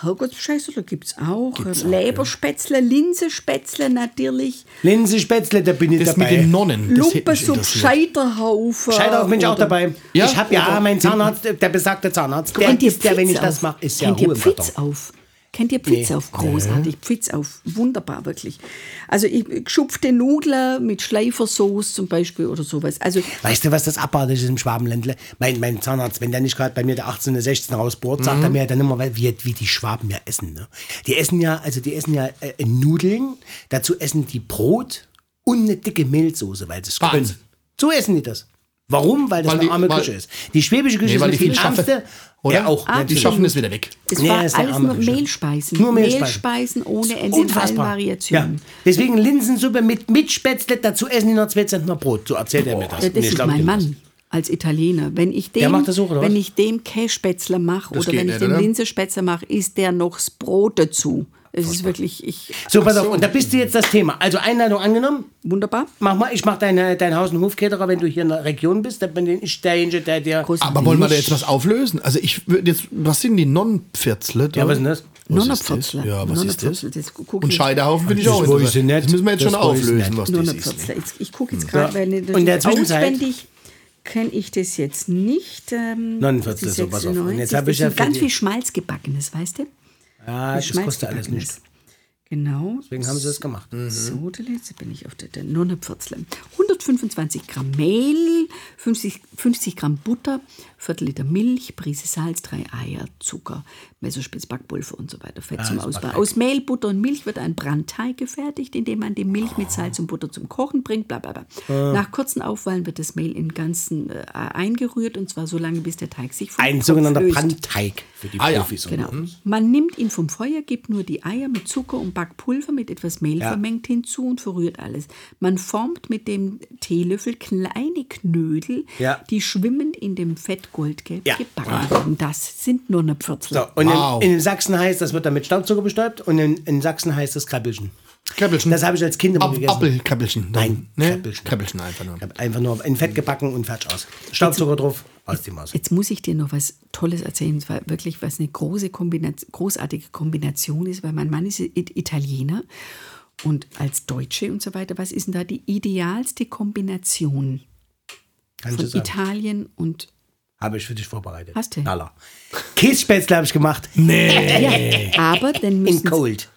Speaker 4: Herrgottsbescheiße, da gibt es auch. Leberspätzle, Linsespätzle natürlich.
Speaker 3: Linsenspätzle, da bin ich
Speaker 1: Das mit
Speaker 3: dabei.
Speaker 1: den Nonnen.
Speaker 4: Lumpensuppe. Scheiterhaufen.
Speaker 3: Scheidau bin ich auch dabei.
Speaker 1: Ja?
Speaker 3: Ich habe ja
Speaker 1: Oder-
Speaker 3: mein Zahnarzt, der besagte Zahnarzt, der ist ja, wenn ich
Speaker 4: Pfitz
Speaker 3: das
Speaker 4: auf?
Speaker 3: mache, ist ja Ruhe
Speaker 4: auf? Kennt ihr Pfitz auf? Großartig. Pfitz auf. Wunderbar, wirklich. Also ich, geschupfte Nudeln mit Schleifersoße zum Beispiel oder sowas. Also
Speaker 3: Weißt du, was das abartig ist im Schwabenländle? Mein, mein Zahnarzt, wenn der nicht gerade bei mir der 18. 16 rausbohrt, sagt er mir dann immer, wie, wie die Schwaben ja essen. Ne? Die essen ja, also die essen ja äh, Nudeln, dazu essen die Brot und eine dicke Mehlsoße, weil sie es können. So essen die das. Warum? Weil das
Speaker 1: Weil
Speaker 3: eine
Speaker 1: die-
Speaker 3: arme Küche ist. Die schwäbische Küche
Speaker 1: Nee, weil
Speaker 3: ist
Speaker 1: die
Speaker 3: eine
Speaker 1: viel
Speaker 3: ärmste.
Speaker 1: Oder?
Speaker 3: Ja, auch.
Speaker 1: Die
Speaker 3: natürlich.
Speaker 1: schaffen es wieder weg.
Speaker 4: es
Speaker 3: Nee,
Speaker 4: war alles
Speaker 3: arme
Speaker 4: nur
Speaker 3: Küche.
Speaker 4: Mehlspeisen.
Speaker 3: Nur Mehlspeisen.
Speaker 4: Mehlspeisen ohne Ende in allen. Variationen.
Speaker 3: Ja. Deswegen Linsensuppe mit, mit Spätzle, dazu essen die noch zwei Zentner Brot. So erzählt er mir das.
Speaker 4: Das
Speaker 3: ich
Speaker 4: ist mein. Mann als Italiener. Wenn ich dem,
Speaker 3: auch,
Speaker 4: wenn ich dem Kässpätzle mache oder wenn ich
Speaker 1: nicht,
Speaker 4: dem? Linsespätzle mache, ist der noch das Brot dazu. Es ist wirklich ich,
Speaker 3: So, pass auf, und da bist du jetzt das Thema. Also Einladung angenommen.
Speaker 4: wunderbar.
Speaker 3: Mach mal, ich mach deine, dein Haus- und Hofcaterer, wenn du hier in der Region bist. Dann bin ich derjenige, der dir.
Speaker 1: Aber wollen wir da jetzt was auflösen? Also ich würde jetzt, was sind die Nonnenpfürzle? da?
Speaker 3: Ja, was ist denn das?
Speaker 4: Nonnepfürzle.
Speaker 1: Ja, was ist das?
Speaker 4: Das
Speaker 1: Und Scheidehaufen finde ich auch. Das müssen wir jetzt
Speaker 3: Das
Speaker 1: schon auflösen, was das ist.
Speaker 4: Ich gucke jetzt gerade,
Speaker 3: Ja.
Speaker 4: weil ich
Speaker 3: Und der
Speaker 4: auswendig kenne ich das jetzt nicht. Ähm,
Speaker 3: Nonnenpfürzle,
Speaker 4: die
Speaker 3: so, pass auf. Und
Speaker 4: 96,
Speaker 3: jetzt hab ich ja
Speaker 4: sind ganz viel Schmalz gebackenes, weißt du?
Speaker 3: Ja, das kostet alles nicht.
Speaker 4: Genau.
Speaker 3: Deswegen haben sie es gemacht.
Speaker 4: So, da jetzt bin ich auf der, der Nonnepfürzle. 125 Gramm Mehl, 50, 50 Gramm Butter, Viertel Liter Milch, Prise Salz, drei Eier, Zucker, Messerspitz, Backpulver und so weiter. Fett zum
Speaker 3: das
Speaker 4: Ausbauen.
Speaker 3: Backteig.
Speaker 4: Aus Mehl, Butter und Milch wird ein Brandteig gefertigt, indem man die Milch mit Salz und Butter zum Kochen bringt. Bla, bla, bla. Nach kurzen Aufwallen wird das Mehl in Ganzen äh, eingerührt und zwar so lange, bis der Teig sich vom
Speaker 3: Ein
Speaker 4: Kopf
Speaker 3: sogenannter
Speaker 4: löst.
Speaker 3: Brandteig für die
Speaker 1: Ah, ja.
Speaker 3: Profis.
Speaker 4: Genau. Man nimmt ihn vom Feuer, gibt nur die Eier mit Zucker und Backpulver mit etwas Mehl
Speaker 3: Ja.
Speaker 4: vermengt hinzu und verrührt alles. Man formt mit dem Teelöffel kleine Knödel,
Speaker 3: Ja.
Speaker 4: die schwimmend in dem Fett goldgelb
Speaker 3: Ja.
Speaker 4: gebacken werden. Das sind nur eine Pfürzle.
Speaker 3: So, und
Speaker 1: Wow.
Speaker 3: in, in Sachsen heißt das, wird dann mit Staubzucker bestäubt und in, in Sachsen heißt das Krabbelchen.
Speaker 1: Krabbelchen.
Speaker 3: Das habe ich als Kind immer
Speaker 1: Ab,
Speaker 3: gegessen.
Speaker 1: Appelkrabbelchen.
Speaker 3: Nein,
Speaker 1: ne?
Speaker 3: Krabbelchen.
Speaker 1: Krabbelchen einfach nur.
Speaker 3: Einfach nur in Fett gebacken und fertig aus. Staubzucker drauf, aus die Maus.
Speaker 4: Jetzt muss ich dir noch was Tolles erzählen, Es war wirklich was eine große Kombination, großartige Kombination ist, weil mein Mann ist Italiener und als Deutsche und so weiter. Was ist denn da die idealste Kombination
Speaker 3: Kann
Speaker 4: von. Italien und
Speaker 3: Habe ich für dich vorbereitet.
Speaker 4: Hast du?
Speaker 3: Kässpätzle habe ich gemacht.
Speaker 1: Nee.
Speaker 4: Ja, aber dann
Speaker 3: In
Speaker 4: müssen
Speaker 3: cold.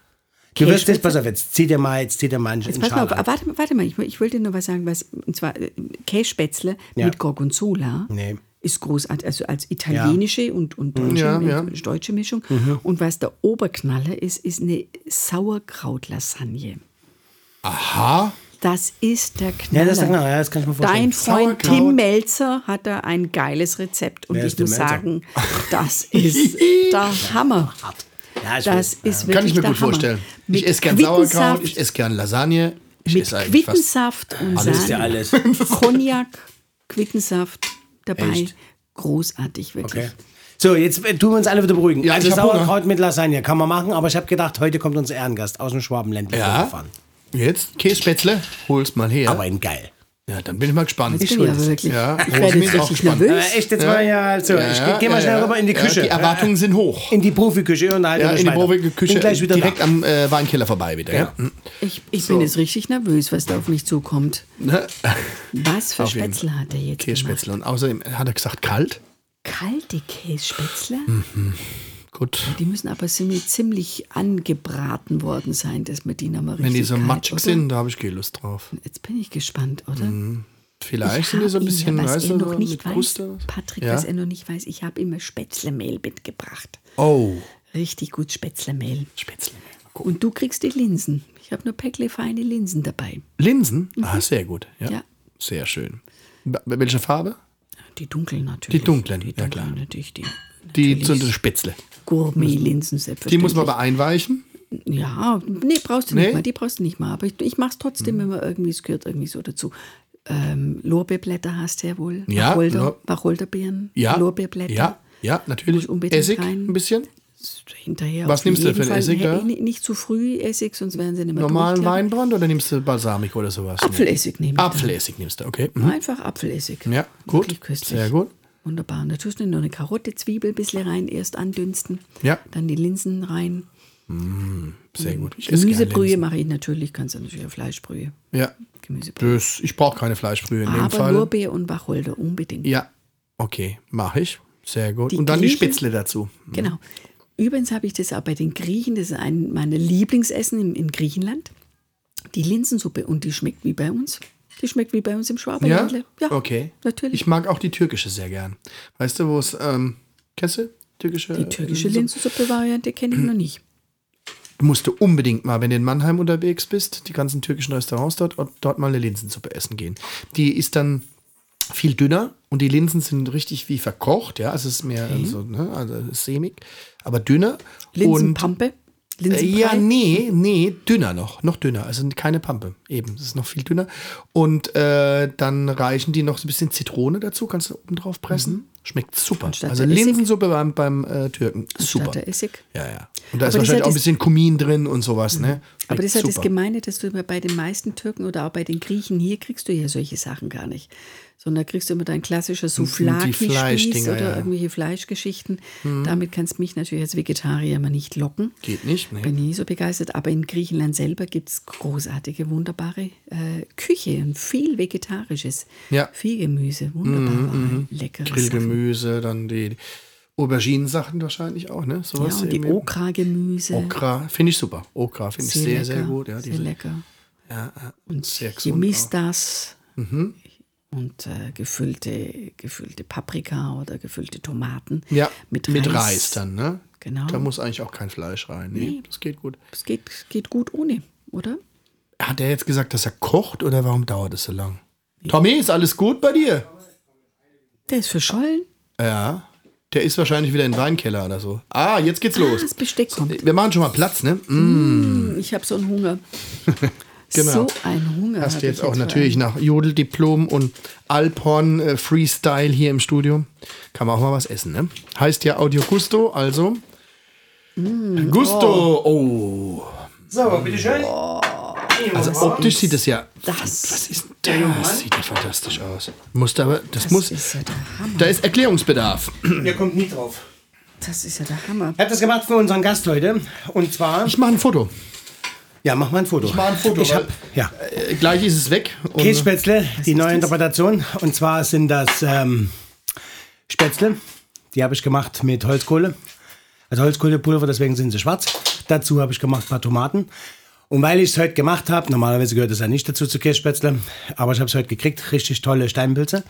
Speaker 3: Du wirst jetzt, pass auf, jetzt zieh dir mal, jetzt zieh dir mal einen
Speaker 4: Jetzt pass mal auf,
Speaker 3: an.
Speaker 4: warte, warte mal, ich, ich wollte nur was sagen, was, und zwar äh, Kässpätzle
Speaker 3: Ja.
Speaker 4: mit Gorgonzola
Speaker 3: Nee.
Speaker 4: ist großartig, also als italienische und, und deutsche,
Speaker 1: Ja, ja.
Speaker 4: deutsche Mischung.
Speaker 3: Mhm.
Speaker 4: Und was der Oberknaller ist, ist eine Sauerkraut-Lasagne.
Speaker 1: Aha.
Speaker 4: Das ist der
Speaker 3: Ja,
Speaker 4: Knaller.
Speaker 3: das, genau, ja, das kann ich mir vorstellen.
Speaker 4: Dein Freund
Speaker 1: Sauerkraut.
Speaker 4: Tim Melzer hat da ein geiles Rezept und
Speaker 3: Wer
Speaker 4: ich
Speaker 3: ist
Speaker 4: muss sagen, das ist der Hammer.
Speaker 3: Ja, ich
Speaker 4: Das
Speaker 3: weiß.
Speaker 4: ist wirklich
Speaker 1: Kann ich mir gut
Speaker 4: Hammer.
Speaker 1: vorstellen.
Speaker 4: Mit
Speaker 1: Ich esse gern Sauerkraut, ich esse gern Lasagne. Ich
Speaker 4: mit
Speaker 1: esse
Speaker 4: Quittensaft und
Speaker 3: Alles ist ja
Speaker 4: Sahne.
Speaker 3: alles.
Speaker 4: Cognac, Quittensaft dabei.
Speaker 3: Echt?
Speaker 4: Großartig, wirklich.
Speaker 3: Okay. So, jetzt äh, tun wir uns alle wieder beruhigen.
Speaker 1: Ja,
Speaker 3: also Sauerkraut mit Lasagne kann man machen, aber ich habe gedacht, heute kommt unser Ehrengast aus dem Schwabenländle
Speaker 1: Ja. Jetzt Kässpätzle, hol's mal her.
Speaker 3: Aber in geil.
Speaker 1: Ja, dann bin ich mal gespannt.
Speaker 4: Jetzt bin ich aber wirklich.
Speaker 1: Ja,
Speaker 4: ich werde jetzt richtig
Speaker 1: gespannt.
Speaker 4: nervös.
Speaker 3: Äh, echt, jetzt mal ja, also, ich geh, geh mal schnell rüber in die
Speaker 1: ja,
Speaker 3: Küche.
Speaker 1: die Erwartungen sind hoch.
Speaker 3: in die Profiküche und halt
Speaker 1: Ja, in die Profiküche,
Speaker 3: Bin gleich wieder
Speaker 1: direkt
Speaker 3: da.
Speaker 1: am äh, Weinkeller vorbei wieder. Ja.
Speaker 4: Ich, ich bin jetzt richtig nervös, was da auf mich zukommt.
Speaker 1: Ne?
Speaker 4: Was für Spätzle hat er jetzt gemacht?
Speaker 1: Kässpätzle. Und außerdem hat er gesagt, kalt.
Speaker 4: Kalte Kässpätzle?
Speaker 1: Hm. Gut.
Speaker 4: Die müssen aber ziemlich, ziemlich angebraten worden sein, dass man die nochmal richtig
Speaker 1: Wenn die so matschig
Speaker 4: oder?
Speaker 1: sind, da habe ich keine Lust drauf.
Speaker 4: Jetzt bin ich gespannt, oder?
Speaker 1: Vielleicht
Speaker 4: Ich
Speaker 1: sind die so ein bisschen,
Speaker 4: was er
Speaker 1: du,
Speaker 4: noch nicht
Speaker 1: mit
Speaker 4: weiß,
Speaker 1: Kruste.
Speaker 4: Patrick,
Speaker 1: Ja.
Speaker 4: was er noch nicht weiß, ich habe immer Spätzlemehl mitgebracht.
Speaker 1: Oh,
Speaker 4: Richtig gut Spätzlemehl.
Speaker 1: Spätzle.
Speaker 4: Und du kriegst die Linsen. Ich habe nur Päckle feine Linsen dabei.
Speaker 1: Linsen? Ah, sehr gut. Ja.
Speaker 4: Mhm. Ja.
Speaker 1: Sehr schön. Welche Farbe?
Speaker 4: Die dunklen natürlich.
Speaker 1: Die dunklen,
Speaker 4: die
Speaker 1: ja,
Speaker 4: dunklen
Speaker 1: klar.
Speaker 4: natürlich. Die,
Speaker 1: Die zu Spätzle.
Speaker 4: Gourmet-Linsen,
Speaker 1: Die muss man aber einweichen.
Speaker 4: Ja, nee, brauchst du
Speaker 1: Nee?
Speaker 4: nicht mal. Die brauchst du nicht mal. Aber ich, ich mache es trotzdem
Speaker 1: Mhm.
Speaker 4: immer irgendwie, es gehört irgendwie so dazu. Ähm, Lorbeerblätter hast du ja wohl.
Speaker 1: Ja,
Speaker 4: Wacholder,
Speaker 1: Lor-
Speaker 4: Wacholderbeeren.
Speaker 1: Ja.
Speaker 4: Lorbeerblätter.
Speaker 1: Ja, ja, natürlich. Essig
Speaker 4: rein.
Speaker 1: ein bisschen.
Speaker 4: Hinterher.
Speaker 1: Was nimmst du für einen. Essig
Speaker 4: ni- Nicht zu früh Essig, sonst werden sie nicht mehr
Speaker 1: Normalen. Weinbrand oder nimmst du Balsamico oder sowas?
Speaker 4: Apfelessig nehmen.
Speaker 1: Apfelessig nimmst du, okay. Mhm.
Speaker 4: Einfach Apfelessig.
Speaker 1: Ja, gut. Sehr gut.
Speaker 4: Wunderbar. Und da tust du noch eine Karotte, Zwiebel ein bisschen rein, erst andünsten.
Speaker 1: Ja.
Speaker 4: Dann die Linsen rein.
Speaker 1: Sehr gut. Ich
Speaker 4: Gemüsebrühe mache ich natürlich, kannst du natürlich auch Fleischbrühe.
Speaker 1: Ja.
Speaker 4: Gemüsebrühe.
Speaker 1: Das, ich brauche keine Fleischbrühe in dem
Speaker 4: Aber
Speaker 1: Fall.
Speaker 4: Lorbeer und Wacholder unbedingt.
Speaker 1: Ja, okay, mache ich. Sehr gut.
Speaker 4: Die
Speaker 1: Und dann die
Speaker 4: Griechen-
Speaker 1: Spätzle dazu.
Speaker 4: Genau. Übrigens habe ich das auch bei den Griechen, das ist ein meiner Lieblingsessen in, in Griechenland. Die Linsensuppe und die schmeckt wie bei uns. Die schmeckt wie bei uns im
Speaker 1: Ja?
Speaker 4: Schwabenländle.
Speaker 1: Okay.
Speaker 4: natürlich.
Speaker 1: Ich mag auch die türkische sehr gern. Weißt du, wo es, ähm, kennst du türkische?
Speaker 4: die türkische
Speaker 1: äh,
Speaker 4: Linsensuppe-Variante kenne ich noch nicht.
Speaker 1: Musst du unbedingt mal, wenn du in Mannheim unterwegs bist, die ganzen türkischen Restaurants dort, dort mal eine Linsensuppe essen gehen. Die ist dann viel dünner und die Linsen sind richtig wie verkocht, ja, also es ist mehr so, ne, also sämig, aber dünner.
Speaker 4: Linsenpampe.
Speaker 1: Äh,
Speaker 4: Linsenbrei.
Speaker 1: Ja, nee, nee, dünner noch, noch dünner. Also keine Pampe, eben. Es ist noch viel dünner. Und äh, dann reichen die noch so ein bisschen Zitrone dazu, kannst du oben drauf pressen. Schmeckt super. Also? Linsensuppe beim, beim äh, Türken. Super.
Speaker 4: Statt der Essig.
Speaker 1: Ja, ja. Und da
Speaker 4: Aber
Speaker 1: ist
Speaker 4: das
Speaker 1: wahrscheinlich auch ein bisschen Kumin drin und sowas, ne?
Speaker 4: Aber das ist das. Gemeine, dass du bei den meisten Türken oder auch bei den Griechen hier kriegst du ja solche Sachen gar nicht. Sondern da kriegst du immer dein klassischer Souflaki-Spieß oder
Speaker 1: ja.
Speaker 4: irgendwelche Fleischgeschichten. Damit kannst du mich natürlich als Vegetarier immer nicht locken.
Speaker 1: Geht nicht, ne?
Speaker 4: Bin nie so begeistert, aber in Griechenland selber gibt es großartige, wunderbare äh, Küche und viel Vegetarisches.
Speaker 1: Ja. Mhm,
Speaker 4: Viel Gemüse, wunderbar, leckere Sachen.
Speaker 1: Grillgemüse, dann die Auberginen-Sachen wahrscheinlich auch, ne?
Speaker 4: Ja,
Speaker 1: Sowas
Speaker 4: und die. Okra-Gemüse.
Speaker 1: Okra, finde ich super. Okra finde ich sehr,
Speaker 4: lecker,
Speaker 1: sehr gut. Ja,
Speaker 4: sehr lecker.
Speaker 1: ja, ja,
Speaker 4: Und
Speaker 1: sehr gesund
Speaker 4: Chemistas
Speaker 1: Mhm.
Speaker 4: Und äh, gefüllte, gefüllte Paprika oder gefüllte Tomaten.
Speaker 1: Ja,
Speaker 4: mit
Speaker 1: mit,
Speaker 4: Reis.
Speaker 1: Reis. dann, ne?
Speaker 4: Genau.
Speaker 1: Da muss eigentlich auch kein Fleisch rein. Nee,
Speaker 4: Nee.
Speaker 1: das geht gut.
Speaker 4: Es geht, geht gut ohne, oder?
Speaker 1: Hat er jetzt gesagt, dass er kocht oder warum dauert es so lang? Tommy, ist alles gut bei dir?
Speaker 4: Der ist verschollen.
Speaker 1: Ja. Der ist wahrscheinlich wieder in den Weinkeller oder so. Ah, jetzt geht's los.
Speaker 4: Das Besteck kommt.
Speaker 1: Wir machen schon mal Platz, ne? Mm.
Speaker 4: Ich habe so einen Hunger.
Speaker 1: Genau.
Speaker 4: So ein Hunger.
Speaker 1: Hast du jetzt auch natürlich nach Jodeldiplom und Alphorn äh, Freestyle hier im Studio. Kann man auch mal was essen, ne? Heißt ja Audio Gusto, also.
Speaker 4: Mm,
Speaker 1: Gusto! Oh.
Speaker 3: So, bitteschön.
Speaker 1: Also optisch sieht es ja.
Speaker 4: Das,
Speaker 1: Was ist denn das? Sieht ja fantastisch aus. Musste aber, das,
Speaker 4: das
Speaker 1: muss.
Speaker 4: ist ja der Hammer.
Speaker 1: Da ist Erklärungsbedarf.
Speaker 3: Ihr kommt nie drauf.
Speaker 4: Das ist ja der Hammer.
Speaker 3: Ich habe das gemacht für unseren Gast heute. Und zwar.
Speaker 1: Ich mache ein Foto.
Speaker 3: Ja, mach mal ein Foto. Ich
Speaker 1: mach ein Foto,
Speaker 3: Ich hab, ja.
Speaker 1: Äh, gleich ist es weg. Und
Speaker 3: Kässpätzle, die neue Interpretation. Und zwar sind das ähm, Spätzle. Die habe ich gemacht mit Holzkohle. Also Holzkohlepulver, deswegen sind sie schwarz. Dazu habe ich gemacht ein paar Tomaten. Und weil ich es heute gemacht habe, normalerweise gehört es ja nicht dazu zu Kässpätzle, aber ich habe es heute gekriegt, richtig tolle Steinpilze.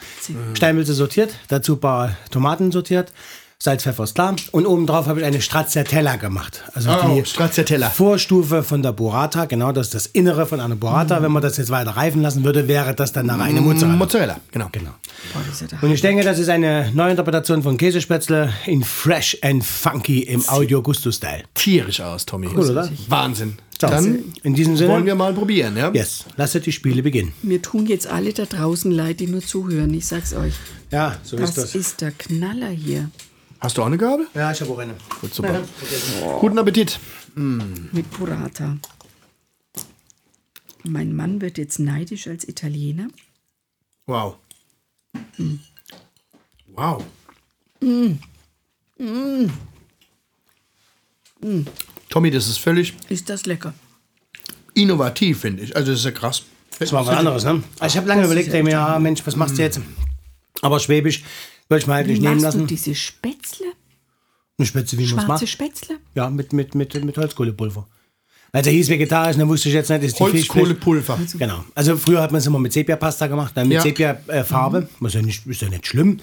Speaker 3: Steinpilze sortiert, dazu ein paar Tomaten sortiert, Salz, Pfeffer ist klar. Und obendrauf habe ich eine Stracciatella gemacht. Also
Speaker 1: Oh,
Speaker 3: die
Speaker 1: Stracciatella.
Speaker 3: Vorstufe von der Burrata. Genau, das ist das Innere von einer Burrata. Wenn man das jetzt weiter reifen lassen würde, wäre das dann eine reine Mozzarella.
Speaker 1: Mozzarella, genau.
Speaker 3: Genau.
Speaker 4: Boah, das
Speaker 3: Und ich denke, das ist eine Neuinterpretation von Käsespätzle in Fresh and Funky im Audio Gusto-Style.
Speaker 1: Tierisch aus, Tommy.
Speaker 3: Cool, oder?
Speaker 1: Wahnsinn.
Speaker 3: So,
Speaker 1: Dann
Speaker 3: in diesem Sinne,
Speaker 1: wollen wir mal probieren, ja?
Speaker 3: yes, lasst die Spiele beginnen.
Speaker 4: Mir tun jetzt alle da draußen leid, die nur zuhören. Ich sag's euch.
Speaker 3: Ja, so
Speaker 4: Das
Speaker 3: ist das.
Speaker 4: ist der Knaller hier.
Speaker 1: Hast du auch eine Gabel?
Speaker 3: Ja, ich habe auch eine.
Speaker 1: Gut, super. Guten Appetit.
Speaker 4: Mit Burrata. Mein Mann wird jetzt neidisch als Italiener.
Speaker 1: Wow. Wow. Tommy, das ist völlig
Speaker 4: Ist das lecker?
Speaker 1: innovativ, finde ich. Also das ist ja krass.
Speaker 3: Das war was anderes, ne? Also ich habe lange
Speaker 4: Das
Speaker 3: überlegt, ja, Mensch, was machst du jetzt? Aber Schwäbisch würde ich mal halt
Speaker 4: Wie
Speaker 3: nicht nehmen
Speaker 4: machst du
Speaker 3: lassen.
Speaker 4: diese Spätzle?
Speaker 3: Eine Spitze, wie man es
Speaker 4: Schwarze
Speaker 3: macht.
Speaker 4: Spätzle?
Speaker 3: Ja, mit, mit, mit, mit Holzkohlepulver. Als er hieß vegetarisch, dann wusste ich jetzt nicht, ist die
Speaker 1: Holzkohlepulver.
Speaker 3: Genau. Also früher hat man es immer mit Sepia-Pasta gemacht, dann mit
Speaker 1: Ja.
Speaker 3: Sepia-Farbe. Was ja nicht, ist ja nicht schlimm.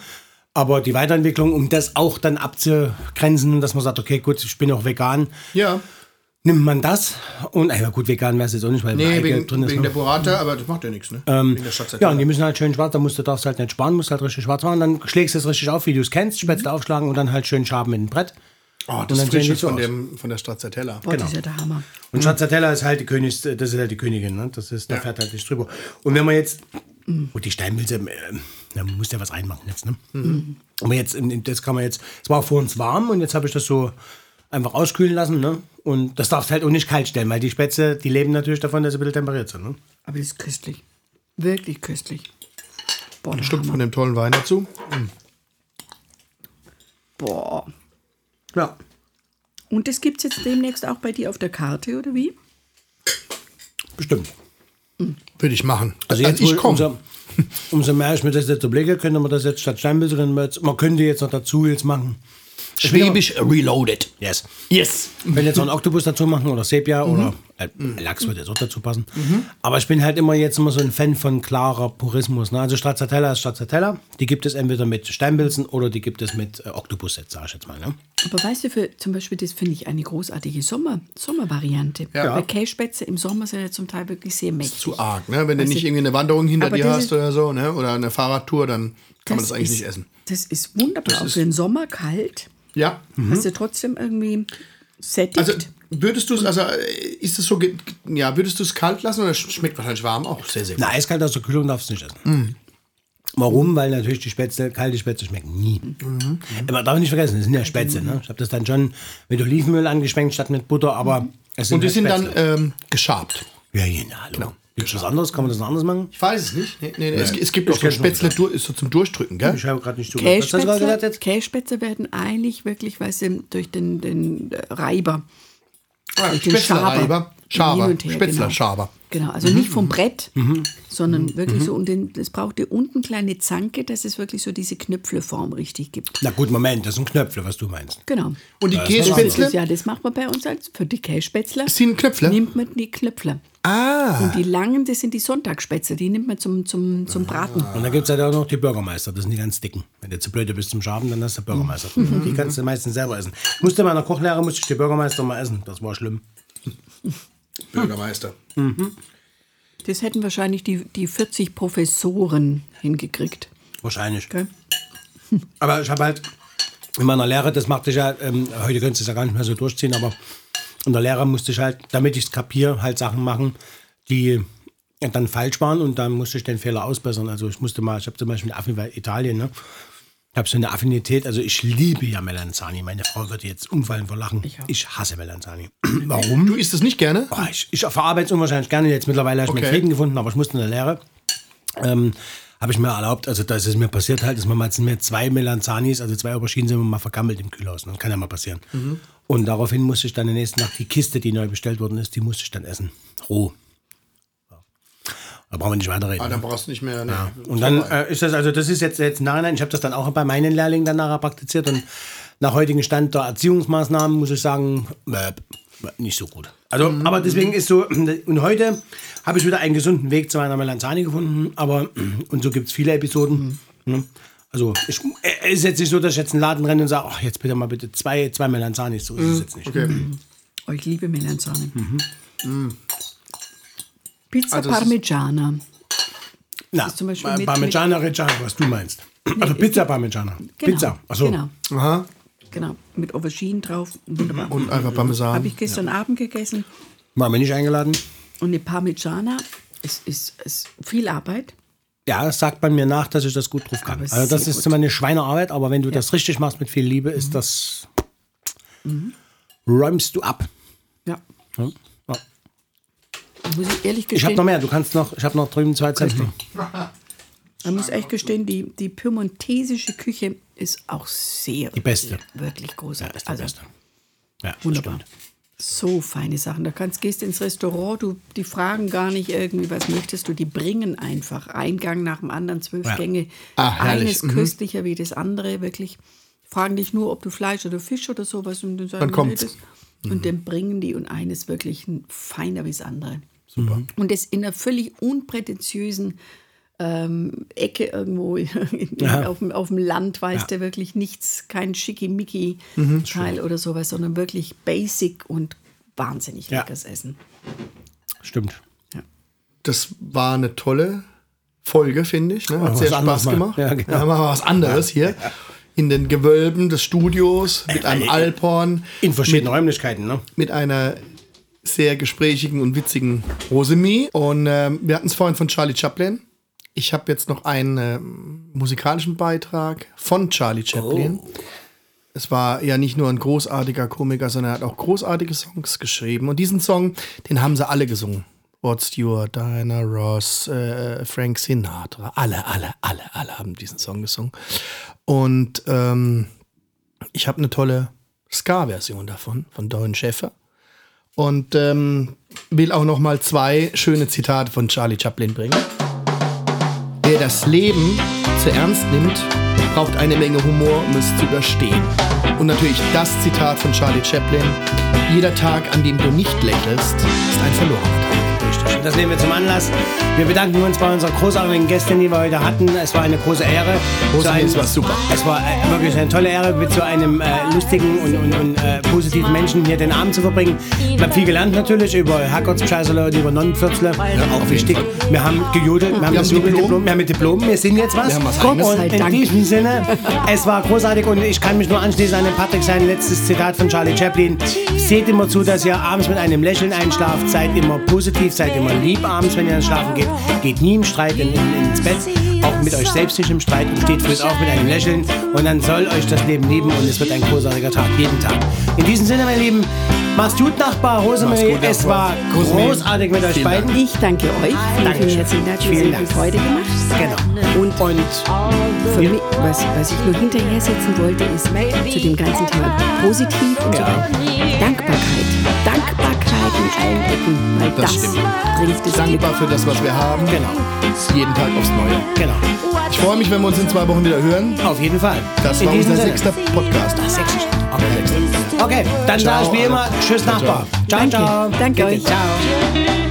Speaker 3: Aber die Weiterentwicklung, um das auch dann abzugrenzen, dass man sagt, okay, gut, ich bin auch vegan,
Speaker 1: Ja.
Speaker 3: Nimmt man das. Und, ja gut, vegan wäre es jetzt auch nicht, weil
Speaker 1: Nee, wegen,
Speaker 3: drin ist.
Speaker 1: wegen
Speaker 3: ne?
Speaker 1: der Burrata, aber das macht ja nichts, ne? der
Speaker 3: Ja, und die müssen halt schön schwarz, da musst du darfst halt nicht sparen, musst halt richtig schwarz machen. Dann schlägst du es richtig auf, wie du es kennst, Spätzle aufschlagen und dann halt schön schaben mit dem Brett.
Speaker 1: oh,
Speaker 3: und
Speaker 1: das
Speaker 3: die so
Speaker 1: von, dem, von der Stracciatella.
Speaker 4: Boah, das ist ja der Hammer.
Speaker 3: Und Stracciatella ist halt die Königs, das ist halt die Königin, ne? Das ist, da fährt halt nicht drüber. Und wenn man jetzt, gut, die Steinmilze, äh, da muss ja was reinmachen jetzt, ne? Aber jetzt, in- das kann man jetzt, es war vor uns warm und jetzt habe ich das so einfach auskühlen lassen, ne? Und das darfst halt auch nicht kalt stellen, weil die Spätzle, die leben natürlich davon, dass sie ein bisschen temperiert sind, ne?
Speaker 4: Aber das ist köstlich. Wirklich köstlich. Boah,
Speaker 1: Ein Stück
Speaker 4: Hammer.
Speaker 1: von dem tollen Wein dazu.
Speaker 4: Boah.
Speaker 3: Ja.
Speaker 4: Und das gibt es jetzt demnächst auch bei dir auf der Karte, oder wie?
Speaker 3: Bestimmt.
Speaker 1: Würde ich machen.
Speaker 3: Also jetzt,
Speaker 1: ich
Speaker 3: wo-
Speaker 1: komme.
Speaker 3: Umso, umso mehr ich mir das jetzt überlege, könnte man das jetzt statt jetzt, man könnte jetzt noch dazu jetzt machen.
Speaker 1: Schwäbisch reloaded.
Speaker 3: Yes.
Speaker 1: Yes.
Speaker 3: Wenn jetzt noch einen Oktopus dazu machen oder Sepia oder äh, Lachs würde jetzt auch dazu passen. Aber ich bin halt immer jetzt immer so ein Fan von klarer Purismus. Ne? Also Stracciatella ist Stracciatella. Die gibt es entweder mit Steinpilzen oder die gibt es mit äh, Oktopus, sag ich jetzt mal. Ne?
Speaker 4: Aber weißt du, für, zum Beispiel, das finde ich eine großartige Sommer, Sommervariante.
Speaker 1: Ja.
Speaker 4: Weil Käsespätzle im Sommer sind ja zum Teil wirklich sehr mächtig.
Speaker 1: Zu arg, ne? Wenn du
Speaker 4: Weißt
Speaker 1: nicht irgendwie eine Wanderung hinter dir
Speaker 4: das
Speaker 1: hast
Speaker 4: ist-
Speaker 1: oder so, ne? Oder eine Fahrradtour, dann kann man das eigentlich
Speaker 4: ist,
Speaker 1: nicht essen.
Speaker 4: Das ist wunderbar.
Speaker 1: Das
Speaker 4: auch
Speaker 1: ist-
Speaker 4: für den Sommer kalt.
Speaker 1: Ja.
Speaker 4: Hast du trotzdem irgendwie sättigt.
Speaker 1: Also würdest du es, also äh, ist es so, ja, würdest du es kalt lassen oder sch- schmeckt wahrscheinlich warm auch sehr, sehr gut.
Speaker 3: Na, eiskalt aus der Kühlung darfst du nicht essen. Warum? Weil natürlich die Spätzle, kalte Spätzle schmecken nie. Aber darf nicht vergessen, das sind ja Spätzle. Ne? Ich habe das dann schon mit Olivenöl angeschwenkt statt mit Butter, aber es sind
Speaker 1: Und die
Speaker 3: halt
Speaker 1: sind dann ähm, geschabt.
Speaker 3: Ja, genau. hallo. Gibt es was anderes? Kann man das noch anders machen?
Speaker 1: Ich weiß es nicht. Nee, nee, nee. Es, es gibt
Speaker 3: Ich
Speaker 1: auch so Spätzle ist so zum Durchdrücken, gell?
Speaker 3: Ich habe gerade nicht zugehört. Jetzt?
Speaker 4: Kässpätzle werden eigentlich wirklich, weißt du, durch den, den äh, Reiber.
Speaker 1: Ah,
Speaker 4: durch den.
Speaker 1: Schaber.
Speaker 4: Hin und her,
Speaker 1: Spätzler,
Speaker 4: genau.
Speaker 1: Schaber.
Speaker 4: Genau, also nicht vom Brett, sondern wirklich so. Und den, es braucht dir unten kleine Zanke, dass es wirklich so diese Knöpfleform richtig gibt.
Speaker 3: Na gut, Moment, das sind Knöpfe, was du meinst.
Speaker 4: Genau.
Speaker 1: Und die Kässpätzle
Speaker 4: ja, das macht man bei uns als für die Kässpätzle.
Speaker 1: sind Knöpfle.
Speaker 4: Nimmt man die Knöpfle.
Speaker 1: Ah.
Speaker 4: Und die langen, das sind die Sonntagspätzle, die nimmt man zum, zum, zum Braten.
Speaker 3: Und dann gibt es halt auch noch die Bürgermeister, das sind die ganz dicken. Wenn du zu blöd bist zum Schaben, dann hast du Bürgermeister. Die kannst du meistens selber essen. Ich musste bei einer Kochlehre, musste ich die Bürgermeister mal essen. Das war schlimm.
Speaker 1: Bürgermeister.
Speaker 4: Das hätten wahrscheinlich die, die 40 Professoren hingekriegt.
Speaker 3: Wahrscheinlich.
Speaker 4: Gell?
Speaker 3: Aber ich habe halt in meiner Lehre, das machte ich ja, ähm, heute könntest du es ja gar nicht mehr so durchziehen, aber in der Lehre musste ich halt, damit ich es kapiere, halt Sachen machen, die dann falsch waren und dann musste ich den Fehler ausbessern. Also ich musste mal, ich habe zum Beispiel eine Affinität Italien, ne? Ich habe so eine Affinität, also ich liebe ja Melanzani. Meine Frau wird jetzt umfallen vor Lachen.
Speaker 4: Ich.
Speaker 3: Ich hasse Melanzani. Warum?
Speaker 1: Du isst es nicht gerne?
Speaker 3: Oh, ich, ich verarbeite es unwahrscheinlich gerne. Jetzt mittlerweile habe ich
Speaker 1: Okay.
Speaker 3: meinen Frieden gefunden, aber ich musste in der Lehre. Ähm, habe ich mir erlaubt, also da ist es mir passiert halt, dass man mal sind mir zwei Melanzanis, also zwei Auberginen sind mir mal vergammelt im Kühlhaus. Das kann ja mal passieren. Und daraufhin musste ich dann in der nächsten Nacht die Kiste, die neu bestellt worden ist, die musste ich dann essen. Roh. Ja. Da brauchen wir nicht weiterreden.
Speaker 1: Ah, dann brauchst du nicht mehr. Ne?
Speaker 3: Und dann äh, ist das, also das ist jetzt, jetzt nein, nein, ich habe das dann auch bei meinen Lehrlingen dann nachher praktiziert und nach heutigem Stand der Erziehungsmaßnahmen muss ich sagen, äh, nicht so gut. Also, aber deswegen ist so, und heute habe ich wieder einen gesunden Weg zu meiner Melanzani gefunden, aber, und so gibt es viele Episoden. ne? Also ich, äh, ist jetzt nicht so, dass ich jetzt in den Laden renne und sage, ach, jetzt bitte mal bitte zwei, zwei Melanzani. So ist es jetzt nicht.
Speaker 1: Okay.
Speaker 4: Oh, ich liebe Melanzane. Pizza
Speaker 1: Also es ist-
Speaker 4: Parmigiana.
Speaker 3: Na,
Speaker 4: ist zum Beispiel mit-
Speaker 3: Parmigiana Reggiano, was du meinst. Also Pizza Parmigiana.
Speaker 4: Genau,
Speaker 3: Pizza. Achso.
Speaker 4: Genau,
Speaker 1: Aha.
Speaker 4: genau. Mit Auberginen drauf. Wunderbar.
Speaker 1: Und einfach Parmesan.
Speaker 4: Habe ich gestern Abend gegessen.
Speaker 3: Waren wir nicht eingeladen?
Speaker 4: Und eine Parmigiana ist, ist, ist viel Arbeit.
Speaker 3: Ja, das sagt man mir nach, dass ich das gut drauf kann.
Speaker 4: Aber
Speaker 3: Also das ist
Speaker 4: gut.
Speaker 3: zwar eine Schweinearbeit, aber wenn du das richtig machst mit viel Liebe, ist das... Räumst du ab.
Speaker 4: Ja.
Speaker 3: Ja. Ja.
Speaker 4: Muss ich ehrlich
Speaker 3: Ich habe
Speaker 4: gestehen,
Speaker 3: noch mehr, du kannst noch, ich habe noch drüben zwei Zettel.
Speaker 4: man muss echt gestehen, die, die piemontesische Küche ist auch sehr.
Speaker 3: Die beste.
Speaker 4: Wirklich
Speaker 3: Ja,
Speaker 4: großartig.
Speaker 3: ist der
Speaker 4: also,
Speaker 3: Beste. Ja,
Speaker 4: Wunderbar.
Speaker 3: stimmt.
Speaker 4: So feine Sachen. Da kannst, gehst ins Restaurant, du, die fragen gar nicht irgendwie, was möchtest du, die bringen einfach Eingang nach dem anderen, zwölf
Speaker 3: Ja.
Speaker 4: Gänge.
Speaker 1: Ah.
Speaker 4: Eines köstlicher wie das andere, wirklich. Fragen dich nur, ob du Fleisch oder Fisch oder sowas und dann sagen,
Speaker 1: Dann
Speaker 4: das- Und dann bringen die und eines wirklich ein feiner wie das andere. Super. Und das in einer völlig unprätentiösen ähm, Ecke irgendwo in, in, auf, dem, auf dem Land, weißt du, wirklich nichts, kein Schickimicki-Teil oder sowas, sondern wirklich basic und wahnsinnig
Speaker 3: Ja.
Speaker 4: leckeres Essen.
Speaker 3: Stimmt.
Speaker 1: Das war eine tolle Folge, finde ich. Ne? Hat sehr Spaß
Speaker 3: mal.
Speaker 1: gemacht.
Speaker 3: Ja,
Speaker 1: Ja,
Speaker 3: genau.
Speaker 1: machen wir was anderes hier. In den Gewölben des Studios mit einem Alphorn,
Speaker 3: In verschiedenen Räumlichkeiten, ne?
Speaker 1: mit einer sehr gesprächigen und witzigen Rosemie. Und ähm, wir hatten es vorhin von Charlie Chaplin. Ich habe jetzt noch einen ähm, musikalischen Beitrag von Charlie Chaplin. Es war ja nicht nur ein großartiger Komiker, sondern er hat auch großartige Songs geschrieben. Und diesen Song, den haben sie alle gesungen. Rod Stewart, Diana Ross, äh, Frank Sinatra. Alle, alle, alle, alle haben diesen Song gesungen. Und ähm, ich habe eine tolle Ska-Version davon, von Don Schäfer. Und ähm, will auch noch mal zwei schöne Zitate von Charlie Chaplin bringen. Wer das Leben zu ernst nimmt, braucht eine Menge Humor, um es zu überstehen. Und natürlich das Zitat von Charlie Chaplin. Jeder Tag, an dem du nicht lächelst, ist ein verlorener Tag.
Speaker 3: Und das nehmen wir zum Anlass. Wir bedanken uns bei unserer großartigen Gästin, die wir heute hatten. Es war eine große Ehre.
Speaker 1: Große
Speaker 3: einem-
Speaker 1: es war super.
Speaker 3: Es war äh, wirklich eine tolle Ehre, mit so einem äh, lustigen und, und, und äh, positiven Menschen hier den Abend zu verbringen. Wir haben viel gelernt natürlich über Herrgottsscheißerle und über Nonnenviertler. auch wichtig. Wir haben gejodelt, wir haben das
Speaker 1: haben Diplom.
Speaker 3: Jubeldiplom, wir haben mit Diplom, wir sind jetzt was.
Speaker 1: Wir haben was eigenes.
Speaker 3: und in
Speaker 4: Dank.
Speaker 3: diesem Sinne, es war großartig und ich kann mich nur anschließen an den Patrick, sein letztes Zitat von Charlie Chaplin. Seht immer zu, dass ihr abends mit einem Lächeln einschlaft, seid immer positiv, seid immer lieb abends, wenn ihr ans Schlafen geht. Geht nie im Streit in, in, ins Bett, auch mit euch selbst nicht im Streit und steht früh auf mit einem Lächeln und dann soll euch das Leben lieben und es wird ein großartiger Tag, jeden Tag. In diesem Sinne, meine Lieben, macht's gut, Nachbar Rosemarie.
Speaker 1: gut,
Speaker 3: es
Speaker 1: Nachbar.
Speaker 3: war
Speaker 1: Rosemarie.
Speaker 3: großartig mit euch
Speaker 1: Vielen
Speaker 3: beiden.
Speaker 4: Ich danke euch. Vielen, herzlichen Dank.
Speaker 3: Dank.
Speaker 4: Dank. Freude gemacht.
Speaker 3: Genau.
Speaker 4: Und
Speaker 3: Und
Speaker 4: für mich, was, was ich nur hinterher setzen wollte, ist zu dem ganzen Thema positiv und so weiter. Dankbarkeit. Dankbarkeit in allen Ecken. Weil
Speaker 1: Das
Speaker 4: das,
Speaker 1: stimmt.
Speaker 4: bringt es
Speaker 1: Dankbar für das, was wir haben.
Speaker 3: genau,
Speaker 1: Jeden Tag aufs Neue.
Speaker 3: genau.
Speaker 1: Ich freue mich, wenn wir uns in zwei Wochen wieder hören.
Speaker 3: Auf jeden Fall.
Speaker 1: Das
Speaker 3: In
Speaker 1: war
Speaker 3: diesem
Speaker 1: unser
Speaker 3: Sinne.
Speaker 1: sechster Podcast.
Speaker 3: Sächsisch. Okay, okay dann sage ich wie immer. Tschüss Nachbar. Ciao,
Speaker 4: Danke.
Speaker 3: ciao.
Speaker 4: Danke
Speaker 3: Bitte,
Speaker 4: euch.
Speaker 3: Ciao.